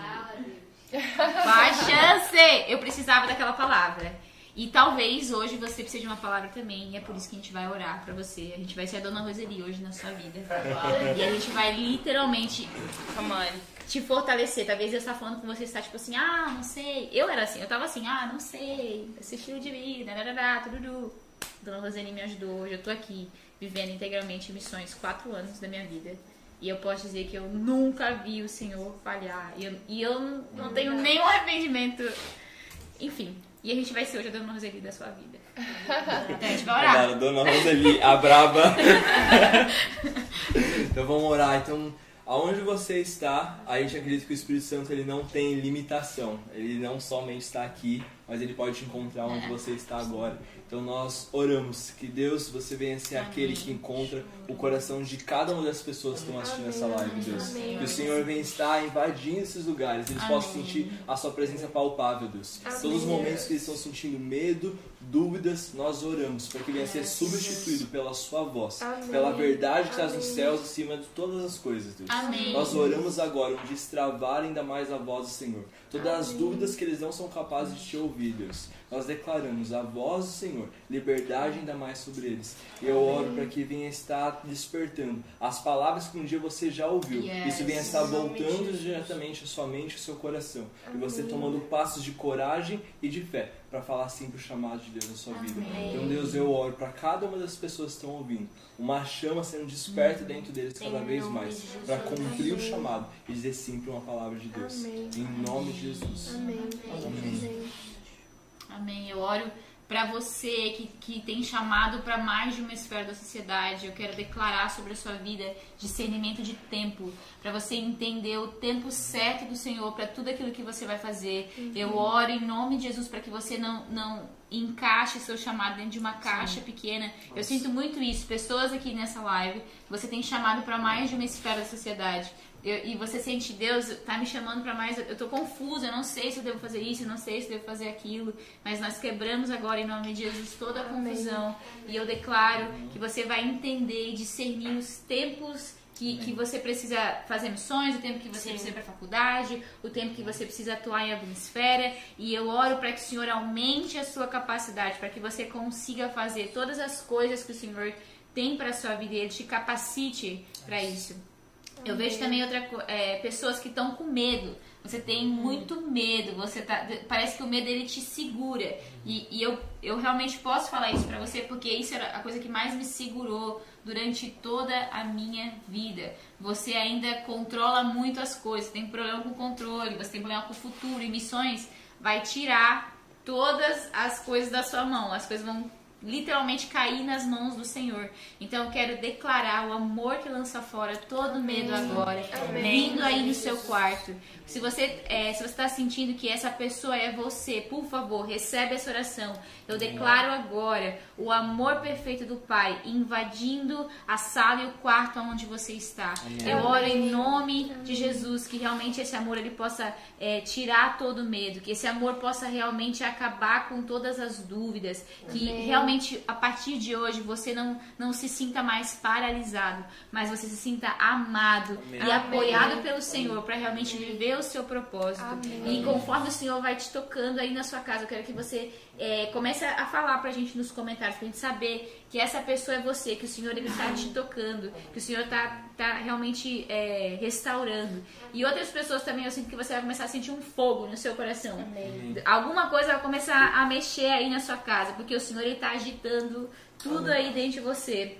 Qual a chance? Eu precisava daquela palavra. E talvez hoje você precise de uma palavra também, e é por isso que a gente vai orar pra você. A gente vai ser a Dona Roseli hoje na sua vida. E a gente vai literalmente te fortalecer. Talvez eu estar falando com você, está tipo assim, ah, não sei. Eu era assim, eu tava assim, ah, não sei, esse estilo de vida, tudo. Dona Rosane me ajudou, hoje eu tô aqui, vivendo integralmente missões, quatro anos da minha vida. E eu posso dizer que eu nunca vi o Senhor falhar. E eu, e eu não- não tenho nenhum arrependimento. Enfim, e a gente vai ser hoje a Dona Roseli da sua vida. Então a gente vai orar. Obrigado, Dona Roseli, a braba. então vamos orar. Então, aonde você está, a gente acredita que o Espírito Santo ele não tem limitação. Ele não somente está aqui mas ele pode te encontrar onde É. você está agora. Então nós oramos que Deus, você venha ser aquele que encontra o coração de cada uma das pessoas que estão assistindo essa live, Deus. Que o Senhor venha estar invadindo esses lugares, eles possam sentir a sua presença palpável, Deus. Todos os momentos que eles estão sentindo medo, dúvidas, nós oramos para que venha ser substituído pela sua voz, pela verdade que está nos céus acima de todas as coisas, Deus. Amém. Nós oramos agora um destravar ainda mais a voz do Senhor. Todas as dúvidas que eles não são capazes de te ouvir, Deus. Nós declaramos a voz do Senhor, liberdade ainda mais sobre eles. E eu oro para que venha estar despertando as palavras que um dia você já ouviu. Yes. Isso venha estar voltando diretamente à sua mente e ao seu coração. E você tomando passos de coragem e de fé para falar sim pro chamado de Deus na sua vida. Então, Deus, eu oro para cada uma das pessoas que estão ouvindo, uma chama sendo desperta dentro deles cada vez mais, para cumprir o chamado e dizer sim para uma palavra de Deus. Em nome de Jesus. Amém. Amém. Eu oro para você que, que tem chamado para mais de uma esfera da sociedade. Eu quero declarar sobre a sua vida discernimento de tempo, para você entender o tempo certo do Senhor para tudo aquilo que você vai fazer. Eu oro em nome de Jesus para que você não, não encaixe seu chamado dentro de uma caixa pequena. Eu sinto muito isso. Pessoas aqui nessa live, você tem chamado para mais de uma esfera da sociedade. Eu- e você sente Deus tá me chamando para mais. Eu tô confusa, eu não sei se eu devo fazer isso, eu não sei se eu devo fazer aquilo. Mas nós quebramos agora em nome de Jesus toda a confusão. E eu declaro que você vai entender e discernir os tempos que, que você precisa fazer missões, o tempo que você precisa ir para faculdade, o tempo que você precisa atuar em alguma esfera. E eu oro para que o Senhor aumente a sua capacidade, para que você consiga fazer todas as coisas que o Senhor tem para sua vida e Ele te capacite para isso. Eu vejo também outra é, pessoas que estão com medo. Você tem muito medo. Você tá, parece que o medo ele te segura. E, e eu, eu realmente posso falar isso pra você porque isso era a coisa que mais me segurou durante toda a minha vida. Você ainda controla muito as coisas. Tem problema com o controle. Você tem problema com o futuro. E missões vai tirar todas as coisas da sua mão. As coisas vão literalmente cair nas mãos do Senhor. Então eu quero declarar o amor que lança fora todo medo agora, vindo aí no seu quarto. Se você é, se você está sentindo que essa pessoa é você, por favor, recebe essa oração. Eu declaro agora o amor perfeito do Pai invadindo a sala e o quarto onde você está. Eu oro em nome de Jesus que realmente esse amor ele possa é, tirar todo o medo, que esse amor possa realmente acabar com todas as dúvidas, que realmente a partir de hoje você não, não se sinta mais paralisado, mas você se sinta amado e apoiado pelo Senhor para realmente viver o seu propósito. E conforme o Senhor vai te tocando aí na sua casa, eu quero que você é, comece a falar pra gente nos comentários, pra gente saber que essa pessoa é você, que o Senhor ele tá te tocando, que o Senhor tá, tá realmente é, restaurando. E outras pessoas também eu sinto que você vai começar a sentir um fogo no seu coração. Alguma coisa vai começar a mexer aí na sua casa, porque o Senhor ele tá agitando tudo aí dentro de você.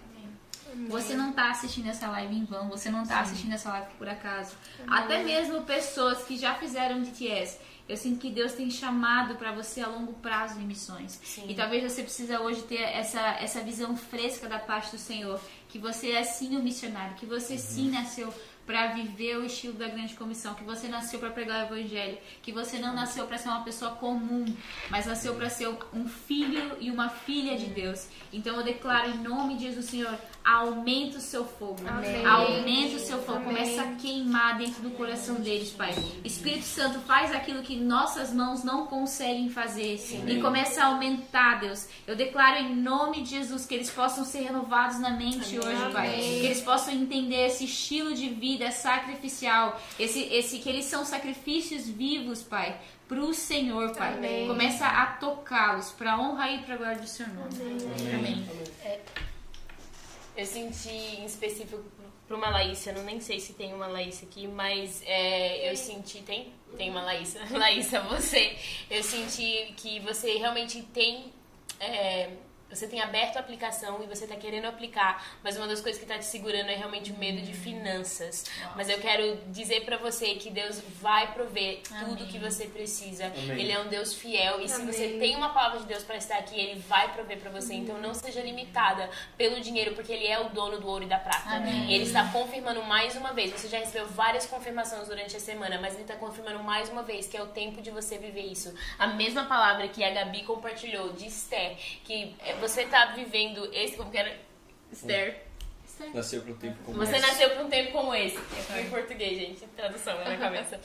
Você não tá assistindo essa live em vão, você não tá assistindo essa live por acaso. Até mesmo pessoas que já fizeram DTS. Eu sinto que Deus tem chamado pra você a longo prazo em missões. E talvez você precisa hoje ter essa, essa visão fresca da parte do Senhor, que você é sim um missionário, que você sim nasceu para viver o estilo da grande comissão, que você nasceu para pregar o evangelho, que você não nasceu para ser uma pessoa comum, mas nasceu para ser um filho e uma filha de Deus. Então eu declaro em nome de Jesus, Senhor, aumenta o seu fogo. Amém. Aumenta o seu fogo, Amém. começa a queimar dentro do coração deles, Pai. Espírito Santo, faz aquilo que nossas mãos não conseguem fazer e começa a aumentar, Deus. Eu declaro em nome de Jesus que eles possam ser renovados na mente hoje, Pai. Que eles possam entender esse estilo de vida sacrificial, esse, esse que eles são sacrifícios vivos, Pai. Pro Senhor, Pai. Amém. Começa a tocá-los pra honra e pra glória do seu nome. Amém. Eu senti em específico para uma Laísa, eu não nem sei se tem uma Laísa aqui, mas é, eu senti, tem? Tem uma Laísa. Laísa, você. Eu senti que você realmente tem é, você tem aberto a aplicação e você está querendo aplicar, mas uma das coisas que está te segurando é realmente o medo de finanças. Mas eu quero dizer para você que Deus vai prover tudo que você precisa. Amém. Ele é um Deus fiel e se Amém. você tem uma palavra de Deus para estar aqui, ele vai prover para você. Então não seja limitada pelo dinheiro, porque ele é o dono do ouro e da prata. Amém. E ele está confirmando mais uma vez. Você já recebeu várias confirmações durante a semana, mas ele está confirmando mais uma vez que é o tempo de você viver isso. A mesma palavra que a Gabi compartilhou de Esther, que é, você está vivendo esse. Como que era? Esther. Esther. Nasceu para um tempo como Você esse. nasceu para um tempo como esse. Fui em português, gente. Tradução na minha cabeça.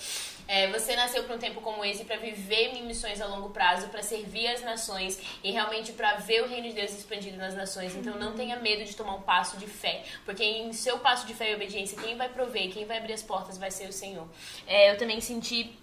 É, você nasceu para um tempo como esse para viver em missões a longo prazo, para servir as nações e realmente para ver o reino de Deus expandido nas nações. Então não tenha medo de tomar um passo de fé, porque em seu passo de fé e obediência, quem vai prover, quem vai abrir as portas vai ser o Senhor. É, eu também senti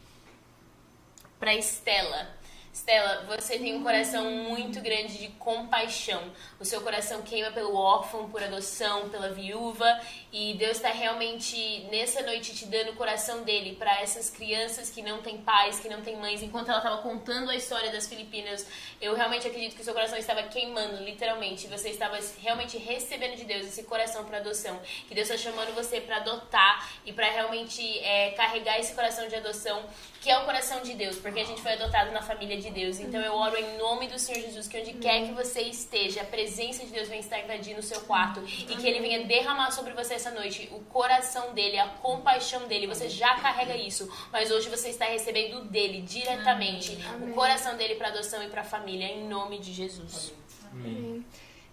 para Estela. Estela, você tem um coração muito grande de compaixão. O seu coração queima pelo órfão, por adoção, pela viúva. E Deus está realmente nessa noite te dando o coração dele para essas crianças que não têm pais, que não têm mães. Enquanto ela estava contando a história das Filipinas, eu realmente acredito que o seu coração estava queimando, literalmente. Você estava realmente recebendo de Deus esse coração para adoção. Que Deus está chamando você para adotar e para realmente é, carregar esse coração de adoção, que é o coração de Deus, porque a gente foi adotado na família de Deus. Então eu oro em nome do Senhor Jesus que onde quer que você esteja, a presença de Deus venha estar invadindo o seu quarto e que ele venha derramar sobre você essa noite o coração dele, a compaixão dele. Você já carrega isso, mas hoje você está recebendo dele diretamente, o coração dele para adoção e para família, em nome de Jesus. Amém.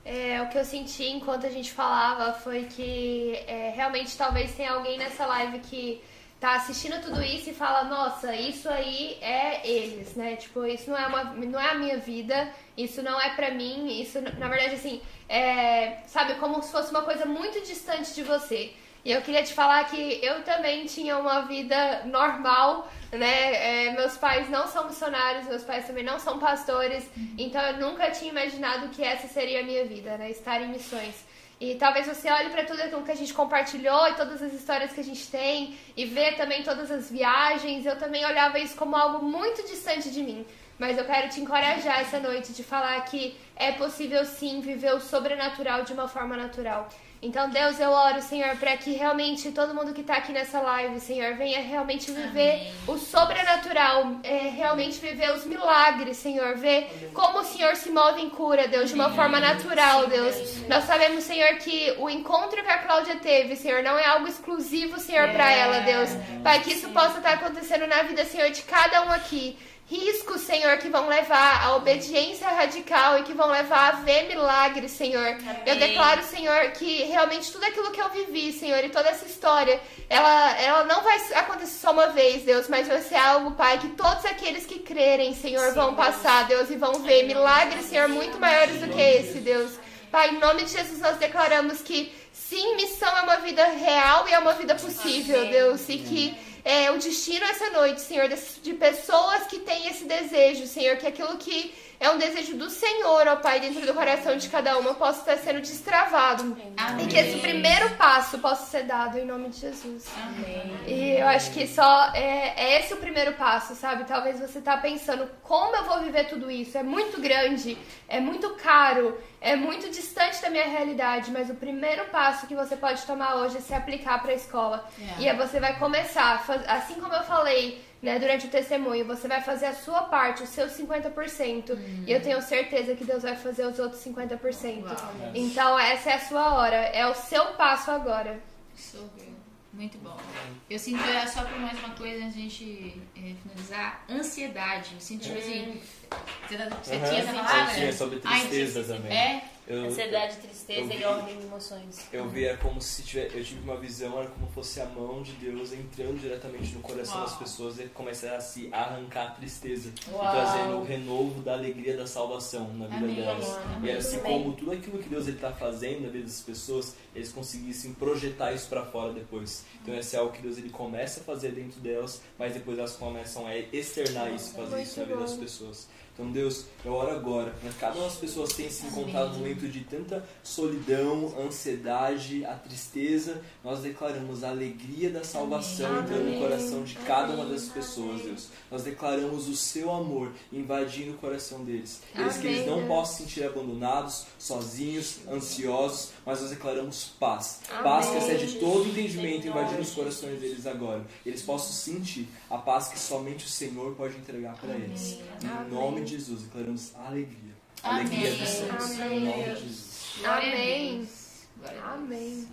É, o que eu senti enquanto a gente falava foi que é, realmente talvez tenha alguém nessa live que tá assistindo tudo isso e fala, nossa, isso aí é eles, né? Tipo, isso não é, uma, não é a minha vida, isso não é pra mim, isso, na verdade, assim, é, sabe, como se fosse uma coisa muito distante de você. E eu queria te falar que eu também tinha uma vida normal, né? É, meus pais não são missionários, meus pais também não são pastores, então eu nunca tinha imaginado que essa seria a minha vida, né? Estar em missões. E talvez você olhe para tudo aquilo que a gente compartilhou e todas as histórias que a gente tem e vê também todas as viagens. Eu também olhava isso como algo muito distante de mim. Mas eu quero te encorajar essa noite de falar que é possível sim viver o sobrenatural de uma forma natural. Então, Deus, eu oro, Senhor, para que realmente todo mundo que está aqui nessa live, Senhor, venha realmente viver Amém. o sobrenatural, é, realmente viver os milagres, Senhor, ver como o Senhor se move em cura, Deus, de uma forma natural, Deus. Nós sabemos, Senhor, que o encontro que a Cláudia teve, Senhor, não é algo exclusivo, Senhor, para ela, Deus. Pai, que isso possa estar acontecendo na vida, Senhor, de cada um aqui riscos, Senhor, que vão levar à obediência radical e que vão levar a ver milagres, Senhor. Eu declaro, Senhor, que realmente tudo aquilo que eu vivi, Senhor, e toda essa história, ela, ela não vai acontecer só uma vez, Deus, mas vai ser algo, Pai, que todos aqueles que crerem, Senhor, vão passar, Deus, e vão ver milagres, Senhor, muito maiores do que esse, Deus. Pai, em nome de Jesus, nós declaramos que sim, missão é uma vida real e é uma vida possível, Deus, e que é, o destino essa noite, Senhor, de, pessoas que têm esse desejo, Senhor, que aquilo que é um desejo do Senhor, ó Pai, dentro do coração de cada uma possa estar sendo destravado. Amém. E que esse primeiro passo possa ser dado em nome de Jesus. Amém. E eu acho que só é, é esse o primeiro passo, sabe? Talvez você tá pensando como eu vou viver tudo isso. É muito grande, é muito caro, é muito distante da minha realidade, mas o primeiro passo que você pode tomar hoje é se aplicar para a escola. É. E aí você vai começar, assim como eu falei, né, durante o testemunho, você vai fazer a sua parte, os seus 50%, e eu tenho certeza que Deus vai fazer os outros 50%. Uau. Então essa é a sua hora, é o seu passo agora. Good. Muito bom. Eu sinto, é, só por mais uma coisa antes de a gente é, finalizar, ansiedade. Eu sinto, tipo assim, você, tá- você Aham. tinha essa Eu palavra? tinha sobre Ai, tristeza também. É? Eu, Ansiedade, tristeza eu e ordem de emoções. eu vi, era como se tiver, eu tive uma visão, era como fosse a mão de Deus entrando diretamente no coração Uau. das pessoas e começar a se arrancar a tristeza e trazendo o renovo da alegria da salvação na vida Amém. delas. E era assim Amém. como tudo aquilo que Deus está fazendo na vida das pessoas, eles conseguissem projetar isso para fora depois. Então esse é algo que Deus ele começa a fazer dentro delas, mas depois elas começam a externar isso, fazer isso na vida das pessoas. Então, Deus, eu oro agora para que cada uma das pessoas tenha se encontrado num momento de tanta solidão, ansiedade, a tristeza. Nós declaramos a alegria da salvação Amém. entrando no coração de cada uma Amém. das pessoas, Deus. Nós declaramos o seu amor invadindo o coração deles. Eles que eles Amém, não possam se sentir abandonados, sozinhos, ansiosos, mas nós declaramos paz. Amém. Paz que excede todo entendimento invadindo os corações deles agora. Eles possam sentir a paz que somente o Senhor pode entregar para eles. Em Amém. nome de Jesus, declaramos alegria. Amém. Alegria dos céus. Amém. Em nome de Jesus. Amém. Amém.